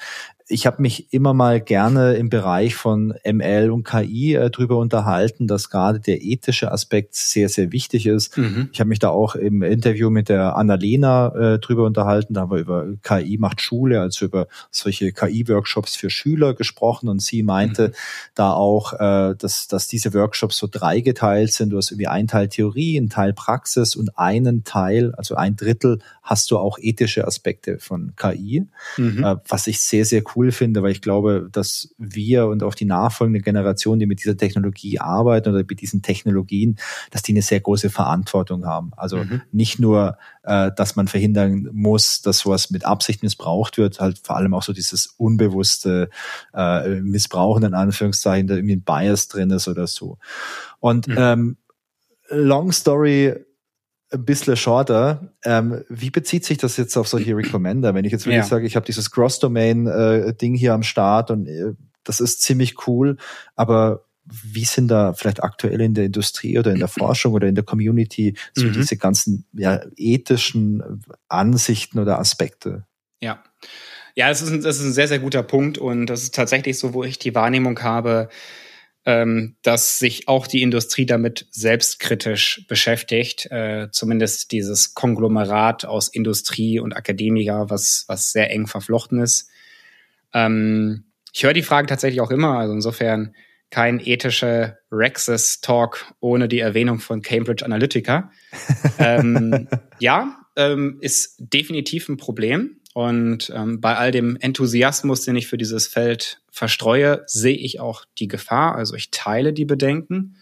A: Ich habe mich immer mal gerne im Bereich von ML und KI äh, drüber unterhalten, dass gerade der ethische Aspekt sehr, sehr wichtig ist. Mhm. Ich habe mich da auch im Interview mit der Annalena äh, drüber unterhalten. Da haben wir über KI macht Schule, also über solche KI-Workshops für Schüler gesprochen. Und sie meinte mhm. da auch, äh, dass, dass diese Workshops so dreigeteilt sind. Du hast irgendwie einen Teil Theorie, einen Teil Praxis und einen Teil, also ein Drittel, hast du auch ethische Aspekte von KI, mhm. äh, was ich sehr, sehr cool cool finde, weil ich glaube, dass wir und auch die nachfolgende Generation, die mit dieser Technologie arbeiten oder mit diesen Technologien, dass die eine sehr große Verantwortung haben. Also mhm. nicht nur, äh, dass man verhindern muss, dass sowas mit Absicht missbraucht wird, halt vor allem auch so dieses unbewusste äh, Missbrauchen in Anführungszeichen, da irgendwie ein Bias drin ist oder so. Und mhm. ähm, Long Story ein bisschen shorter. Ähm, wie bezieht sich das jetzt auf solche Recommender? Wenn ich jetzt wirklich ja. sage, ich habe dieses Cross-Domain-Ding äh, hier am Start und äh, das ist ziemlich cool, aber wie sind da vielleicht aktuell in der Industrie oder in der Forschung oder in der Community so mhm. diese ganzen ja, ethischen Ansichten oder Aspekte?
B: Ja. Ja, das ist, ein, das ist ein sehr, sehr guter Punkt und das ist tatsächlich so, wo ich die Wahrnehmung habe, ähm, dass sich auch die Industrie damit selbstkritisch beschäftigt. Äh, zumindest dieses Konglomerat aus Industrie und Akademiker, was, was sehr eng verflochten ist. Ähm, ich höre die Frage tatsächlich auch immer. Also insofern kein ethischer Rexes-Talk ohne die Erwähnung von Cambridge Analytica. ähm, ja, ähm, ist definitiv ein Problem. Und ähm, bei all dem Enthusiasmus, den ich für dieses Feld verstreue, sehe ich auch die Gefahr. Also ich teile die Bedenken.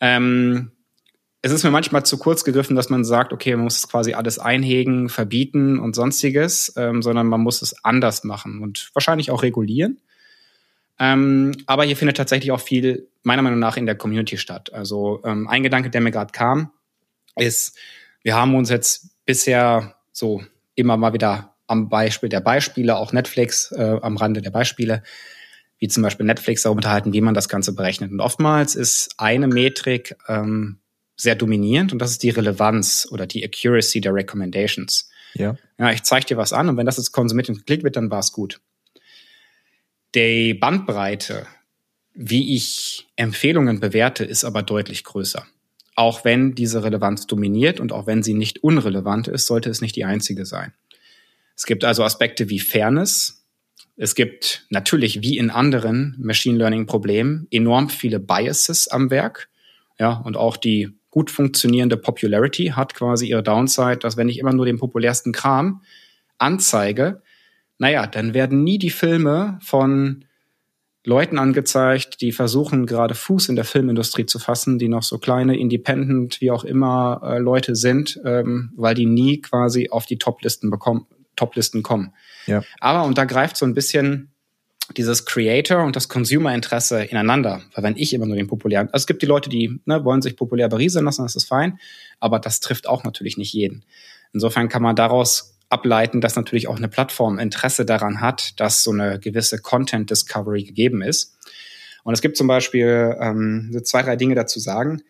B: Ähm, es ist mir manchmal zu kurz gegriffen, dass man sagt, okay, man muss quasi alles einhegen, verbieten und sonstiges, ähm, sondern man muss es anders machen und wahrscheinlich auch regulieren. Ähm, aber hier findet tatsächlich auch viel, meiner Meinung nach, in der Community statt. Also ähm, ein Gedanke, der mir gerade kam, ist, wir haben uns jetzt bisher so immer mal wieder am Beispiel der Beispiele, auch Netflix äh, am Rande der Beispiele, wie zum Beispiel Netflix darüber unterhalten, wie man das Ganze berechnet. Und oftmals ist eine Metrik ähm, sehr dominierend und das ist die Relevanz oder die Accuracy der Recommendations. Ja. Ja, ich zeige dir was an und wenn das jetzt konsumiert und geklickt wird, dann war es gut. Die Bandbreite, wie ich Empfehlungen bewerte, ist aber deutlich größer. Auch wenn diese Relevanz dominiert und auch wenn sie nicht unrelevant ist, sollte es nicht die einzige sein. Es gibt also Aspekte wie Fairness. Es gibt natürlich wie in anderen Machine Learning Problemen enorm viele Biases am Werk. Ja, und auch die gut funktionierende Popularity hat quasi ihre Downside, dass wenn ich immer nur den populärsten Kram anzeige, naja, dann werden nie die Filme von Leuten angezeigt, die versuchen gerade Fuß in der Filmindustrie zu fassen, die noch so kleine Independent, wie auch immer äh, Leute sind, ähm, weil die nie quasi auf die Toplisten bekommen, Toplisten kommen. Ja. Aber und da greift so ein bisschen dieses Creator und das Consumer-Interesse ineinander. Weil wenn ich immer nur den populären, also es gibt die Leute, die ne, wollen sich populär berieseln lassen, das ist fein, aber das trifft auch natürlich nicht jeden. Insofern kann man daraus ableiten, dass natürlich auch eine Plattform Interesse daran hat, dass so eine gewisse Content Discovery gegeben ist. Und es gibt zum Beispiel ähm, zwei, drei Dinge dazu sagen.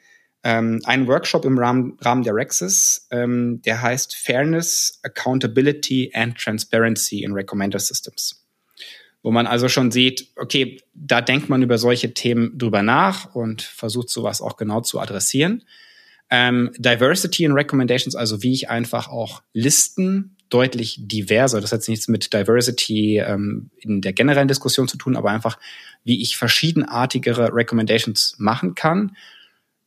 B: Ähm, ein Workshop im Rahmen, Rahmen der Rexes, ähm, der heißt Fairness, Accountability and Transparency in Recommender Systems wo man also schon sieht, okay, da denkt man über solche Themen drüber nach und versucht sowas auch genau zu adressieren. Ähm, Diversity in Recommendations, also wie ich einfach auch Listen deutlich diverser, das hat nichts mit Diversity ähm, in der generellen Diskussion zu tun, aber einfach, wie ich verschiedenartigere Recommendations machen kann,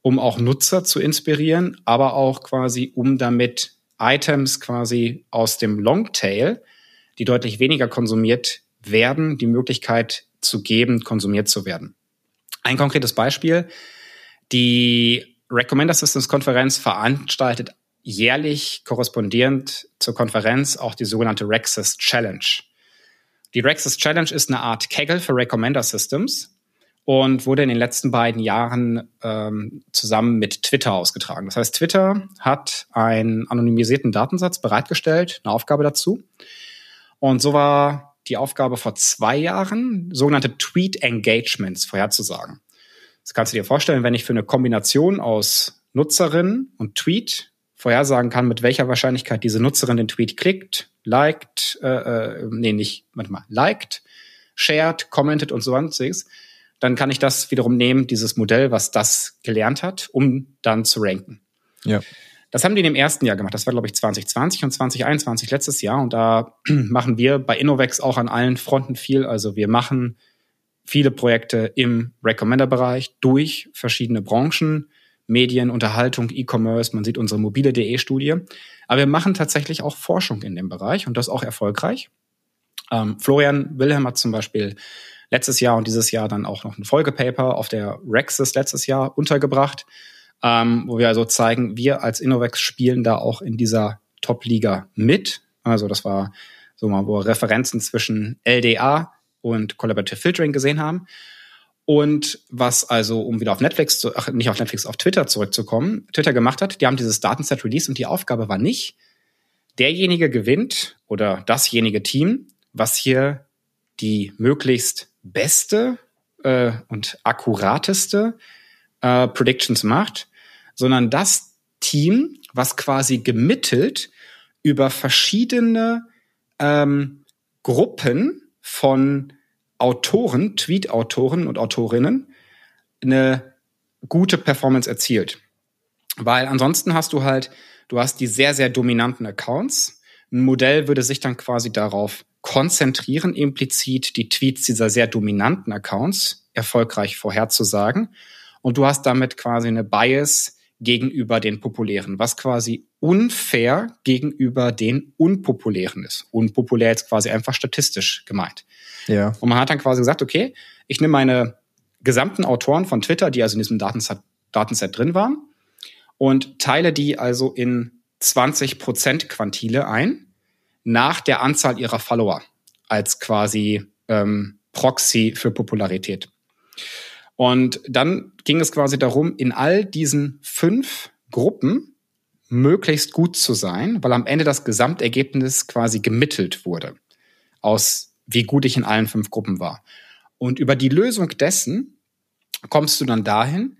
B: um auch Nutzer zu inspirieren, aber auch quasi, um damit Items quasi aus dem Longtail, die deutlich weniger konsumiert werden, die Möglichkeit zu geben, konsumiert zu werden. Ein konkretes Beispiel. Die Recommender Systems Konferenz veranstaltet jährlich korrespondierend zur Konferenz auch die sogenannte Rexus Challenge. Die Rexus Challenge ist eine Art Kegel für Recommender Systems und wurde in den letzten beiden Jahren ähm, zusammen mit Twitter ausgetragen. Das heißt, Twitter hat einen anonymisierten Datensatz bereitgestellt, eine Aufgabe dazu. Und so war die Aufgabe vor zwei Jahren, sogenannte Tweet Engagements vorherzusagen. Das kannst du dir vorstellen, wenn ich für eine Kombination aus Nutzerin und Tweet vorhersagen kann, mit welcher Wahrscheinlichkeit diese Nutzerin den Tweet klickt, liked, äh, äh, nee, nicht, warte mal, liked, shared, commented und so sonstiges, dann kann ich das wiederum nehmen, dieses Modell, was das gelernt hat, um dann zu ranken. Ja. Das haben die in dem ersten Jahr gemacht. Das war, glaube ich, 2020 und 2021 letztes Jahr. Und da machen wir bei Innovex auch an allen Fronten viel. Also wir machen viele Projekte im Recommender-Bereich durch verschiedene Branchen, Medien, Unterhaltung, E-Commerce. Man sieht unsere mobile.de-Studie. Aber wir machen tatsächlich auch Forschung in dem Bereich und das auch erfolgreich. Ähm, Florian Wilhelm hat zum Beispiel letztes Jahr und dieses Jahr dann auch noch ein Folgepaper auf der Rexis letztes Jahr untergebracht ähm, wo wir also zeigen, wir als Innovex spielen da auch in dieser Top-Liga mit. Also das war so mal, wo wir Referenzen zwischen LDA und Collaborative Filtering gesehen haben. Und was also, um wieder auf Netflix, zu, ach, nicht auf Netflix, auf Twitter zurückzukommen, Twitter gemacht hat, die haben dieses Datenset released und die Aufgabe war nicht, derjenige gewinnt oder dasjenige Team, was hier die möglichst beste äh, und akkurateste äh, Predictions macht, sondern das Team, was quasi gemittelt über verschiedene ähm, Gruppen von Autoren, Tweet-Autoren und Autorinnen eine gute Performance erzielt. Weil ansonsten hast du halt, du hast die sehr, sehr dominanten Accounts. Ein Modell würde sich dann quasi darauf konzentrieren implizit die Tweets dieser sehr dominanten Accounts erfolgreich vorherzusagen. Und du hast damit quasi eine Bias gegenüber den populären, was quasi unfair gegenüber den unpopulären ist. Unpopulär ist quasi einfach statistisch gemeint. Ja. Und man hat dann quasi gesagt, okay, ich nehme meine gesamten Autoren von Twitter, die also in diesem Datenset, Datenset drin waren, und teile die also in 20 Prozent Quantile ein nach der Anzahl ihrer Follower als quasi ähm, Proxy für Popularität. Und dann ging es quasi darum, in all diesen fünf Gruppen möglichst gut zu sein, weil am Ende das Gesamtergebnis quasi gemittelt wurde aus wie gut ich in allen fünf Gruppen war. Und über die Lösung dessen kommst du dann dahin,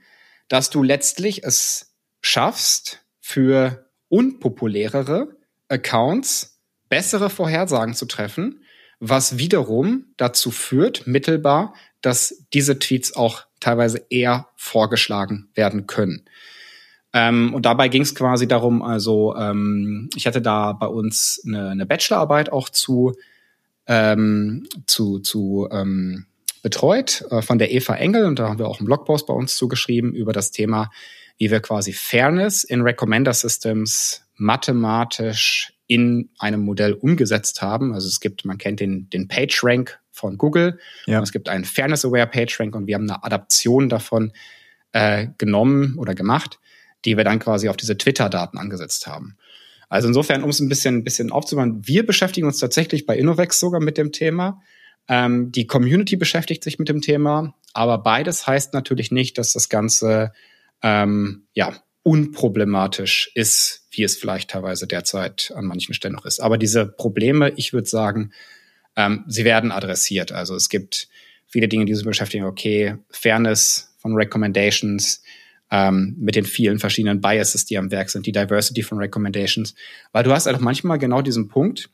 B: dass du letztlich es schaffst, für unpopulärere Accounts bessere Vorhersagen zu treffen, was wiederum dazu führt, mittelbar, dass diese Tweets auch teilweise eher vorgeschlagen werden können. Ähm, und dabei ging es quasi darum, also ähm, ich hatte da bei uns eine, eine Bachelorarbeit auch zu, ähm, zu, zu ähm, betreut äh, von der Eva Engel und da haben wir auch einen Blogpost bei uns zugeschrieben über das Thema, wie wir quasi Fairness in Recommender Systems mathematisch in einem Modell umgesetzt haben. Also es gibt, man kennt den, den PageRank von Google. Ja. Es gibt einen Fairness-Aware PageRank und wir haben eine Adaption davon äh, genommen oder gemacht, die wir dann quasi auf diese Twitter-Daten angesetzt haben. Also insofern, um es ein bisschen, ein bisschen aufzubauen, wir beschäftigen uns tatsächlich bei Innovex sogar mit dem Thema. Ähm, die Community beschäftigt sich mit dem Thema, aber beides heißt natürlich nicht, dass das Ganze ähm, ja unproblematisch ist, wie es vielleicht teilweise derzeit an manchen Stellen noch ist. Aber diese Probleme, ich würde sagen, ähm, sie werden adressiert. Also es gibt viele Dinge, die sich beschäftigen. Okay, Fairness von Recommendations, ähm, mit den vielen verschiedenen Biases, die am Werk sind, die Diversity von Recommendations. Weil du hast einfach manchmal genau diesen Punkt,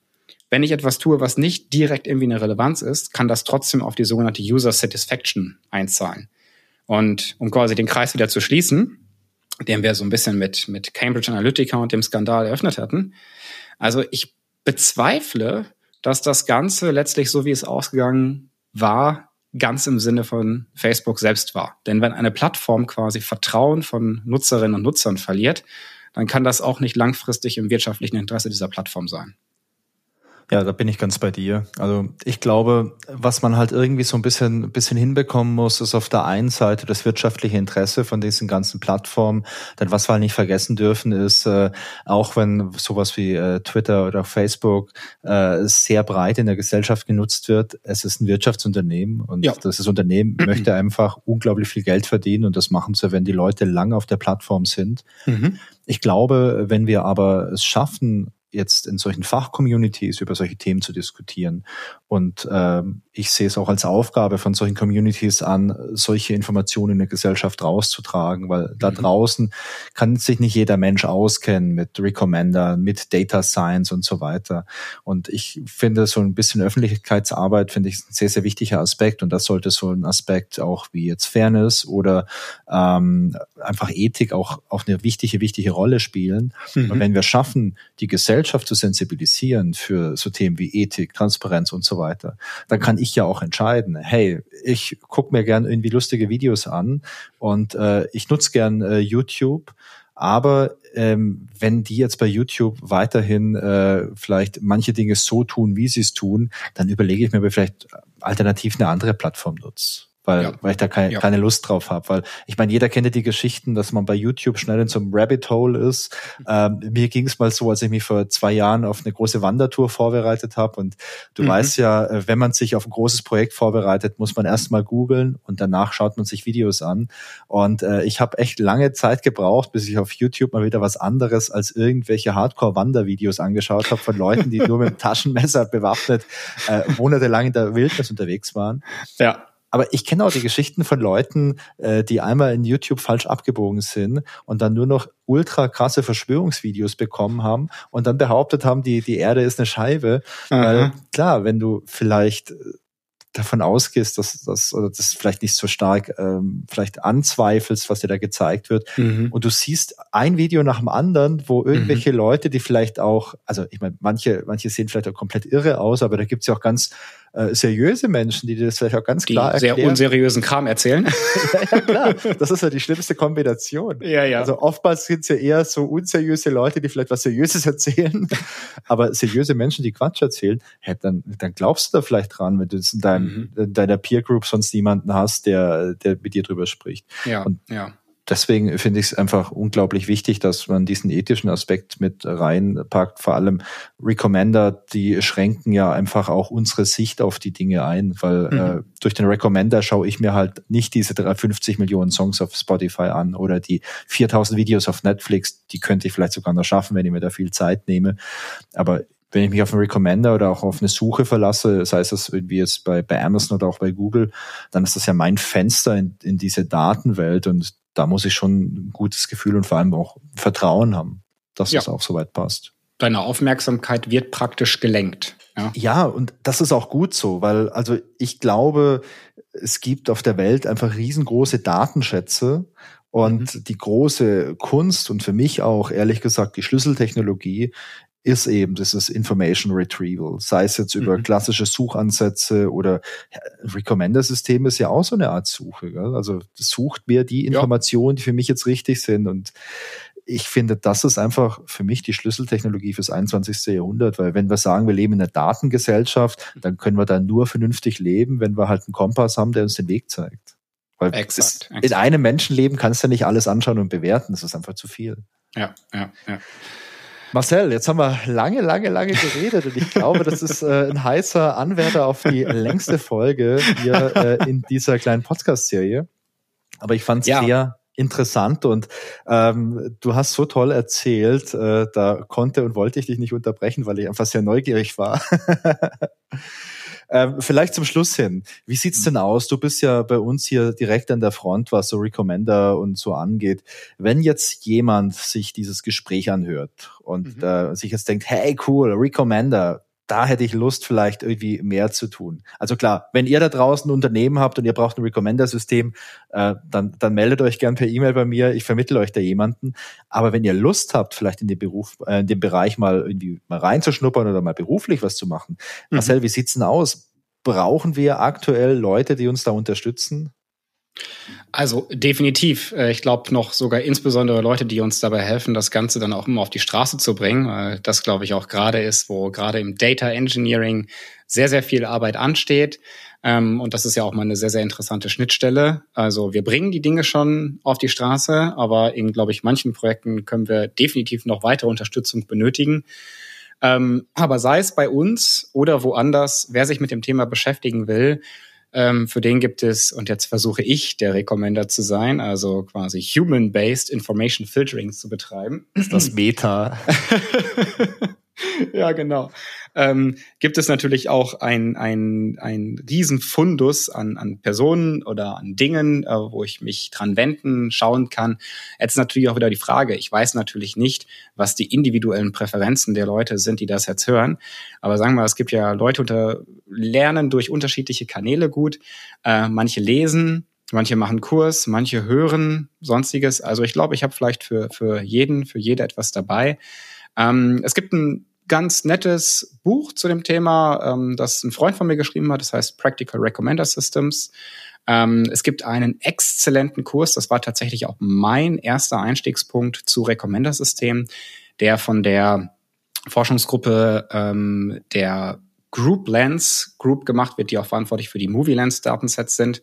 B: wenn ich etwas tue, was nicht direkt irgendwie eine Relevanz ist, kann das trotzdem auf die sogenannte User Satisfaction einzahlen. Und um quasi den Kreis wieder zu schließen, den wir so ein bisschen mit, mit Cambridge Analytica und dem Skandal eröffnet hatten. Also ich bezweifle, dass das Ganze letztlich so wie es ausgegangen war, ganz im Sinne von Facebook selbst war. Denn wenn eine Plattform quasi Vertrauen von Nutzerinnen und Nutzern verliert, dann kann das auch nicht langfristig im wirtschaftlichen Interesse dieser Plattform sein.
A: Ja, da bin ich ganz bei dir. Also ich glaube, was man halt irgendwie so ein bisschen, ein bisschen hinbekommen muss, ist auf der einen Seite das wirtschaftliche Interesse von diesen ganzen Plattformen. Denn was wir halt nicht vergessen dürfen, ist, äh, auch wenn sowas wie äh, Twitter oder Facebook äh, sehr breit in der Gesellschaft genutzt wird, es ist ein Wirtschaftsunternehmen und ja. das Unternehmen möchte einfach unglaublich viel Geld verdienen und das machen sie, wenn die Leute lange auf der Plattform sind. Mhm. Ich glaube, wenn wir aber es schaffen, jetzt in solchen Fachcommunities über solche Themen zu diskutieren. Und ähm, ich sehe es auch als Aufgabe von solchen Communities an, solche Informationen in der Gesellschaft rauszutragen, weil da mhm. draußen kann sich nicht jeder Mensch auskennen mit Recommender, mit Data Science und so weiter. Und ich finde, so ein bisschen Öffentlichkeitsarbeit finde ich ein sehr, sehr wichtiger Aspekt und das sollte so ein Aspekt auch wie jetzt Fairness oder ähm, einfach Ethik auch, auch eine wichtige, wichtige Rolle spielen. Mhm. Und wenn wir schaffen, die Gesellschaft zu sensibilisieren für so Themen wie Ethik, Transparenz und so weiter, dann kann ich ja auch entscheiden, hey, ich gucke mir gern irgendwie lustige Videos an und äh, ich nutze gern äh, YouTube, aber ähm, wenn die jetzt bei YouTube weiterhin äh, vielleicht manche Dinge so tun, wie sie es tun, dann überlege ich mir, ob ich vielleicht alternativ eine andere Plattform nutze weil, ja. weil ich da keine, ja. keine Lust drauf habe. Weil ich meine, jeder kennt ja die Geschichten, dass man bei YouTube schnell in so einem Rabbit Hole ist. Mhm. Ähm, mir ging es mal so, als ich mich vor zwei Jahren auf eine große Wandertour vorbereitet habe. Und du mhm. weißt ja, äh, wenn man sich auf ein großes Projekt vorbereitet, muss man erstmal googeln und danach schaut man sich Videos an. Und äh, ich habe echt lange Zeit gebraucht, bis ich auf YouTube mal wieder was anderes als irgendwelche Hardcore-Wandervideos angeschaut habe von Leuten, die nur mit dem Taschenmesser bewaffnet äh, monatelang in der Wildnis unterwegs waren. Ja. Aber ich kenne auch die Geschichten von Leuten, äh, die einmal in YouTube falsch abgebogen sind und dann nur noch ultra krasse Verschwörungsvideos bekommen haben und dann behauptet haben, die, die Erde ist eine Scheibe. Aha. Weil klar, wenn du vielleicht davon ausgehst, dass das oder das vielleicht nicht so stark ähm, vielleicht anzweifelst, was dir da gezeigt wird. Mhm. Und du siehst ein Video nach dem anderen, wo irgendwelche mhm. Leute, die vielleicht auch, also ich meine, manche, manche sehen vielleicht auch komplett irre aus, aber da gibt's ja auch ganz äh, seriöse Menschen, die dir das vielleicht auch ganz
B: die
A: klar
B: erklären. sehr unseriösen Kram erzählen.
A: ja, ja, klar. Das ist ja die schlimmste Kombination.
B: Ja, ja.
A: Also oftmals sind es ja eher so unseriöse Leute, die vielleicht was Seriöses erzählen, aber seriöse Menschen, die Quatsch erzählen, hey, dann, dann glaubst du da vielleicht dran, wenn du in, deinem, mhm. in deiner Peer Group sonst niemanden hast, der, der mit dir drüber spricht.
B: Ja,
A: Und
B: ja
A: deswegen finde ich es einfach unglaublich wichtig, dass man diesen ethischen Aspekt mit reinpackt. Vor allem Recommender, die schränken ja einfach auch unsere Sicht auf die Dinge ein, weil mhm. äh, durch den Recommender schaue ich mir halt nicht diese 350 Millionen Songs auf Spotify an oder die 4000 Videos auf Netflix. Die könnte ich vielleicht sogar noch schaffen, wenn ich mir da viel Zeit nehme. Aber wenn ich mich auf einen Recommender oder auch auf eine Suche verlasse, sei es das irgendwie jetzt bei, bei Amazon oder auch bei Google, dann ist das ja mein Fenster in, in diese Datenwelt und da muss ich schon ein gutes Gefühl und vor allem auch Vertrauen haben, dass ja. das auch soweit passt.
B: Deine Aufmerksamkeit wird praktisch gelenkt.
A: Ja. ja, und das ist auch gut so, weil also ich glaube, es gibt auf der Welt einfach riesengroße Datenschätze und mhm. die große Kunst und für mich auch ehrlich gesagt die Schlüsseltechnologie ist eben dieses Information Retrieval, sei es jetzt über mhm. klassische Suchansätze oder ja, Recommender-System ist ja auch so eine Art Suche. Gell? Also sucht mir die Informationen, ja. die für mich jetzt richtig sind. Und ich finde, das ist einfach für mich die Schlüsseltechnologie fürs 21. Jahrhundert, weil wenn wir sagen, wir leben in einer Datengesellschaft, dann können wir da nur vernünftig leben, wenn wir halt einen Kompass haben, der uns den Weg zeigt. Weil exakt, exakt. in einem Menschenleben kannst du nicht alles anschauen und bewerten, das ist einfach zu viel.
B: Ja, ja, ja.
A: Marcel, jetzt haben wir lange, lange, lange geredet und ich glaube, das ist äh, ein heißer Anwärter auf die längste Folge hier äh, in dieser kleinen Podcast-Serie. Aber ich fand es ja. sehr interessant und ähm, du hast so toll erzählt, äh, da konnte und wollte ich dich nicht unterbrechen, weil ich einfach sehr neugierig war. Ähm, vielleicht zum Schluss hin. Wie sieht's denn aus? Du bist ja bei uns hier direkt an der Front, was so Recommender und so angeht. Wenn jetzt jemand sich dieses Gespräch anhört und mhm. äh, sich jetzt denkt, hey cool, Recommender, da hätte ich Lust, vielleicht irgendwie mehr zu tun. Also klar, wenn ihr da draußen ein Unternehmen habt und ihr braucht ein Recommender-System, äh, dann, dann meldet euch gern per E-Mail bei mir. Ich vermittle euch da jemanden. Aber wenn ihr Lust habt, vielleicht in den Beruf, äh, in den Bereich mal irgendwie mal reinzuschnuppern oder mal beruflich was zu machen. Mhm. Marcel, wie sieht's denn aus? Brauchen wir aktuell Leute, die uns da unterstützen?
B: Also definitiv. Äh, ich glaube noch sogar insbesondere Leute, die uns dabei helfen, das Ganze dann auch immer auf die Straße zu bringen. Das glaube ich auch gerade ist, wo gerade im Data Engineering sehr, sehr viel Arbeit ansteht. Ähm, und das ist ja auch mal eine sehr, sehr interessante Schnittstelle. Also wir bringen die Dinge schon auf die Straße, aber in, glaube ich, manchen Projekten können wir definitiv noch weitere Unterstützung benötigen. Ähm, aber sei es bei uns oder woanders, wer sich mit dem Thema beschäftigen will, ähm, für den gibt es, und jetzt versuche ich der Recommender zu sein, also quasi Human-Based Information Filtering zu betreiben.
A: Das ist das Meta.
B: ja, genau ähm, gibt es natürlich auch ein, ein, ein Riesenfundus an, an Personen oder an Dingen, äh, wo ich mich dran wenden, schauen kann. Jetzt natürlich auch wieder die Frage, ich weiß natürlich nicht, was die individuellen Präferenzen der Leute sind, die das jetzt hören. Aber sagen wir, es gibt ja Leute unter lernen durch unterschiedliche Kanäle gut. Äh, manche lesen, Manche machen Kurs, manche hören sonstiges. Also ich glaube, ich habe vielleicht für, für jeden, für jede etwas dabei. Ähm, es gibt ein ganz nettes Buch zu dem Thema, ähm, das ein Freund von mir geschrieben hat. Das heißt Practical Recommender Systems. Ähm, es gibt einen exzellenten Kurs. Das war tatsächlich auch mein erster Einstiegspunkt zu Recommender-Systemen, der von der Forschungsgruppe ähm, der Group Lens Group gemacht wird, die auch verantwortlich für die Movie Lens Datensets sind,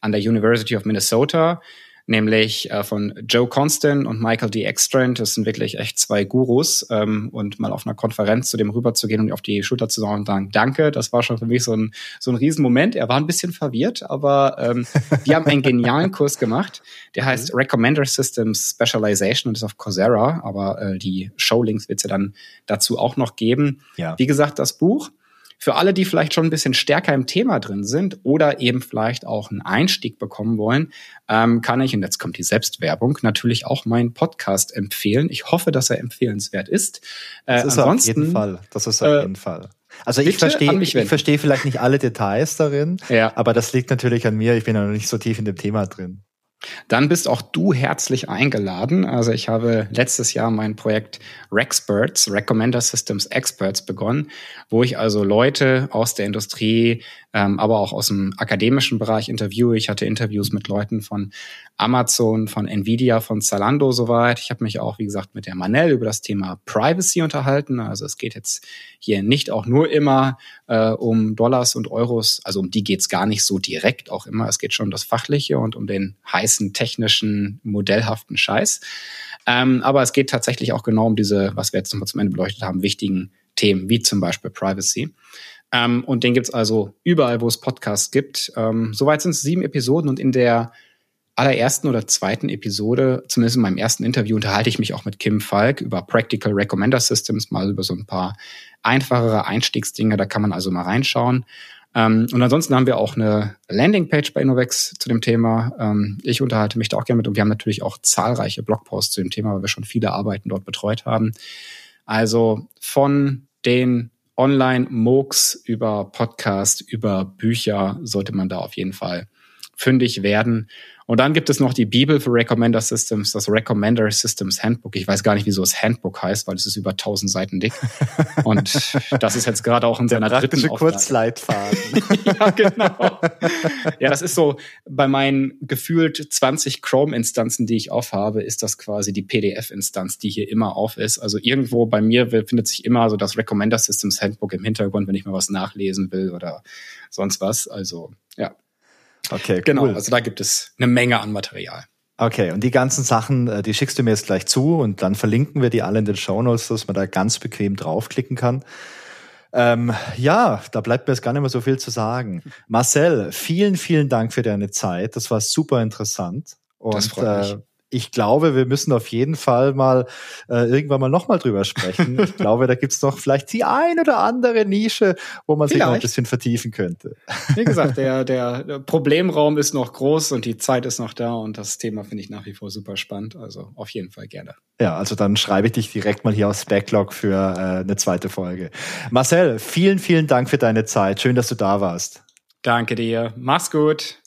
B: an der University of Minnesota nämlich äh, von Joe Constant und Michael D. Extrand. Das sind wirklich echt zwei Gurus. Ähm, und mal auf einer Konferenz zu dem rüberzugehen und auf die Schulter zu sagen und sagen, danke, das war schon für mich so ein, so ein Riesenmoment. Er war ein bisschen verwirrt, aber ähm, die haben einen genialen Kurs gemacht. Der heißt mhm. Recommender Systems Specialization und ist auf Coursera, aber äh, die Showlinks wird es ja dann dazu auch noch geben. Ja. Wie gesagt, das Buch für alle, die vielleicht schon ein bisschen stärker im Thema drin sind oder eben vielleicht auch einen Einstieg bekommen wollen, ähm, kann ich, und jetzt kommt die Selbstwerbung, natürlich auch meinen Podcast empfehlen. Ich hoffe, dass er empfehlenswert ist.
A: Äh, das ist ansonsten, auf jeden Fall. Das ist auf äh, jeden Fall. Also ich verstehe, ich verstehe vielleicht nicht alle Details darin, ja. aber das liegt natürlich an mir. Ich bin ja noch nicht so tief in dem Thema drin.
B: Dann bist auch du herzlich eingeladen. Also ich habe letztes Jahr mein Projekt Rexperts, Recommender Systems Experts begonnen, wo ich also Leute aus der Industrie, ähm, aber auch aus dem akademischen Bereich interviewe. Ich hatte Interviews mit Leuten von Amazon, von Nvidia, von Zalando soweit. Ich habe mich auch, wie gesagt, mit der Manel über das Thema Privacy unterhalten. Also es geht jetzt hier nicht auch nur immer äh, um Dollars und Euros. Also um die geht's gar nicht so direkt auch immer. Es geht schon um das Fachliche und um den heißen technischen, modellhaften Scheiß. Ähm, aber es geht tatsächlich auch genau um diese, was wir jetzt nochmal zum Ende beleuchtet haben, wichtigen Themen, wie zum Beispiel Privacy. Ähm, und den gibt's also überall, wo es Podcasts gibt. Ähm, soweit sind es sieben Episoden und in der allerersten oder zweiten Episode, zumindest in meinem ersten Interview, unterhalte ich mich auch mit Kim Falk über Practical Recommender Systems, mal über so ein paar einfachere Einstiegsdinge. Da kann man also mal reinschauen. Ähm, und ansonsten haben wir auch eine Landingpage bei Innovex zu dem Thema. Ähm, ich unterhalte mich da auch gerne mit und wir haben natürlich auch zahlreiche Blogposts zu dem Thema, weil wir schon viele Arbeiten dort betreut haben. Also von den Online-MOOCs über Podcast, über Bücher sollte man da auf jeden Fall fündig werden. Und dann gibt es noch die Bibel für Recommender Systems, das Recommender Systems Handbook. Ich weiß gar nicht, wieso es Handbook heißt, weil es ist über 1000 Seiten dick. Und das ist jetzt gerade auch in seiner Der dritten Auflage.
A: Kurzleitfaden.
B: ja, genau. Ja, das ist so, bei meinen gefühlt 20 Chrome-Instanzen, die ich aufhabe, ist das quasi die PDF-Instanz, die hier immer auf ist. Also irgendwo bei mir findet sich immer so das Recommender Systems Handbook im Hintergrund, wenn ich mal was nachlesen will oder sonst was. Also, ja.
A: Okay,
B: genau, cool. Genau, also da gibt es eine Menge an Material.
A: Okay, und die ganzen Sachen, äh, die schickst du mir jetzt gleich zu und dann verlinken wir die alle in den Show Notes, dass man da ganz bequem draufklicken kann. Ähm, ja, da bleibt mir jetzt gar nicht mehr so viel zu sagen. Marcel, vielen, vielen Dank für deine Zeit. Das war super interessant.
B: Und, das freut mich.
A: Äh, ich glaube, wir müssen auf jeden Fall mal äh, irgendwann mal nochmal drüber sprechen. ich glaube, da gibt's noch vielleicht die ein oder andere Nische, wo man vielleicht. sich noch ein bisschen vertiefen könnte.
B: Wie gesagt, der, der Problemraum ist noch groß und die Zeit ist noch da und das Thema finde ich nach wie vor super spannend. Also auf jeden Fall gerne.
A: Ja, also dann schreibe ich dich direkt mal hier aufs Backlog für äh, eine zweite Folge. Marcel, vielen, vielen Dank für deine Zeit. Schön, dass du da warst.
B: Danke dir. Mach's gut.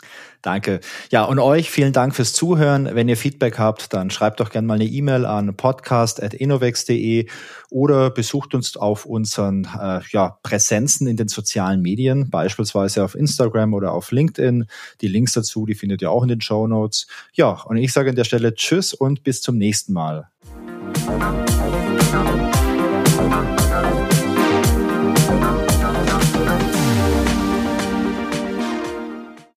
A: Danke. Ja, und euch vielen Dank fürs Zuhören. Wenn ihr Feedback habt, dann schreibt doch gerne mal eine E-Mail an podcast.innovex.de oder besucht uns auf unseren äh, ja, Präsenzen in den sozialen Medien, beispielsweise auf Instagram oder auf LinkedIn. Die Links dazu, die findet ihr auch in den Show Notes. Ja, und ich sage an der Stelle Tschüss und bis zum nächsten Mal.